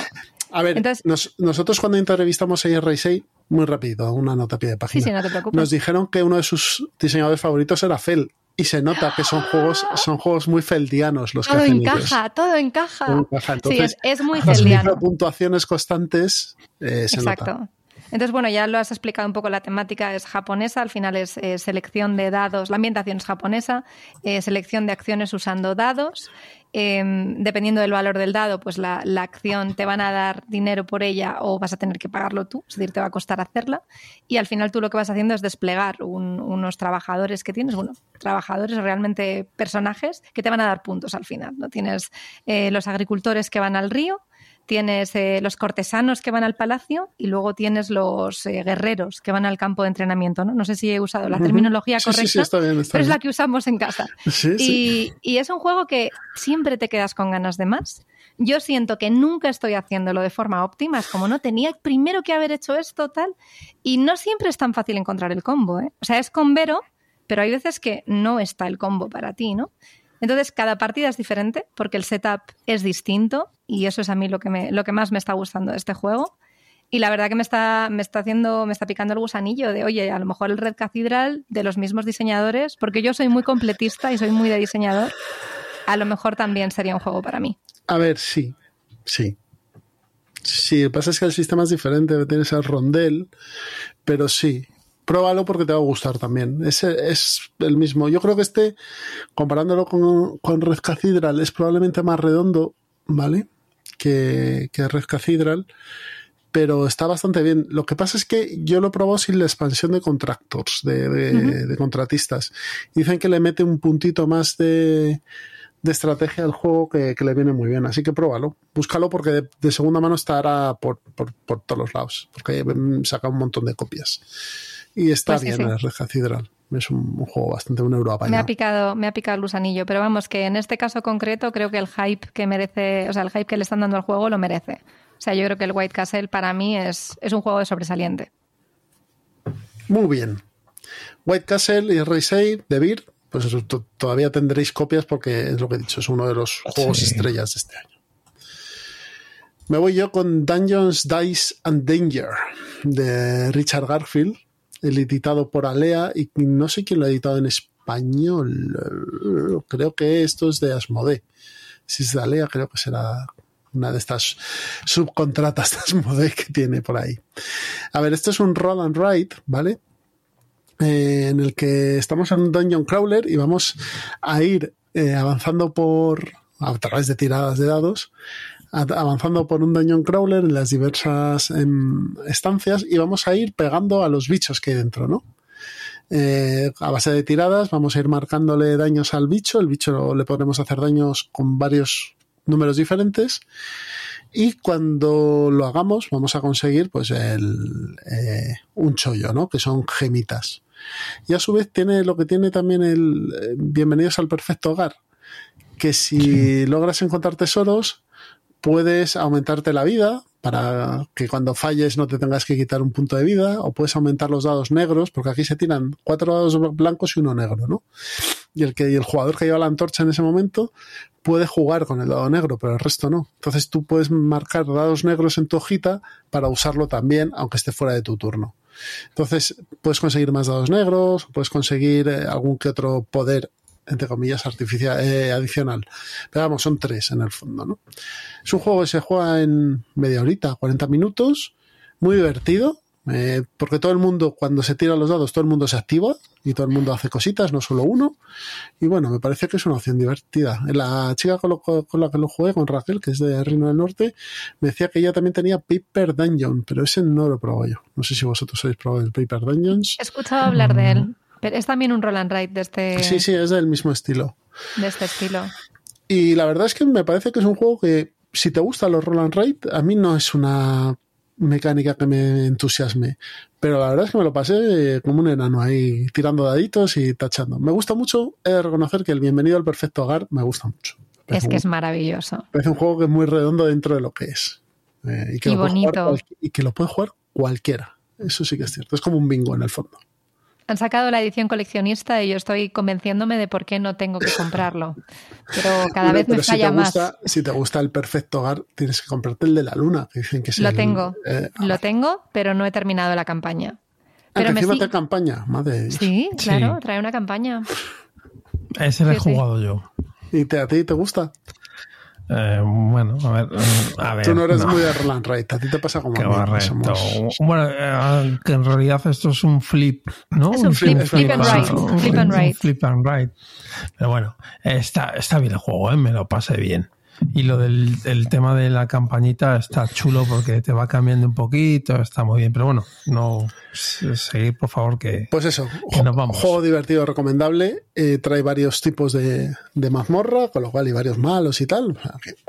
A ver, Entonces- nos- nosotros cuando entrevistamos a R6, muy rápido, una nota a pie de página. Sí, sí, no te preocupes. Nos dijeron que uno de sus diseñadores favoritos era Fel. Y se nota que son juegos, son juegos muy feldianos los que Todo hacen encaja, ellos. todo encaja. Todo encaja. sí, Entonces, es, es muy Las feldiano. puntuaciones constantes eh, se Exacto. nota. Entonces, bueno, ya lo has explicado un poco, la temática es japonesa, al final es eh, selección de dados, la ambientación es japonesa, eh, selección de acciones usando dados. Eh, dependiendo del valor del dado, pues la, la acción te van a dar dinero por ella o vas a tener que pagarlo tú, es decir, te va a costar hacerla. Y al final tú lo que vas haciendo es desplegar un- unos trabajadores que tienes, bueno, trabajadores realmente personajes que te van a dar puntos al final. ¿no? Tienes eh, los agricultores que van al río, tienes eh, los cortesanos que van al palacio y luego tienes los eh, guerreros que van al campo de entrenamiento. No, no sé si he usado la terminología sí, correcta, sí, está bien, está pero es la que usamos en casa. Y, y es un juego que siempre te quedas con ganas de más. Yo siento que nunca estoy haciéndolo de forma óptima, es como no tenía primero que haber hecho esto, tal. Y no siempre es tan fácil encontrar el combo, ¿eh? O sea, es combero, pero hay veces que no está el combo para ti, ¿no? Entonces, cada partida es diferente porque el setup es distinto y eso es a mí lo que, me, lo que más me está gustando de este juego. Y la verdad que me está, me está haciendo, me está picando el gusanillo de, oye, a lo mejor el Red Cathedral de los mismos diseñadores, porque yo soy muy completista y soy muy de diseñador, a lo mejor también sería un juego para mí. A ver, sí, sí. Sí, lo pasa es que el sistema es diferente, tienes el rondel, pero sí. Pruébalo porque te va a gustar también. Ese es el mismo. Yo creo que este, comparándolo con, con Red Cathedral, es probablemente más redondo, ¿vale? Que, que Red Cathedral, pero está bastante bien. Lo que pasa es que yo lo he probado sin la expansión de contractors, de, de- Ujú. de contratistas. Dicen que le mete un puntito más de, de estrategia al juego que, que le viene muy bien. Así que pruébalo. Búscalo porque de, de segunda mano estará por, por, por todos los lados. Porque mm, saca un montón de copias. Y está Pues bien sí. el Red Cathedral. Es un, un juego bastante un euro Me ha apañado. picado, me ha picado el gusanillo, pero vamos, que en este caso concreto creo que el hype que merece, o sea, el hype que le están dando al juego lo merece. O sea, yo creo que el White Castle para mí es, es un juego de sobresaliente. Muy bien. White Castle y Race de Beer, pues eso, todavía tendréis copias porque es lo que he dicho, es uno de los juegos Sí. estrellas de este año. Me voy yo con Dungeons, Dice and Danger de Richard Garfield, el editado por Alea y no sé quién lo ha editado en español. Creo que esto es de Asmodee. Si es de Alea, creo que será una de estas subcontratas de Asmodee que tiene por ahí. A ver, esto es un roll and write, ¿vale? Eh, en el que estamos en un dungeon crawler y vamos a ir eh, avanzando por a través de tiradas de dados avanzando por un dungeon crawler en las diversas em, estancias y vamos a ir pegando a los bichos que hay dentro, ¿no? Eh, a base de tiradas vamos a ir marcándole daños al bicho, el bicho le podremos hacer daños con varios números diferentes y cuando lo hagamos vamos a conseguir pues el, eh, un chollo, ¿no? Que son gemitas. Y a su vez tiene lo que tiene también el eh, Bienvenidos al Perfecto Hogar, que si logras encontrar tesoros, puedes aumentarte la vida para que cuando falles no te tengas que quitar un punto de vida, o puedes aumentar los dados negros, porque aquí se tiran cuatro dados blancos y uno negro, ¿no? Y el, jugador que lleva la antorcha en ese momento puede jugar con el dado negro, pero el resto no. Entonces tú puedes marcar dados negros en tu hojita para usarlo también, aunque esté fuera de tu turno. Entonces puedes conseguir más dados negros, puedes conseguir eh, algún que otro poder, entre comillas, artificial, eh, adicional. Pero vamos, son tres en el fondo, ¿no? Es un juego que se juega en media horita, 40 minutos, muy divertido, eh, porque todo el mundo, cuando se tiran los dados, todo el mundo se activa y todo el mundo hace cositas, no solo uno. Y bueno, me parece que es una opción divertida. La chica con, lo- con la que lo jugué, con Raquel, que es de Reino del Norte, me decía que ella también tenía Paper Dungeon, pero ese no lo probado yo. No sé si vosotros habéis probado el Paper Dungeons. He escuchado hablar de él, pero es también un roll and write de este, Sí, sí, es del mismo estilo. de este estilo. Y la verdad es que me parece que es un juego que, si te gustan los roll and write, a mí no es una mecánica que me entusiasme. Pero la verdad es que me lo pasé eh, como un enano ahí, tirando daditos y tachando. Me gusta mucho, he de reconocer que el Bienvenido al Perfecto Hogar me gusta mucho. Me Es que un- es maravilloso. parece un juego que es muy redondo dentro de lo que es. Eh, y, que Y jugar bonito. y que lo puede jugar cualquiera. Eso sí que es cierto. Es como un bingo en el fondo. Han sacado la edición coleccionista y yo estoy convenciéndome de por qué no tengo que comprarlo. Pero cada Pero- vez me pero si falla más. Si te gusta el perfecto hogar, tienes que comprarte el de la luna, que dicen que Lo el- tengo, eh, lo tengo, pero no he terminado la campaña. ah, Pero que me te campaña, madre. Sí, claro, Sí. trae una campaña. Ese lo he Sí, sí. jugado yo. ¿Y te, a ti te gusta? Eh, bueno, a ver. eh, A ver Tú no eres no. muy de roll and write, a ti te pasa como Qué a mí. somos- Bueno, eh, que en realidad esto es un flip, ¿no? Es un flip, flip and ah, write, un- flip and un write. flip and write. Pero bueno, está, está bien el juego, ¿eh? me lo pasé bien. Y lo del el tema de la campañita está chulo porque te va cambiando un poquito, está muy bien. Pero bueno, no se- seguir, por favor, que Pues eso, Que nos vamos. juego divertido, recomendable. eh, trae varios tipos de, de mazmorra, con lo cual y varios malos y tal.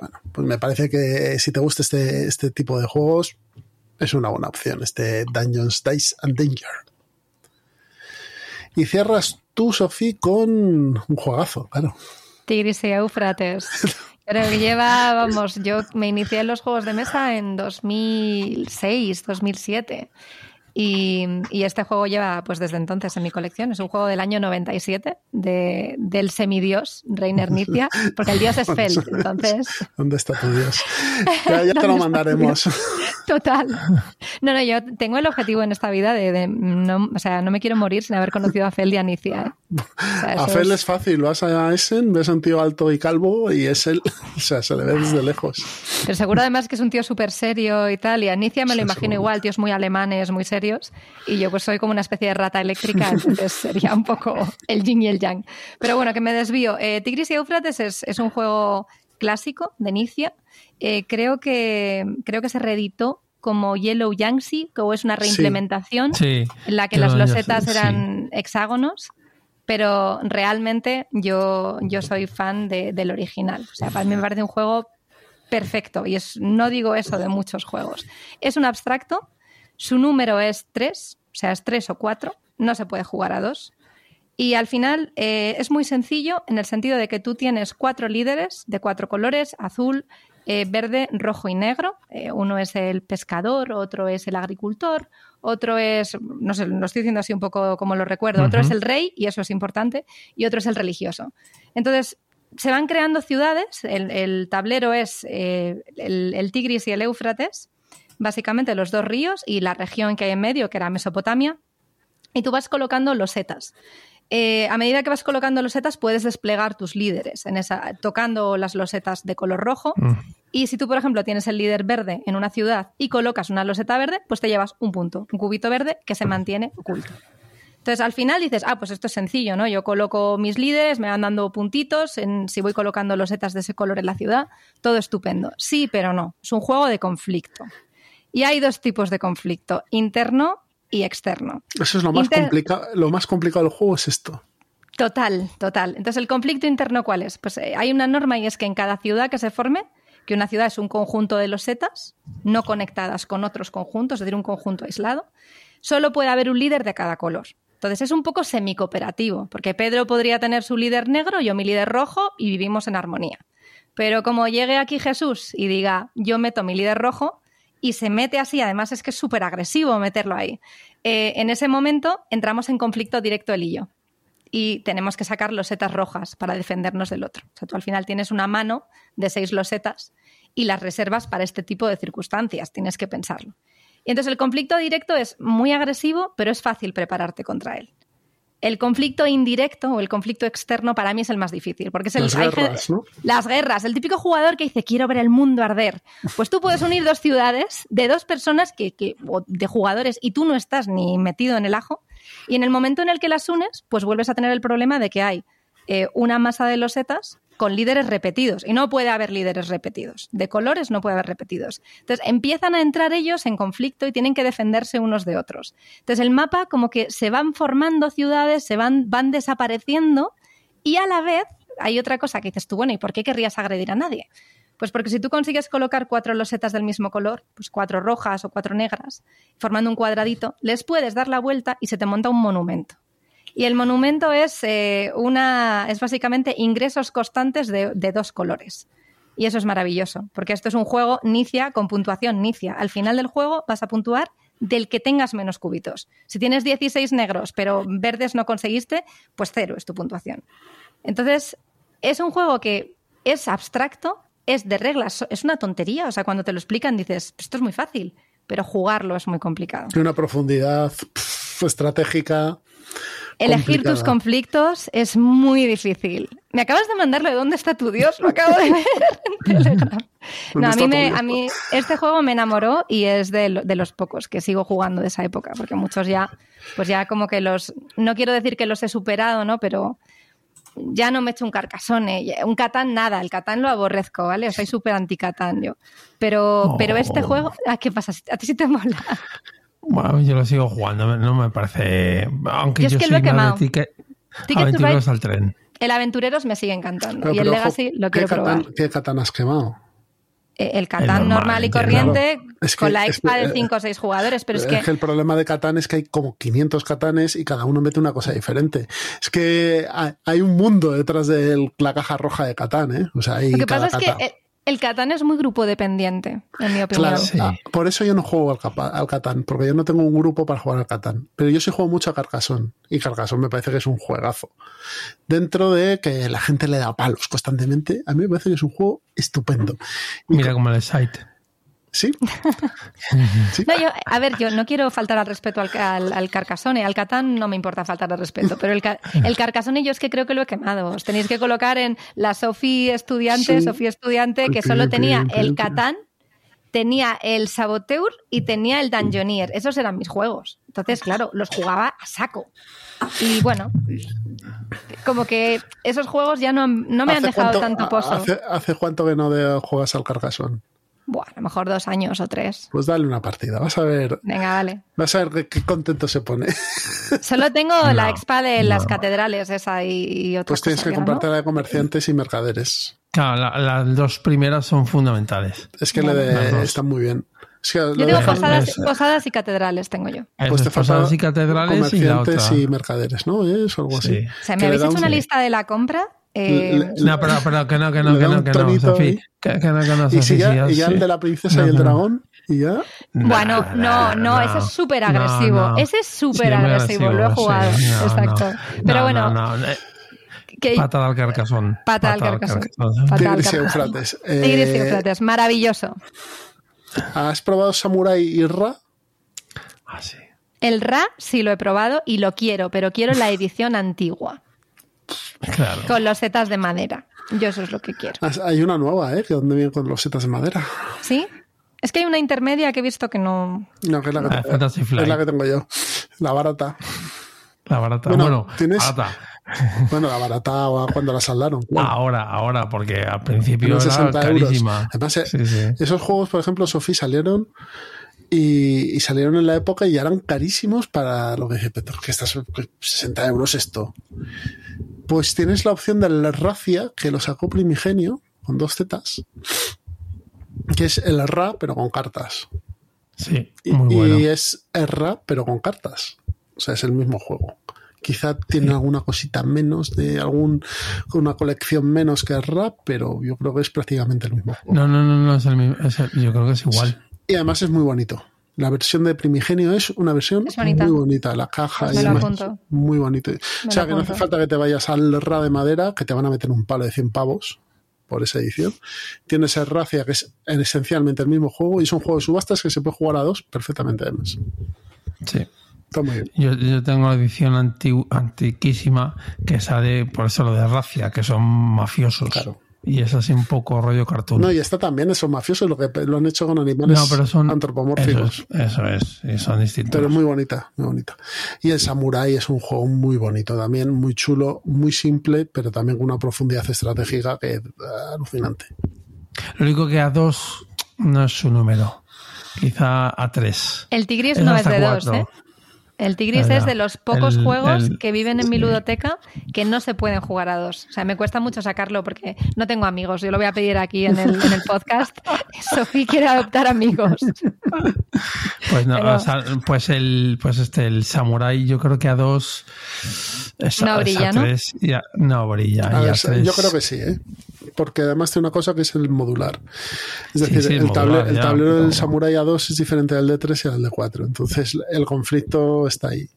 Bueno, pues me parece que si te gusta este, este tipo de juegos, es una buena opción, este Dungeons, Dice and Danger. Y cierras tú, Sofía, con un juegazo, claro. Tigris y Éufrates. Que lleva, vamos, yo me inicié en los juegos de mesa en 2006, 2007. Y, y este juego lleva, pues desde entonces en mi colección. Es un juego del año 97 de, del semidios Reiner Nicia, porque el dios es Feld. Entonces, ¿Dónde está tu Dios? Ya, ya te lo ¿Dónde está mandaremos. Total. No, no, yo tengo el objetivo en esta vida de, de no, o sea, no me quiero morir sin haber conocido a Feld y a Nicia. ¿eh? O sea, A eso Fel es- es fácil, vas a Essen, ves a un tío alto y calvo y es él. O sea, se le ve desde lejos. Pero seguro además que es un tío súper serio y tal. Y a me lo Sí, imagino seguro. igual, tíos muy alemanes, muy serios. Y yo pues soy como una especie de rata eléctrica, entonces sería un poco el yin y el yang. Pero bueno, que me desvío. Eh, Tigris y Éufrates es, es un juego clásico de Nicia. Eh, creo, que, creo que se reeditó como Yellow Yangtze, que es una reimplementación sí. en la que las losetas sí. eran hexágonos, pero realmente yo, yo soy fan de- del original. O sea, para mí me parece un juego perfecto y es, no digo eso de muchos juegos. Es un abstracto, su número es 3, o sea, es 3 o 4, no se puede jugar a 2. Y al final eh, es muy sencillo en el sentido de que tú tienes cuatro líderes de cuatro colores, azul, eh, verde, rojo y negro. Eh, uno es el pescador, otro es el agricultor, otro es, no sé, lo estoy diciendo así un poco como lo recuerdo, otro es el rey, y eso es importante, y otro es el religioso. Entonces, se van creando ciudades, el, el tablero es el, el Tigris y el Éufrates, básicamente los dos ríos y la región que hay en medio, que era Mesopotamia, y tú vas colocando losetas. Eh, a medida que vas colocando losetas, puedes desplegar tus líderes, en esa, tocando las losetas de color rojo. Mm. Y si tú, por ejemplo, tienes el líder verde en una ciudad y colocas una loseta verde, pues te llevas un punto, un cubito verde que se mantiene oculto. Entonces, al final dices, ah, pues esto es sencillo, ¿no? Yo coloco mis líderes, me van dando puntitos, en, si voy colocando losetas de ese color en la ciudad, todo estupendo. Sí, pero no, es un juego de conflicto. Y hay dos tipos de conflicto, interno y externo. Eso es lo más, Inter- complicado lo más complicado del juego, es esto. Total, total. Entonces, ¿el conflicto interno cuál es? Pues eh, hay una norma y es que en cada ciudad que se forme, que una ciudad es un conjunto de losetas, no conectadas con otros conjuntos, es decir, un conjunto aislado, solo puede haber un líder de cada color. Entonces es un poco semicooperativo, porque Pedro podría tener su líder negro, yo mi líder rojo y vivimos en armonía. Pero como llegue aquí Jesús y diga, yo meto mi líder rojo, y se mete así, además es que es súper agresivo meterlo ahí, eh, en ese momento entramos en conflicto directo él y yo y tenemos que sacar losetas rojas para defendernos del otro. O sea, tú al final tienes una mano de seis losetas y las reservas para este tipo de circunstancias, tienes que pensarlo. Y entonces el conflicto directo es muy agresivo, pero es fácil prepararte contra él. El conflicto indirecto o el conflicto externo para mí es el más difícil, porque es el, Las guerras, ¿no? las guerras, el típico jugador que dice quiero ver el mundo arder. Pues tú puedes unir dos ciudades de dos personas que, que- o de jugadores y tú no estás ni metido en el ajo. Y en el momento en el que las unes, pues vuelves a tener el problema de que hay eh, una masa de losetas con líderes repetidos. Y no puede haber líderes repetidos. De colores no puede haber repetidos. Entonces empiezan a entrar ellos en conflicto y tienen que defenderse unos de otros. Entonces el mapa como que se van formando ciudades, se van, van desapareciendo y a la vez hay otra cosa que dices tú, bueno, ¿y por qué querrías agredir a nadie? Pues porque si tú consigues colocar cuatro losetas del mismo color, pues cuatro rojas o cuatro negras, formando un cuadradito, les puedes dar la vuelta y se te monta un monumento. Y el monumento es, eh, una, es básicamente ingresos constantes de, dos colores. Y eso es maravilloso, porque esto es un juego Nicia con puntuación Nicia. Al final del juego vas a puntuar del que tengas menos cubitos. Si tienes 16 negros, pero verdes no conseguiste, pues cero es tu puntuación. Entonces, es un juego que es abstracto, es de reglas, es una tontería. O sea, cuando te lo explican dices, esto es muy fácil, pero jugarlo es muy complicado. Tiene una profundidad estratégica Elegir tus conflictos es muy difícil. Me acabas de mandarlo de dónde está tu Dios, lo acabo de ver en Telegram. No, ¿Dónde a mí, me, a mí este juego me enamoró y es de, lo- de los pocos que sigo jugando de esa época, porque muchos ya, pues ya como que los, no quiero decir que los he superado, ¿no? Pero ya no me he hecho un carcasone, ya- un Catán nada, el Catán lo aborrezco, ¿vale? Soy súper anti-Catán yo. Pero, pero este Oh. juego, ¿a qué pasa? ¿A ti sí te mola? Bueno, yo lo sigo jugando, no me parece. Aunque Yo es que soy lo he quemado. de ticket, Ticket to aventureros Ride- al tren. El Aventureros me sigue encantando Pero- y el pero, ojo, Legacy lo ¿qué quiero probar. Catán- ¿Qué Catán has quemado? Eh, El Catán normal, normal, y corriente Claro. Es que- con la expa de eh, 5 o 6 jugadores, pero es Es que que el problema de Catán es que hay como 500 Catanes y cada uno mete una cosa diferente. Es que hay- hay un mundo detrás de la caja roja de Catán, ¿eh? O sea, hay lo que cada pasa es que Catán. El, Catán es muy grupo dependiente, en mi opinión. Claro, Sí. ah, por eso yo no juego al, Catán, porque yo no tengo un grupo para jugar al Catán. Pero yo sí juego mucho a Carcassonne, y Carcassonne me parece que es un juegazo. Dentro de que la gente le da palos constantemente, a mí me parece que es un juego estupendo. Y Mira como el site. ¿Sí? ¿Sí? No, yo, a ver, yo no quiero faltar al respeto al, al, al. Al Catán no me importa faltar al respeto, pero el, el yo es que creo que lo he quemado. Os tenéis que colocar en la Sofi estudiante, Sí. Sofía estudiante, que solo tenía el. Catán, tenía el Saboteur y tenía el Dungeoneer. Esos eran mis juegos. Entonces, claro, los jugaba a saco. Y bueno, como que esos juegos ya no, no me han ¿Hace dejado cuánto- tanto pozo. ¿Hace, hace cuánto que no de- juegas al Carcassonne? Buah, a lo mejor dos años o tres. Pues dale una partida, vas a ver, Venga, vale. vas a ver qué, qué contento se pone. Solo tengo No, la expa de las no. catedrales, esa y, y otras Pues tienes que comprarte ¿no? la de comerciantes y mercaderes. Claro, la- las dos primeras son fundamentales. Es que le Las de, están muy bien. Es que lo Yo tengo posadas, es- posadas y catedrales, tengo yo. pues te posadas y catedrales y la comerciantes otra. y mercaderes, ¿no? ¿Es algo Sí. así. O sea, ¿me habéis hecho un- una lista de la compra? Eh, No, pero, pero que no, que no, que no, que no. Que, que no, que no, Y, si ya, sí, y ya sí. el de la princesa No, y el no. dragón, y ya. bueno, no, no, ese es súper agresivo. No, no. Ese es súper Sí, agresivo, lo he sí, jugado. no, Exacto. no. Pero No, bueno, no, no, eh, que- Patada al carcasón. Pata al Patada carcasón. Pata al Tigris y carcasón. Eufrates. Tigris y Eh, Eufrates, maravilloso. ¿Has probado Samurai y Ra? Ah, sí. El Ra sí lo he probado y lo quiero, pero quiero la edición antigua, Claro. con los setas de madera. Yo eso es lo que quiero. Has- Hay una nueva, ¿eh? Que donde viene con los setas de madera. ¿Sí? Es que hay una intermedia que he visto que no. No, que es la que, Ah, Flight. es la que tengo yo. La barata. La barata. Bueno, Bueno, tienes- barata. Bueno, la barata cuando la saldaron. Ahora, ahora, porque al principio era 60 euros. carísima. Además, eh, Sí, sí. esos juegos, por ejemplo, Sofi salieron y, y salieron en la época y eran carísimos para lo que dije, pero que estás 60 euros esto. Pues tienes la opción del Racia, que lo sacó Primigenio, con dos zetas, que es el Ra, pero con cartas. Sí, Y, muy y bueno. es Ra, pero con cartas. O sea, es el mismo juego. Quizá tiene alguna cosita menos de algún una colección menos que Ra, pero yo creo que es prácticamente el mismo juego. No, no, no, no es el mismo. es el- yo creo que es igual. Y además es muy bonito. La versión de Primigenio es una versión Es bonita. muy bonita. La caja Pues y demás, apunto. muy bonito. o sea, que no hace falta que te vayas al Ra de madera, que te van a meter un palo de 100 pavos por esa edición. Tienes el Racia, que es esencialmente el mismo juego, y es un juego de subastas que se puede jugar a dos perfectamente además. Sí. Está muy bien. Yo, yo tengo la edición antigu- antiquísima que sale, por eso lo de Racia, que son mafiosos. Claro. Y es así un poco rollo cartoon. No, y está también esos mafiosos, lo que lo han hecho con animales No, pero son antropomórficos. Eso es, eso es, y son distintos. Pero muy bonita, muy bonita. Y el Samurai es un juego muy bonito también, muy chulo, muy simple, pero también con una profundidad estratégica que es alucinante. Lo único que a dos no es su número. Quizá a tres. El Tigris Es no es de dos. ¿eh? El Tigris es de los pocos El- juegos el- que viven en mi ludoteca que no se pueden jugar a dos. O sea, me cuesta mucho sacarlo porque no tengo amigos. Yo lo voy a pedir aquí en el, en el podcast. Sofía quiere adoptar amigos. Pues no, Pero- o sea, pues el, pues este, el Samurai, yo creo que a dos. es No es a brilla, ¿no? tres, y a- no brilla. A y a ver, tres- yo creo que sí, ¿eh? Porque además tiene una cosa que es el modular. Es decir, sí, el, el table- modular, el ya, tablero del Samurai A2 es diferente al de 3 y al de 4. Entonces el conflicto está ahí.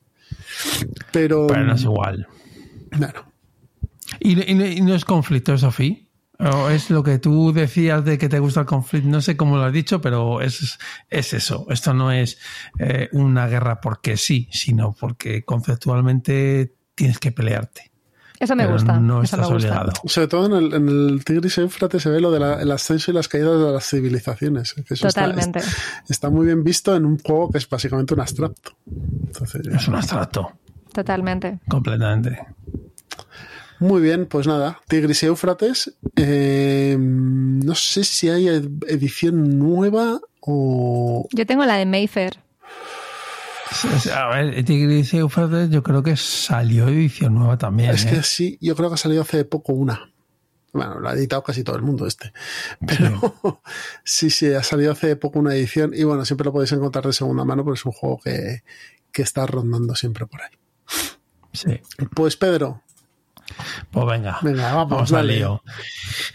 Pero, Pero no es igual. claro, ¿Y, y no- y no es conflicto, Sofía? ¿O es lo que tú decías de que te gusta el conflicto? No sé cómo lo has dicho, pero es, es eso. Esto no es eh, una guerra porque sí, sino porque conceptualmente tienes que pelearte. Eso me pero gusta. No eso me estás gusta. obligado. Sobre todo en el, en el Tigris y Éufrates se ve lo del ascenso y las caídas de las civilizaciones. que eso está- Totalmente. Está, muy bien visto en un juego que es básicamente un abstracto. Entonces, Es un abstracto, Totalmente. completamente. Muy bien, pues nada, Tigris y Éufrates. eh, no sé si hay ed- edición nueva o... Yo tengo la de Mayfair. Sí, A ver, Tigris y Éufrates yo creo que salió edición nueva también. Es ¿eh? que sí, yo creo que ha salido hace poco una. Bueno, lo ha editado casi todo el mundo este. Pero sí, sí, ha salido hace poco una edición y bueno, siempre lo podéis encontrar de segunda mano, pero es un juego que, que está rondando siempre por ahí. Sí. Pues Pedro, Pues venga, Venga, vamos, al dale. lío.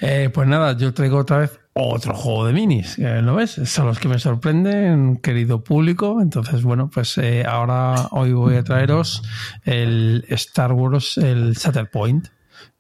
Eh, pues nada, yo traigo otra vez otro juego de minis, eh, ¿lo ves? Son los que me sorprenden, querido público. Entonces, bueno, pues eh, ahora hoy voy a traeros el Star Wars, el Shatterpoint,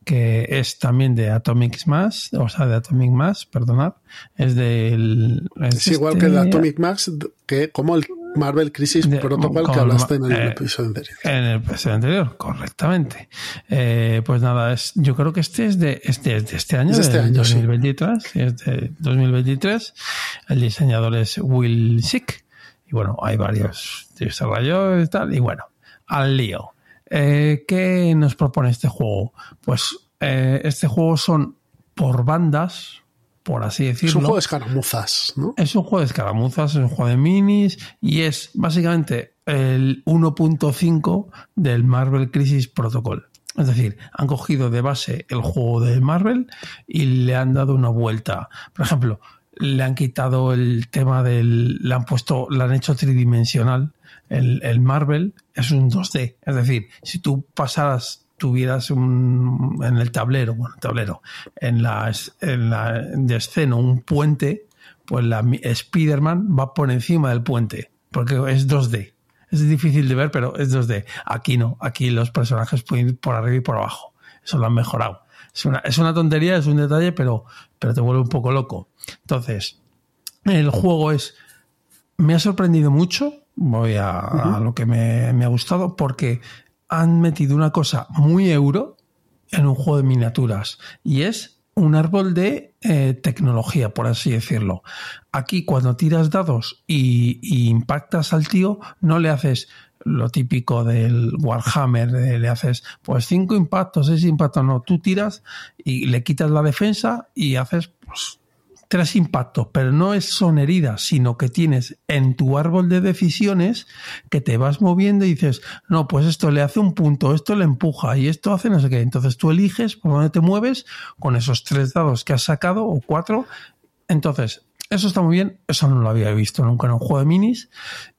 que es también de Atomic Mass, o sea, de Atomic Mass, perdonad. Es del... es igual este- que el Atomic Max, que como el Marvel Crisis De- Protocol que hablaste en el eh, episodio anterior. En el episodio anterior, correctamente. Eh, pues nada, es, yo creo que este es de este, es de este año, Es de este año, sí. 2023. sí, Es de 2023. El diseñador es Will Sick. Y bueno, hay varios desarrolladores y tal. Y bueno, al lío. Eh, ¿Qué nos propone este juego? Pues este juego son por bandas, por así decirlo. Es un juego de escaramuzas, ¿no? Es un juego de escaramuzas, es un juego de minis y es básicamente el 1.5 del Marvel Crisis Protocol. Es decir, han cogido de base el juego de Marvel y le han dado una vuelta. Por ejemplo, le han quitado el tema del. Le han puesto, le han hecho tridimensional. El, el Marvel es un 2D. Es decir, si tú pasaras, tuvieras un, en el tablero, bueno, tablero, en la, es- en la de escena un puente, pues la Spider-Man va por encima del puente, porque es 2D. Es difícil de ver, pero es 2D. Aquí no, aquí los personajes pueden ir por arriba y por abajo. Eso lo han mejorado. Es una, es una tontería, es un detalle, pero, pero te vuelve un poco loco. Entonces, el juego es. Me ha sorprendido mucho. Voy a, a lo que me, me ha gustado, porque han metido una cosa muy euro en un juego de miniaturas. Y es un árbol de eh, tecnología, por así decirlo. Aquí, cuando tiras dados y, impactas al tío, no le haces lo típico del Warhammer, le haces pues cinco impactos, seis impactos, no, tú tiras y le quitas la defensa y haces pues tres impactos, pero no es son heridas, sino que tienes en tu árbol de decisiones que te vas moviendo y dices, no, pues esto le hace un punto, esto le empuja y esto hace no sé qué. Entonces tú eliges por dónde te mueves con esos tres dados que has sacado o cuatro. Entonces, eso está muy bien, eso no lo había visto nunca en un juego de minis.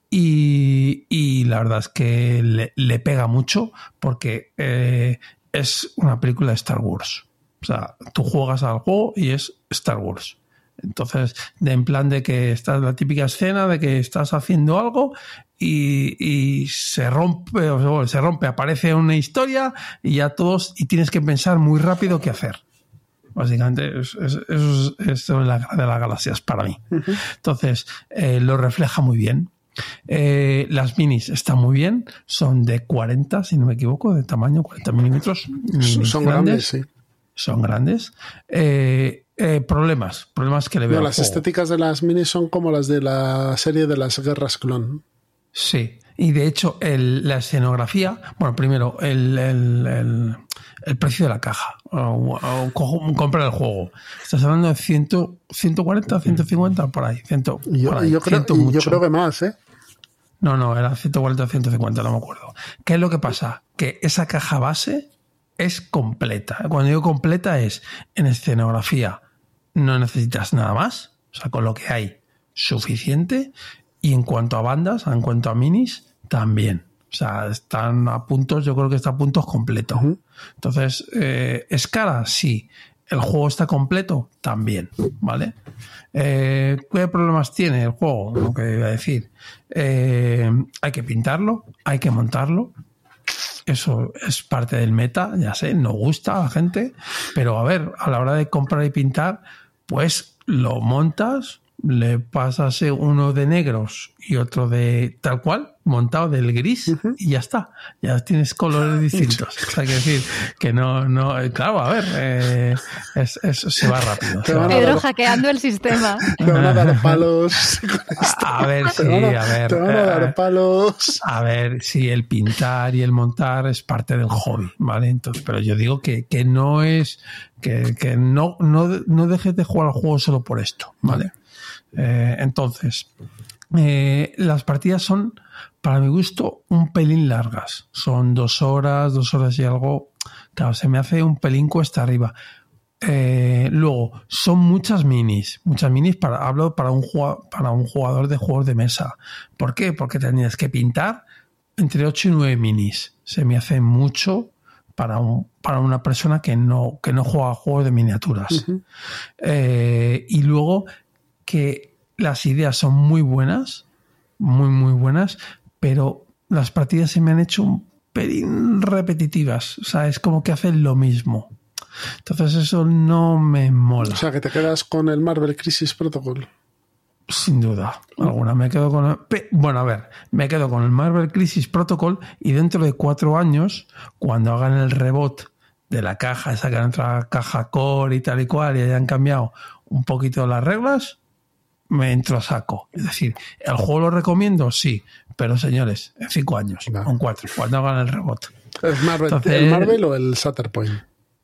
Y, la verdad es que le, le pega mucho porque eh, es una película de Star Wars. O sea, tú juegas al juego y es Star Wars. Entonces, de en plan de que estás la típica escena de que estás haciendo algo y, y se rompe, o se rompe, aparece una historia y ya todos, y tienes que pensar muy rápido qué hacer. Básicamente, es- es- eso es, es la de las galaxias para mí. Entonces, eh, lo refleja muy bien. Eh, las minis están muy bien, son de 40, si no me equivoco, de tamaño, 40 milímetros. Son grandes, sí. Son grandes. Eh, eh, problemas, problemas que le veo. No, las estéticas de las minis son como las de la serie de las guerras clon. Sí, y de hecho el- la escenografía, bueno, primero el, el- el- precio de la caja, o, o co- comprar el juego. Estás hablando de 100, 140, 150, por ahí. 100, Y yo, por ahí, y yo creo, 100 y yo creo que más, ¿eh? No, no, era 140 o 150, no me acuerdo. ¿Qué es lo que pasa? Que esa caja base es completa. Cuando digo completa es en escenografía no necesitas nada más, o sea, con lo que hay suficiente. Y en cuanto a bandas, en cuanto a minis, también. O sea, están a puntos, yo creo que está a puntos completo. Ujú. Entonces, eh, ¿es cara? Sí. ¿El juego está completo? También, ¿vale? Eh, ¿Qué problemas tiene el juego? Lo que iba a decir. Eh, hay que pintarlo, hay que montarlo. Eso es parte del meta, ya sé, no gusta a la gente, pero a ver, a la hora de comprar y pintar, pues lo montas, le pasas uno de negros y otro de tal cual, montado del gris, y ya está. Ya tienes colores distintos. o sea, que decir que no, no, claro, a ver, eh, es, es- se va rápido. Se va rápido. Pedro hackeando el sistema. Te van a dar palos. A ver, Te sí, van a, a ver. te van a dar eh, palos. A ver, sí, el pintar y el montar es parte del hobby, ¿vale? Entonces, pero yo digo que, que no es, que, que no, no, no dejes de jugar al juego solo por esto, ¿vale? Eh, entonces, eh, las partidas son, para mi gusto, un pelín largas. Son dos horas, dos horas y algo. Claro, se me hace un pelín cuesta arriba. Eh, luego, son muchas minis. Muchas minis para, hablo para un, jua- para un jugador de juegos de mesa. ¿Por qué? Porque tenías que pintar entre 8 y 9 minis. Se me hace mucho para, un, para una persona que no, que no juega a juegos de miniaturas. Eh, y luego que las ideas son muy buenas, muy, muy buenas, pero las partidas se me han hecho un pelín repetitivas. O sea, es como que hacen lo mismo. Entonces eso no me mola. O sea, que te quedas con el Marvel Crisis Protocol. Sin duda alguna. Me quedo con. el- Bueno, a ver, me quedo con el Marvel Crisis Protocol y dentro de cuatro años, cuando hagan el rebot de la caja, esa que entra la caja core y tal y cual, y hayan cambiado un poquito las reglas, me entro a saco. Es decir, ¿el juego lo recomiendo? Sí, pero señores, en cinco años, Vale. o en cuatro, cuando hagan el rebot. ¿El Marvel, Entonces- el Marvel o el Shatterpoint?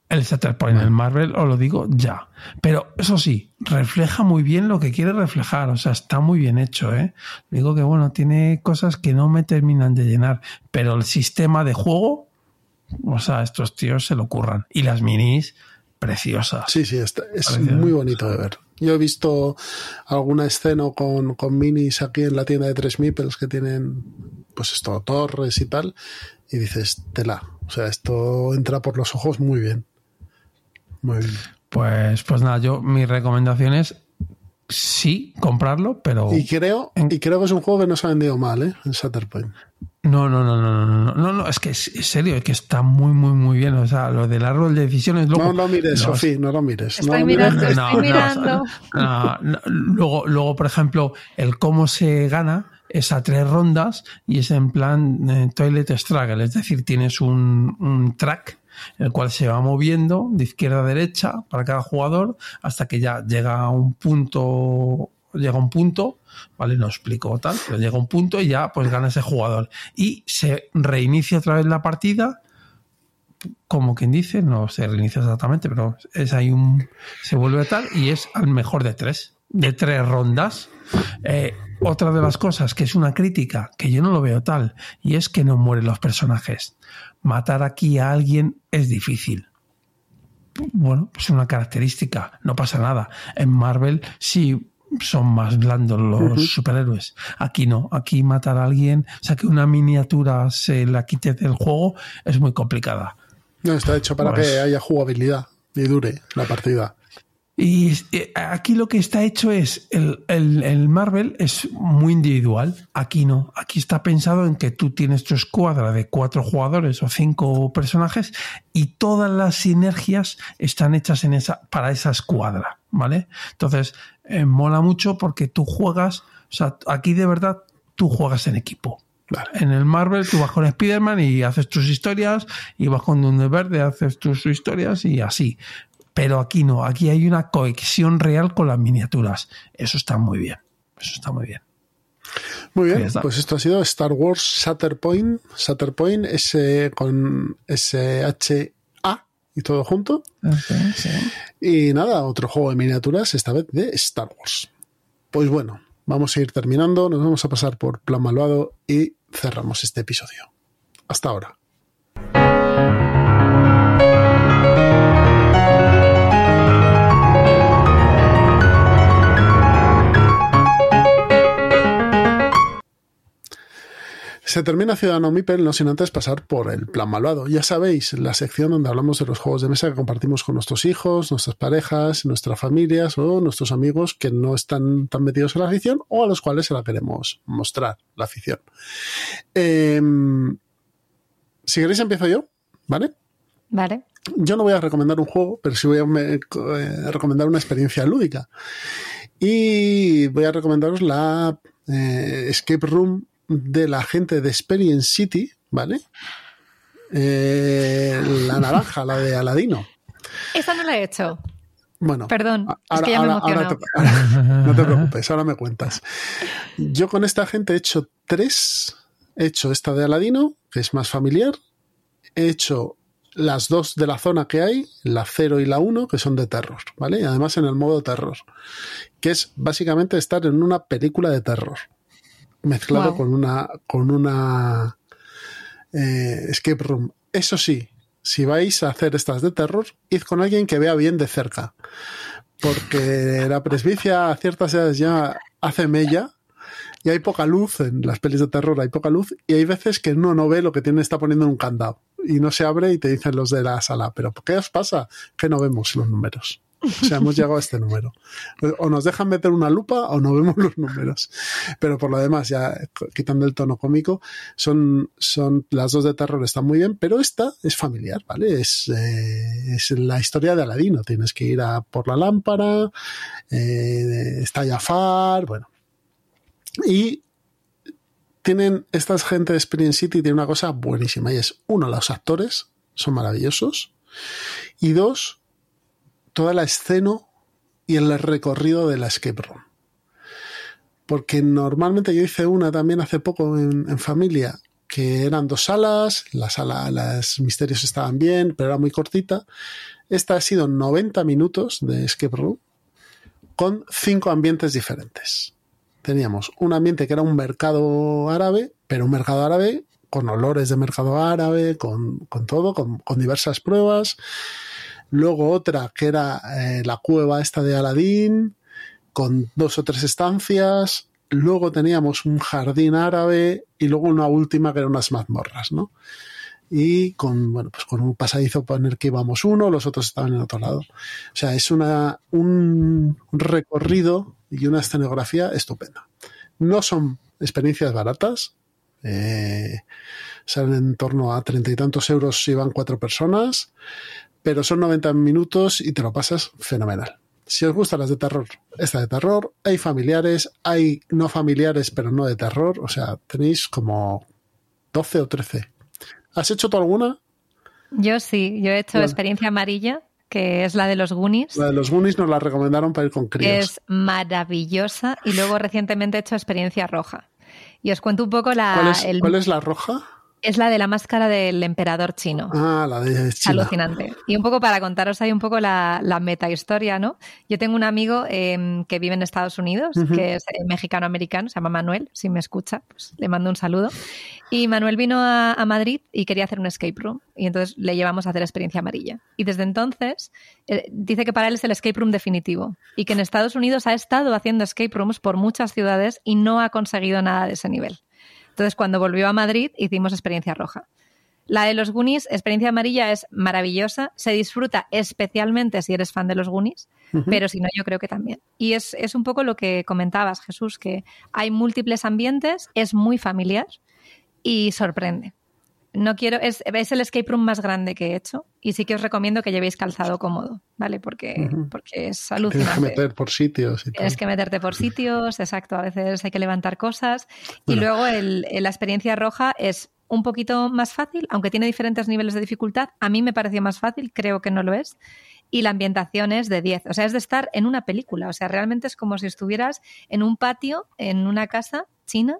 El Shatterpoint, el Marvel, os lo digo ya. Pero eso sí, refleja muy bien lo que quiere reflejar. O sea, está muy bien hecho, ¿eh? Digo que, bueno, tiene cosas que no me terminan de llenar. Pero el sistema de juego, o sea, estos tíos se lo curran. Y las minis, preciosas. Sí, sí, está- es muy bonito de ver. Yo he visto alguna escena con, con minis aquí en la tienda de Tres Meeples que tienen, pues esto, torres y tal, y dices, tela. O sea, esto entra por los ojos muy bien. Muy bien. Pues, pues nada, yo, mi recomendación es sí, comprarlo, pero. Y creo, En- y creo que es un juego que no se ha vendido mal, ¿eh? El Shatterpoint. No, no, no, no, no, no, no, no, es que es, es serio, es que está muy, muy, muy bien. O sea, lo del árbol de decisiones. Luego, No lo mires, los- Sofía, no lo mires. Estoy no lo mires. mirando, estoy mirando. no, no. Luego, luego, por ejemplo, el cómo se gana es a tres rondas y es en plan eh, toilet struggle, es decir, tienes un, un track el cual se va moviendo de izquierda a derecha para cada jugador hasta que ya llega a un punto llega un punto, ¿vale? No explico tal, pero llega un punto y ya pues gana ese jugador. Y se reinicia otra vez la partida como quien dice, no se reinicia exactamente, pero es ahí un. Se vuelve tal y es al mejor de tres, de tres rondas. Eh, otra de las cosas que es una crítica, que yo no lo veo tal, y es que no mueren los personajes. Matar aquí a alguien es difícil. Bueno, es una característica, no pasa nada. En Marvel sí son más blandos los superhéroes. Aquí no, aquí matar a alguien, o sea que una miniatura se la quite del juego es muy complicada. No, está hecho para Pues- que haya jugabilidad y dure la partida. Y eh, aquí lo que está hecho es, el, el- el Marvel es muy individual, aquí no, aquí está pensado en que tú tienes tu escuadra de cuatro jugadores o cinco personajes y todas las sinergias están hechas en esa, para esa escuadra, ¿vale? Entonces, eh, mola mucho porque tú juegas, o sea, aquí de verdad tú juegas en equipo. En el Marvel tú vas con Spider-Man y haces tus historias y vas con Duende Verde, haces tus historias y así. Pero aquí no, aquí hay una cohesión real con las miniaturas. Eso está muy bien. Eso está muy bien. Muy bien, pues esto ha sido Star Wars Shatterpoint. Shatterpoint S con S-H-A y todo junto. Y nada, otro juego de miniaturas, esta vez de Star Wars. Pues bueno, vamos a ir terminando, nos vamos a pasar por Plan Malvado y cerramos este episodio. Hasta ahora. Se termina Ciudadano Mipel no sin antes pasar por el plan malvado. Ya sabéis, la sección donde hablamos de los juegos de mesa que compartimos con nuestros hijos, nuestras parejas, nuestras familias o nuestros amigos que no están tan metidos en la afición o a los cuales se la queremos mostrar, la afición. Eh, si queréis empiezo yo, ¿vale? Vale. Yo no voy a recomendar un juego, pero sí voy a me- eh, recomendar una experiencia lúdica. Y voy a recomendaros la eh, Escape Room de la gente de Experience City, ¿vale? Eh, la naranja, la de Aladino. Esa no la he hecho. Bueno, Perdón, es que ya me ahora te- ahora- no te preocupes, ahora me cuentas. Yo con esta gente he hecho tres. He hecho esta de Aladino, que es más familiar. He hecho las dos de la zona que hay, la 0 y la 1, que son de terror, ¿vale? Y además en el modo terror, que es básicamente estar en una película de terror, mezclado con una, con una eh, escape room. Eso sí, si vais a hacer estas de terror, id con alguien que vea bien de cerca, porque la presbicia a ciertas edades ya hace mella. Y hay poca luz en las pelis de terror, hay poca luz, y hay veces que uno no ve lo que tiene está poniendo en un candado. Y no se abre y te dicen los de la sala, pero ¿qué os pasa? Que no vemos los números. O sea, hemos llegado a este número. O nos dejan meter una lupa o no vemos los números. Pero por lo demás, ya quitando el tono cómico, son, son las dos de terror están muy bien, pero esta es familiar, ¿vale? Es, eh, es la historia de Aladino. Tienes que ir a por la lámpara, eh, está Jafar, bueno. Y tienen, esta gente de Experience City tiene una cosa buenísima y es, uno, los actores son maravillosos y dos, toda la escena y el recorrido de la escape room. Porque normalmente yo hice una también hace poco en, familia, que eran dos salas, la sala, los misterios estaban bien, pero era muy cortita. Esta ha sido 90 minutos de escape room con cinco ambientes diferentes. Teníamos un ambiente que era un mercado árabe, pero un mercado árabe con olores de mercado árabe, con, con todo, con, con diversas pruebas. Luego otra que era eh, la cueva esta de Aladín, con dos o tres estancias. Luego teníamos un jardín árabe y luego una última que eran unas mazmorras, ¿no? Y con, bueno, pues con un pasadizo por el que íbamos uno, los otros estaban en otro lado. O sea, es una, un recorrido y una escenografía estupenda. No son experiencias baratas, eh, salen en torno a treinta y tantos euros si van cuatro personas, pero son 90 minutos y te lo pasas fenomenal. Si os gustan las de terror, esta de terror, hay familiares, hay no familiares, pero no de terror, o sea, tenéis como 12 o 13. ¿Has hecho tú alguna? Yo sí, yo he hecho Bueno. experiencia amarilla, que es la de los Goonies. La de los Goonies nos la recomendaron para ir con críos. Es maravillosa. Y luego recientemente he hecho experiencia roja. Y os cuento un poco la. ¿Cuál, es, el- cuál es la roja? Es la de la máscara del emperador chino. Ah, la de China. alucinante. Y un poco para contaros ahí un poco la, la meta historia, ¿no? Yo tengo un amigo eh, que vive en Estados Unidos, que es eh, mexicano-americano, se llama Manuel, si me escucha, pues le mando un saludo. Y Manuel vino a, a Madrid y quería hacer un escape room. Y entonces le llevamos a hacer experiencia amarilla. Y desde entonces eh, dice que para él es el escape room definitivo. Y que en Estados Unidos ha estado haciendo escape rooms por muchas ciudades y no ha conseguido nada de ese nivel. Entonces, cuando volvió a Madrid, hicimos experiencia roja. La de los Goonies, experiencia amarilla, es maravillosa. Se disfruta especialmente si eres fan de los Goonies, Ujú. pero si no, yo creo que también. Y es, es un poco lo que comentabas, Jesús, que hay múltiples ambientes, es muy familiar y sorprende. No quiero, es, es el escape room más grande que he hecho y sí que os recomiendo que llevéis calzado cómodo, ¿vale? Porque, porque es Tienes que alucinante. meter por sitios y tal. Tienes que meterte por sitios, exacto. A veces hay que levantar cosas. Y luego el- el- la experiencia roja es un poquito más fácil, aunque tiene diferentes niveles de dificultad. A mí me pareció más fácil, creo que no lo es. Y la ambientación es de 10. O sea, es de estar en una película. O sea, realmente es como si estuvieras en un patio, en una casa china.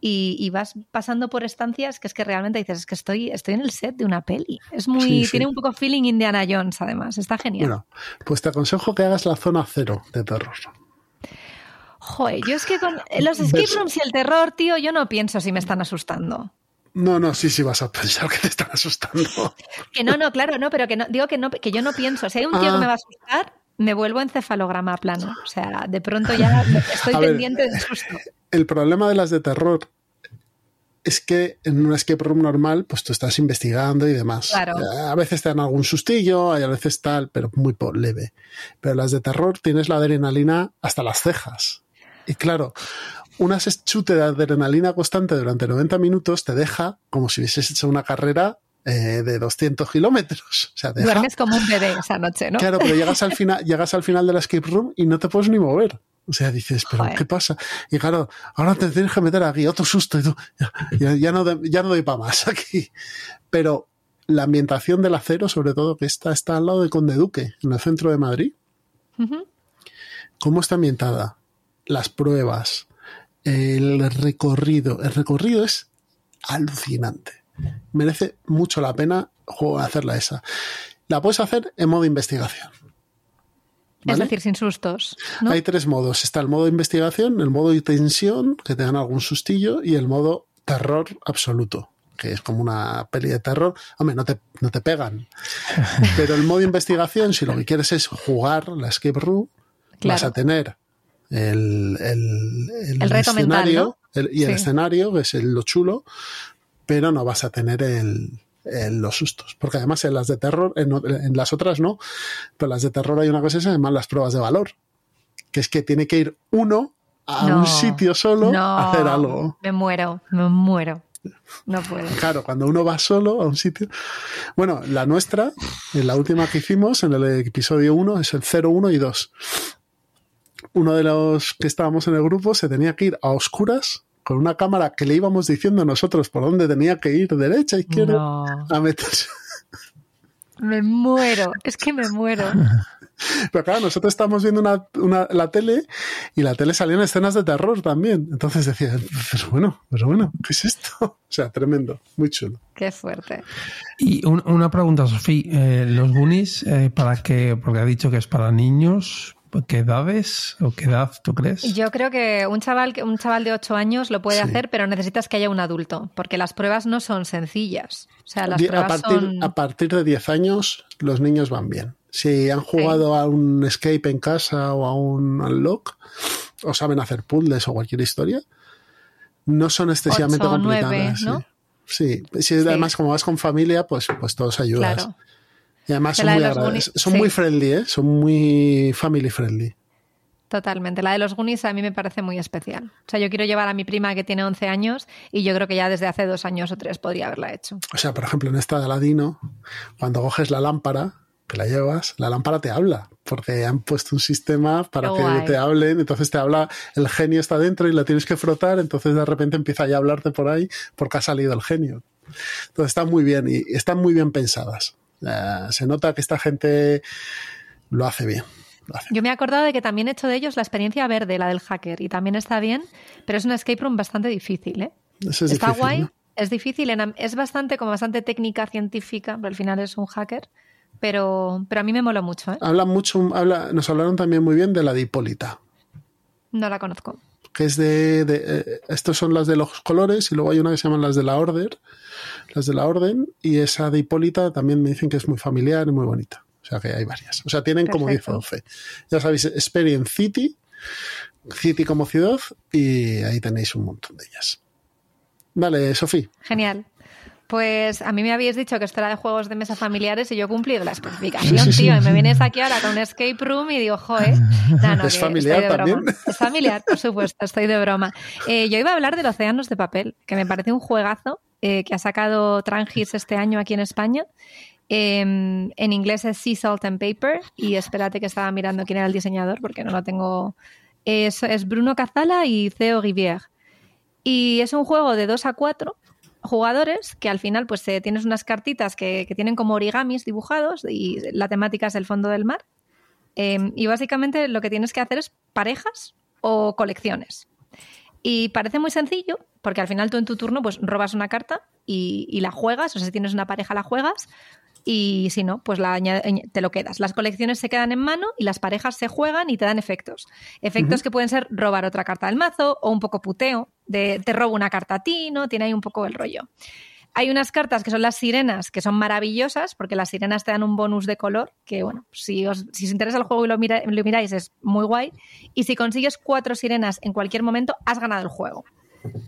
Y, y vas pasando por estancias que es que realmente dices, es que estoy, estoy en el set de una peli. Es muy, Sí, sí. tiene un poco feeling Indiana Jones, además. Está genial. Bueno, pues te aconsejo que hagas la zona cero de terror. Joder, yo es que con los escape rooms y el terror, tío, yo no pienso si me están asustando. No, no, sí, sí vas a pensar que te están asustando. Que no, no, claro, no, pero que no, digo que no, que yo no pienso. Si hay un tío Ah. que me va a asustar, me vuelvo encefalograma plano. O sea, de pronto ya estoy ver. pendiente del susto. El problema de las de terror es que en un escape room normal, pues tú estás investigando y demás. Claro. A veces te dan algún sustillo, hay a veces tal, pero muy leve. Pero las de terror tienes la adrenalina hasta las cejas. Y claro, una chute de adrenalina constante durante 90 minutos te deja como si hubieses hecho una carrera eh, de 200 kilómetros. O sea, deja Duermes como un bebé esa noche, ¿no? Claro, pero llegas al final, llegas al final de la escape room y no te puedes ni mover. O sea, dices, pero Joder. ¿qué pasa? Y claro, ahora te tienes que meter aquí otro susto y tú, ya, no, ya no doy para más aquí. Pero la ambientación del acero, sobre todo, que está, está al lado de Conde Duque, en el centro de Madrid, cómo está ambientada, las pruebas, el recorrido. El recorrido es alucinante. Merece mucho la pena juego- hacerla esa. La puedes hacer en modo investigación. Es decir, sin sustos. ¿no? Hay tres modos. Está el modo de investigación, el modo de tensión, que te dan algún sustillo, y el modo terror absoluto, que es como una peli de terror. Hombre, no te, no te pegan. Pero el modo de investigación, si lo que quieres es jugar la escape room, vas a tener el, el, El reto mental, escenario y el Sí. escenario, que es el- lo chulo, pero no vas a tener el, el- los sustos. Porque además en las de terror, en, las otras no, pero las de terror hay una cosa que se llaman las pruebas de valor, que es que tiene que ir uno a No, un sitio solo no, a hacer algo. Me muero, me muero. No puedo. Claro, cuando uno va solo a un sitio. Bueno, la nuestra, en la última que hicimos, en el episodio 1, es el 0, 1 y 2. Uno de los que estábamos en el grupo se tenía que ir a oscuras con una cámara que le íbamos diciendo nosotros por dónde tenía que ir, derecha, izquierda, No, a meterse. me muero. Es que me muero. Pero claro, nosotros estábamos viendo una, una- la tele y la tele salían escenas de terror también. Entonces decía, pero bueno, pero bueno, ¿qué es esto? O sea, tremendo, muy chulo. Qué fuerte. Y un- una pregunta, Sofía. Eh, ¿Los Goonies, eh, para qué? Porque ha dicho que es para niños. ¿Qué edades o qué edad tú crees? Yo creo que un chaval, que- un chaval de 8 años lo puede Sí. hacer, pero necesitas que haya un adulto, porque las pruebas no son sencillas. O sea, las a, partir, son... a partir de 10 años, los niños van bien. Si han jugado a un escape en casa o a un unlock, o saben hacer puzzles o cualquier historia, no son excesivamente complicadas. ¿no? Sí, sí. Sí, además como vas con familia, pues, pues todos ayudas. Claro. Y además son muy. Goonies- son sí. muy friendly, ¿eh? Son muy family friendly. Totalmente. La de los Goonies a mí me parece muy especial. O sea, yo quiero llevar a mi prima que tiene 11 años y yo creo que ya desde hace dos años o tres podría haberla hecho. O sea, por ejemplo, en esta de Aladino, cuando coges la lámpara, que la llevas, la lámpara te habla, porque han puesto un sistema para que guay. te hablen, entonces te habla, el genio está dentro y la tienes que frotar, entonces de repente empieza ya a hablarte por ahí porque ha salido el genio. Entonces están muy bien y están muy bien pensadas. Se nota que esta gente lo hace bien. lo hace Yo me he acordado de que también he hecho de ellos la experiencia verde, la del hacker, y también está bien, pero es una escape room bastante difícil, ¿eh? Eso es está difícil, guay, ¿no? es difícil, es bastante como bastante técnica científica, pero al final es un hacker, pero, pero a mí me moló mucho, ¿eh? Hablan mucho, habla, nos hablaron también muy bien de la de Hipólita. No la conozco. que es de, de eh, estos son las de los colores y luego hay una que se llaman las de la Order, las de la Orden y esa de Hipólita también me dicen que es muy familiar y muy bonita. O sea que hay varias. O sea, tienen como dice Perfecto. Ofe. Ya sabéis, Experience City, City como ciudad y ahí tenéis un montón de ellas. Vale, Sofía. Genial. Pues a mí me habéis dicho que esto era de juegos de mesa familiares y yo he cumplido la especificación, Sí, sí, sí. tío. Y me vienes aquí ahora con un escape room y digo, joder. No, no, ¿Es familiar estoy de broma. también? Es familiar, por supuesto, estoy de broma. Eh, yo iba a hablar del Océanos de Papel, que me parece un juegazo eh, que ha sacado Trangis este año aquí en España. Eh, en inglés es Sea Salt and Paper y espérate que estaba mirando quién era el diseñador porque no lo tengo. Es, Bruno Cazala y Theo Rivière. Y es un juego de 2 a 4 jugadores que al final pues eh, tienes unas cartitas que, tienen como origamis dibujados y la temática es el fondo del mar. Eh, y básicamente lo que tienes que hacer es parejas o colecciones. Y parece muy sencillo, porque al final tú en tu turno pues robas una carta y, y la juegas, o sea, si tienes una pareja la juegas, y si no, pues la te lo quedas. Las colecciones se quedan en mano y las parejas se juegan y te dan efectos. Efectos que pueden ser robar otra carta del mazo o un poco puteo, de te robo una carta a ti, ¿no? Tiene ahí un poco el rollo. Hay unas cartas que son las sirenas, que son maravillosas, porque las sirenas te dan un bonus de color, que bueno, si os, si os interesa el juego y lo, mira- lo miráis es muy guay. Y si consigues cuatro sirenas en cualquier momento, has ganado el juego.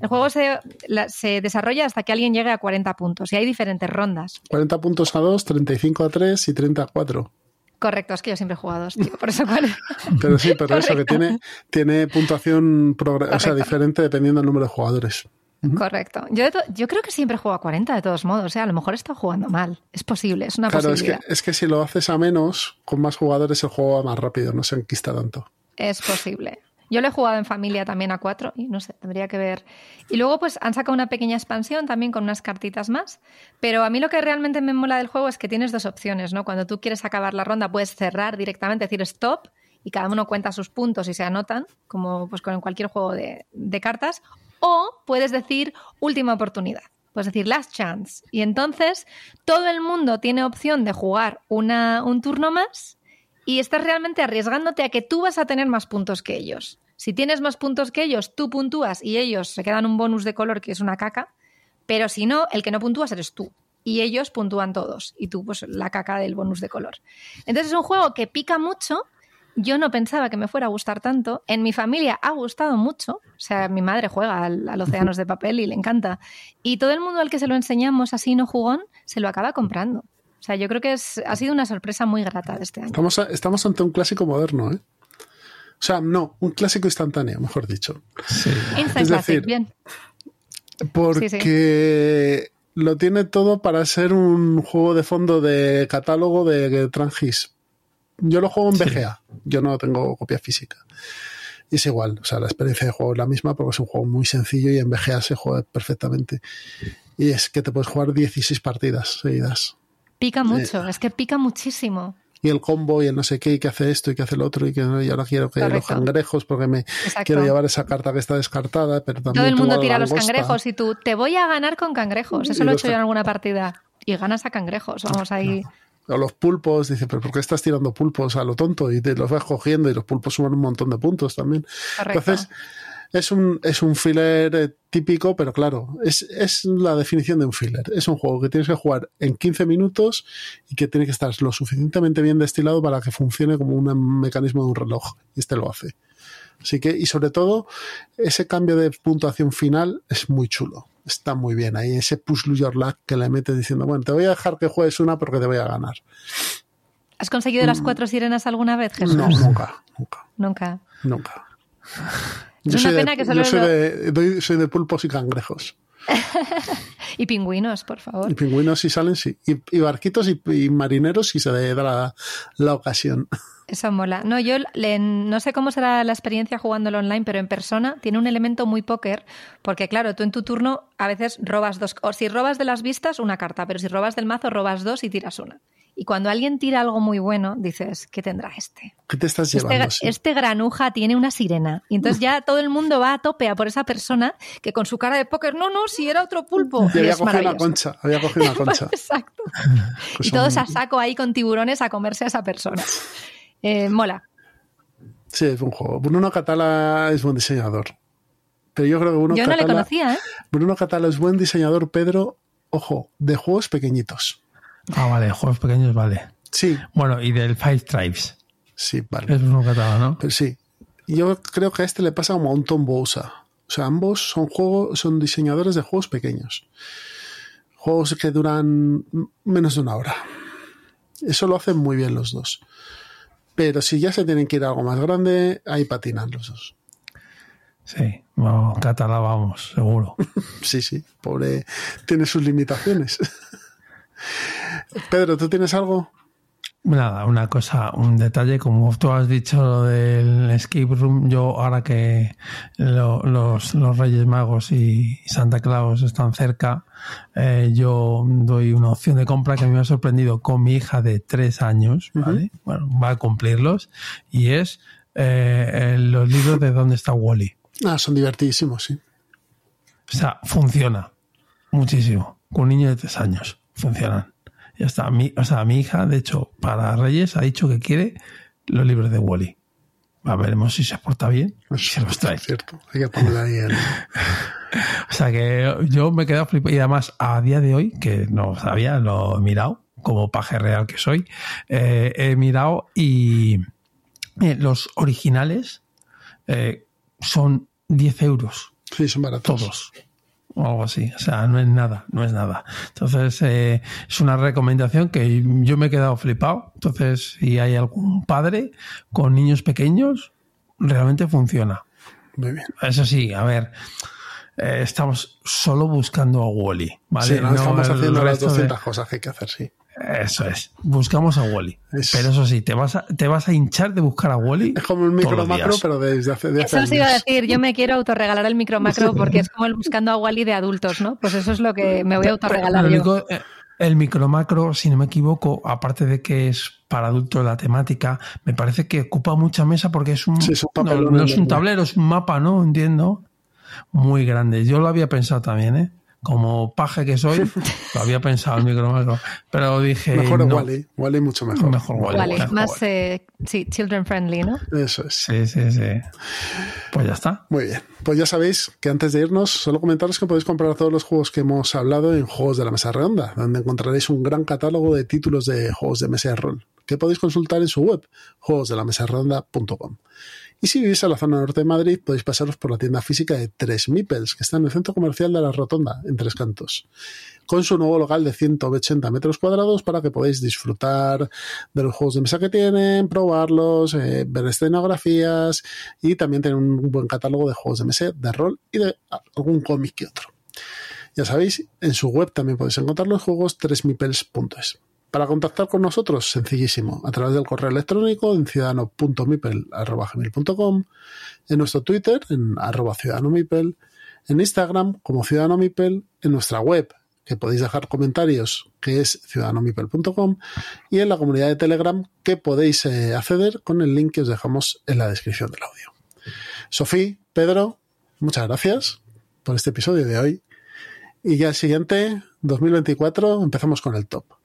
El juego se, la- se desarrolla hasta que alguien llegue a 40 puntos y hay diferentes rondas. 40 puntos a 2, 35 a 3 y 30 a 4. Correcto, es que yo siempre he jugado a dos, tío, por eso cuál- Pero sí, pero eso que tiene, tiene puntuación o sea, diferente dependiendo del número de jugadores. Correcto. Yo, yo creo que siempre juego a 40 de todos modos. O sea, a lo mejor he estado jugando mal. Es posible, es una Claro, es posibilidad. que, es que si lo haces a menos, con más jugadores, el juego va más rápido, no se enquista tanto. Es posible. Yo lo he jugado en familia también a cuatro y no sé, tendría que ver. Y luego pues han sacado una pequeña expansión también con unas cartitas más. Pero a mí lo que realmente me mola del juego es que tienes dos opciones, ¿no? Cuando tú quieres acabar la ronda puedes cerrar directamente, decir stop y cada uno cuenta sus puntos y se anotan, como pues con cualquier juego de, de cartas. O puedes decir última oportunidad. Puedes decir last chance. Y entonces todo el mundo tiene opción de jugar una, un turno más y estás realmente arriesgándote a que tú vas a tener más puntos que ellos. Si tienes más puntos que ellos, tú puntúas y ellos se quedan un bonus de color que es una caca, pero si no, el que no puntúas eres tú. Y ellos puntúan todos y tú pues la caca del bonus de color. Entonces es un juego que pica mucho. Yo no pensaba que me fuera a gustar tanto. En mi familia ha gustado mucho. O sea, mi madre juega al, al Océanos de Papel y le encanta. Y todo el mundo al que se lo enseñamos así no jugón se lo acaba comprando. O sea, yo creo que es, ha sido una sorpresa muy grata de este año. Estamos, a- estamos ante un clásico moderno, ¿eh? O sea, no, un clásico instantáneo, mejor dicho. Sí. Instant Es Classic, decir, bien. Porque lo tiene todo para ser un juego de fondo de catálogo de Trangis. Yo lo juego en Sí. BGA, yo no tengo copia física. Y es igual, o sea, la experiencia de juego es la misma porque es un juego muy sencillo y en BGA se juega perfectamente. Y es que te puedes jugar 16 partidas seguidas. Pica mucho, es que pica muchísimo. Y el combo y el no sé qué, y que hace esto y que hace lo otro, y que y ahora quiero que los Correcto. cangrejos porque me Exacto. quiero llevar esa carta que está descartada, pero también Todo el mundo tira los cangrejos y tú, te voy a ganar con cangrejos. Eso Y lo he los hecho yo en alguna partida. Y ganas a cangrejos. Vamos ahí. O los pulpos, dice, pero ¿por qué estás tirando pulpos a lo tonto? Y te los vas cogiendo y los pulpos suman un montón de puntos también. Correcto. Entonces, es un, es un filler eh, típico, pero claro, es, es la definición de un filler. Es un juego que tienes que jugar en 15 minutos y que tiene que estar lo suficientemente bien destilado para que funcione como un mecanismo de un reloj. Y este lo hace. Así que, y sobre todo, ese cambio de puntuación final es muy chulo. Está muy bien ahí, ese push your luck que le metes diciendo, bueno, te voy a dejar que juegues una porque te voy a ganar. ¿Has conseguido las cuatro sirenas alguna vez, Jesús? Mm. No, nunca, nunca, Nunca. nunca. Es una soy, pena de, que solo yo soy, lo- de, doy- soy de pulpos y cangrejos. Y pingüinos, por favor. Y pingüinos si salen, sí. Y, y barquitos y, y marineros si se da la, la ocasión. Eso mola. No, yo le- no sé cómo será la experiencia jugándolo online, pero en persona tiene un elemento muy póker, porque claro, tú en tu turno a veces robas dos, o si robas de las vistas, una carta, pero si robas del mazo, robas dos y tiras una. Y cuando alguien tira algo muy bueno, dices, ¿qué tendrá este? ¿Qué te estás Este, llevando? Sí. este granuja tiene una sirena. Y entonces ya todo el mundo va a tope a por esa persona que con su cara de póker, no, no, si era otro pulpo. Y había cogido una concha. Había cogido una concha. Exacto. Pues y todos a saco ahí con tiburones a comerse a esa persona. Eh, mola. Sí, es un juego. Bruno Catala es buen diseñador. Pero yo creo que Bruno Yo no le conocía, ¿eh? Bruno Catala es buen diseñador, Pedro, ojo, de juegos pequeñitos. Ah, vale, juegos pequeños, vale. Sí, Bueno, y del Five Tribes. sí, vale. Es uno catalán, ¿no? Pero sí. Yo creo que a este le pasa como a un Tom Bousa. O sea, ambos son juegos, son diseñadores de juegos pequeños. Juegos que duran menos de una hora. Eso lo hacen muy bien los dos. Pero si ya se tienen que ir a algo más grande, ahí patinan los dos. Sí, bueno, catalán vamos, seguro. Sí, sí, pobre, tiene sus limitaciones. Pedro, ¿tú tienes algo? Nada, una cosa, un detalle, como tú has dicho lo del escape room, yo ahora que lo- los, los Reyes Magos y Santa Claus están cerca, eh, yo doy una opción de compra que me ha sorprendido con mi hija de tres años, ¿vale? Bueno, va a cumplirlos, y es eh, los libros de ¿Dónde está Wally? Ah, son divertidísimos, sí. O sea, funciona muchísimo. Con un niño de tres años funcionan. Ya está. Mi, o sea, mi hija, de hecho, para Reyes ha dicho que quiere los libros de Wally. Va, veremos si se porta bien y se los trae. Es cierto, hay que. O sea que yo me he quedado flipado. Y además, a día de hoy, que no sabía, lo he mirado, como paje real que soy, eh, he mirado y eh, los originales eh, son 10 euros. Sí, son baratos. todos o algo así. O sea, no es nada, no es nada. Entonces, eh, es una recomendación que yo me he quedado flipado. Entonces, si hay algún padre con niños pequeños, realmente funciona. Muy bien. Eso sí, a ver, eh, estamos solo buscando a Wally, ¿vale? sí, no, estamos el haciendo las resto de- 200 cosas que hay que hacer, sí. Eso es. Buscamos a Wally. Es- Pero eso sí, te vas a, te vas a hinchar de buscar a Wally. Es como el micro macro, pero desde hace, de hace Eso os iba a decir, yo me quiero autorregalar el micro macro porque es como el buscando a Wally de adultos, ¿no? Pues eso es lo que me voy a autorregalar Pero yo. micro- eh, el micro macro, si no me equivoco, aparte de que es para adultos la temática, me parece que ocupa mucha mesa porque es un, Sí, es un no, no es un tablero, es un mapa, ¿no? Entiendo. Muy grande. Yo lo había pensado también, ¿eh? Como paje que soy, lo había pensado el micro macro. Pero dije. Mejor no, Wally. Wally mucho mejor. Mejor Wally. Wally, mejor más Wally. eh, sí, children friendly, ¿no? Eso es. Sí, sí, sí. Pues ya está. Muy bien. Pues ya sabéis que antes de irnos, solo comentaros que podéis comprar todos los juegos que hemos hablado en Juegos de la Mesa Redonda, donde encontraréis un gran catálogo de títulos de juegos de mesa de rol, que podéis consultar en su web, juegosdelamesaredonda.com. Y si vivís en la zona norte de Madrid, podéis pasaros por la tienda física de Tres Mipels, que está en el centro comercial de la Rotonda, en Tres Cantos, con su nuevo local de 180 metros cuadrados para que podáis disfrutar de los juegos de mesa que tienen, probarlos, eh, ver escenografías y también tener un buen catálogo de juegos de mesa, de rol y de algún cómic que otro. Ya sabéis, en su web también podéis encontrar los juegos 3mipels.es. Para contactar con nosotros, sencillísimo, a través del correo electrónico en ciudadano.mipel.com, en nuestro Twitter en arroba ciudadanomipel, en Instagram como ciudadanomipel, en nuestra web que podéis dejar comentarios que es ciudadanomipel.com y en la comunidad de Telegram que podéis eh, acceder con el link que os dejamos en la descripción del audio. Sofía, Pedro, muchas gracias por este episodio de hoy. Y ya el siguiente, 2024, empezamos con el top.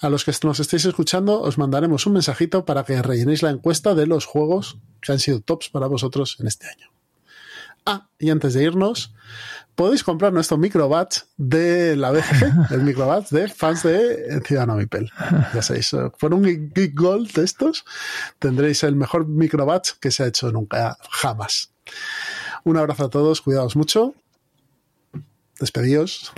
A los que nos estéis escuchando, os mandaremos un mensajito para que rellenéis la encuesta de los juegos que han sido tops para vosotros en este año. Ah, y antes de irnos, podéis comprar nuestro microbatch de la BGG, el microbatch de fans de Ciudadano Mipel. Ya sabéis, eh, por un Geek Gold de estos, tendréis el mejor microbatch que se ha hecho nunca, jamás. Un abrazo a todos, cuidaos mucho. Despedíos.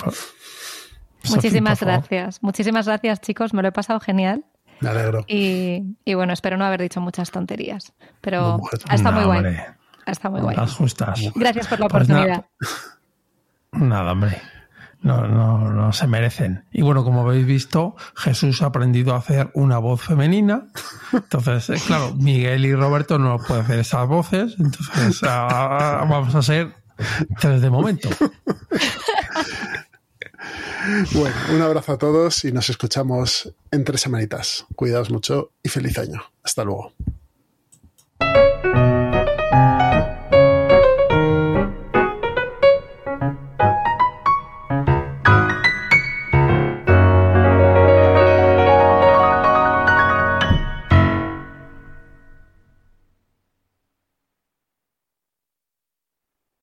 Muchísimas gracias. Muchísimas gracias, chicos. Me lo he pasado genial. Me alegro. Y, y bueno, espero no haber dicho muchas tonterías. Pero mujer. ha estado No, muy guay. hombre, Ha estado muy guay. Las justas. Gracias por la Pues oportunidad. Nada, hombre. No, no, no se merecen. Y bueno, como habéis visto, Jesús ha aprendido a hacer una voz femenina. Entonces, eh, claro, Miguel y Roberto no pueden hacer esas voces. Entonces, ah, vamos a ser tres de momento. Bueno, un abrazo a todos y nos escuchamos en tres semanitas. Cuidaos mucho y feliz año. Hasta luego.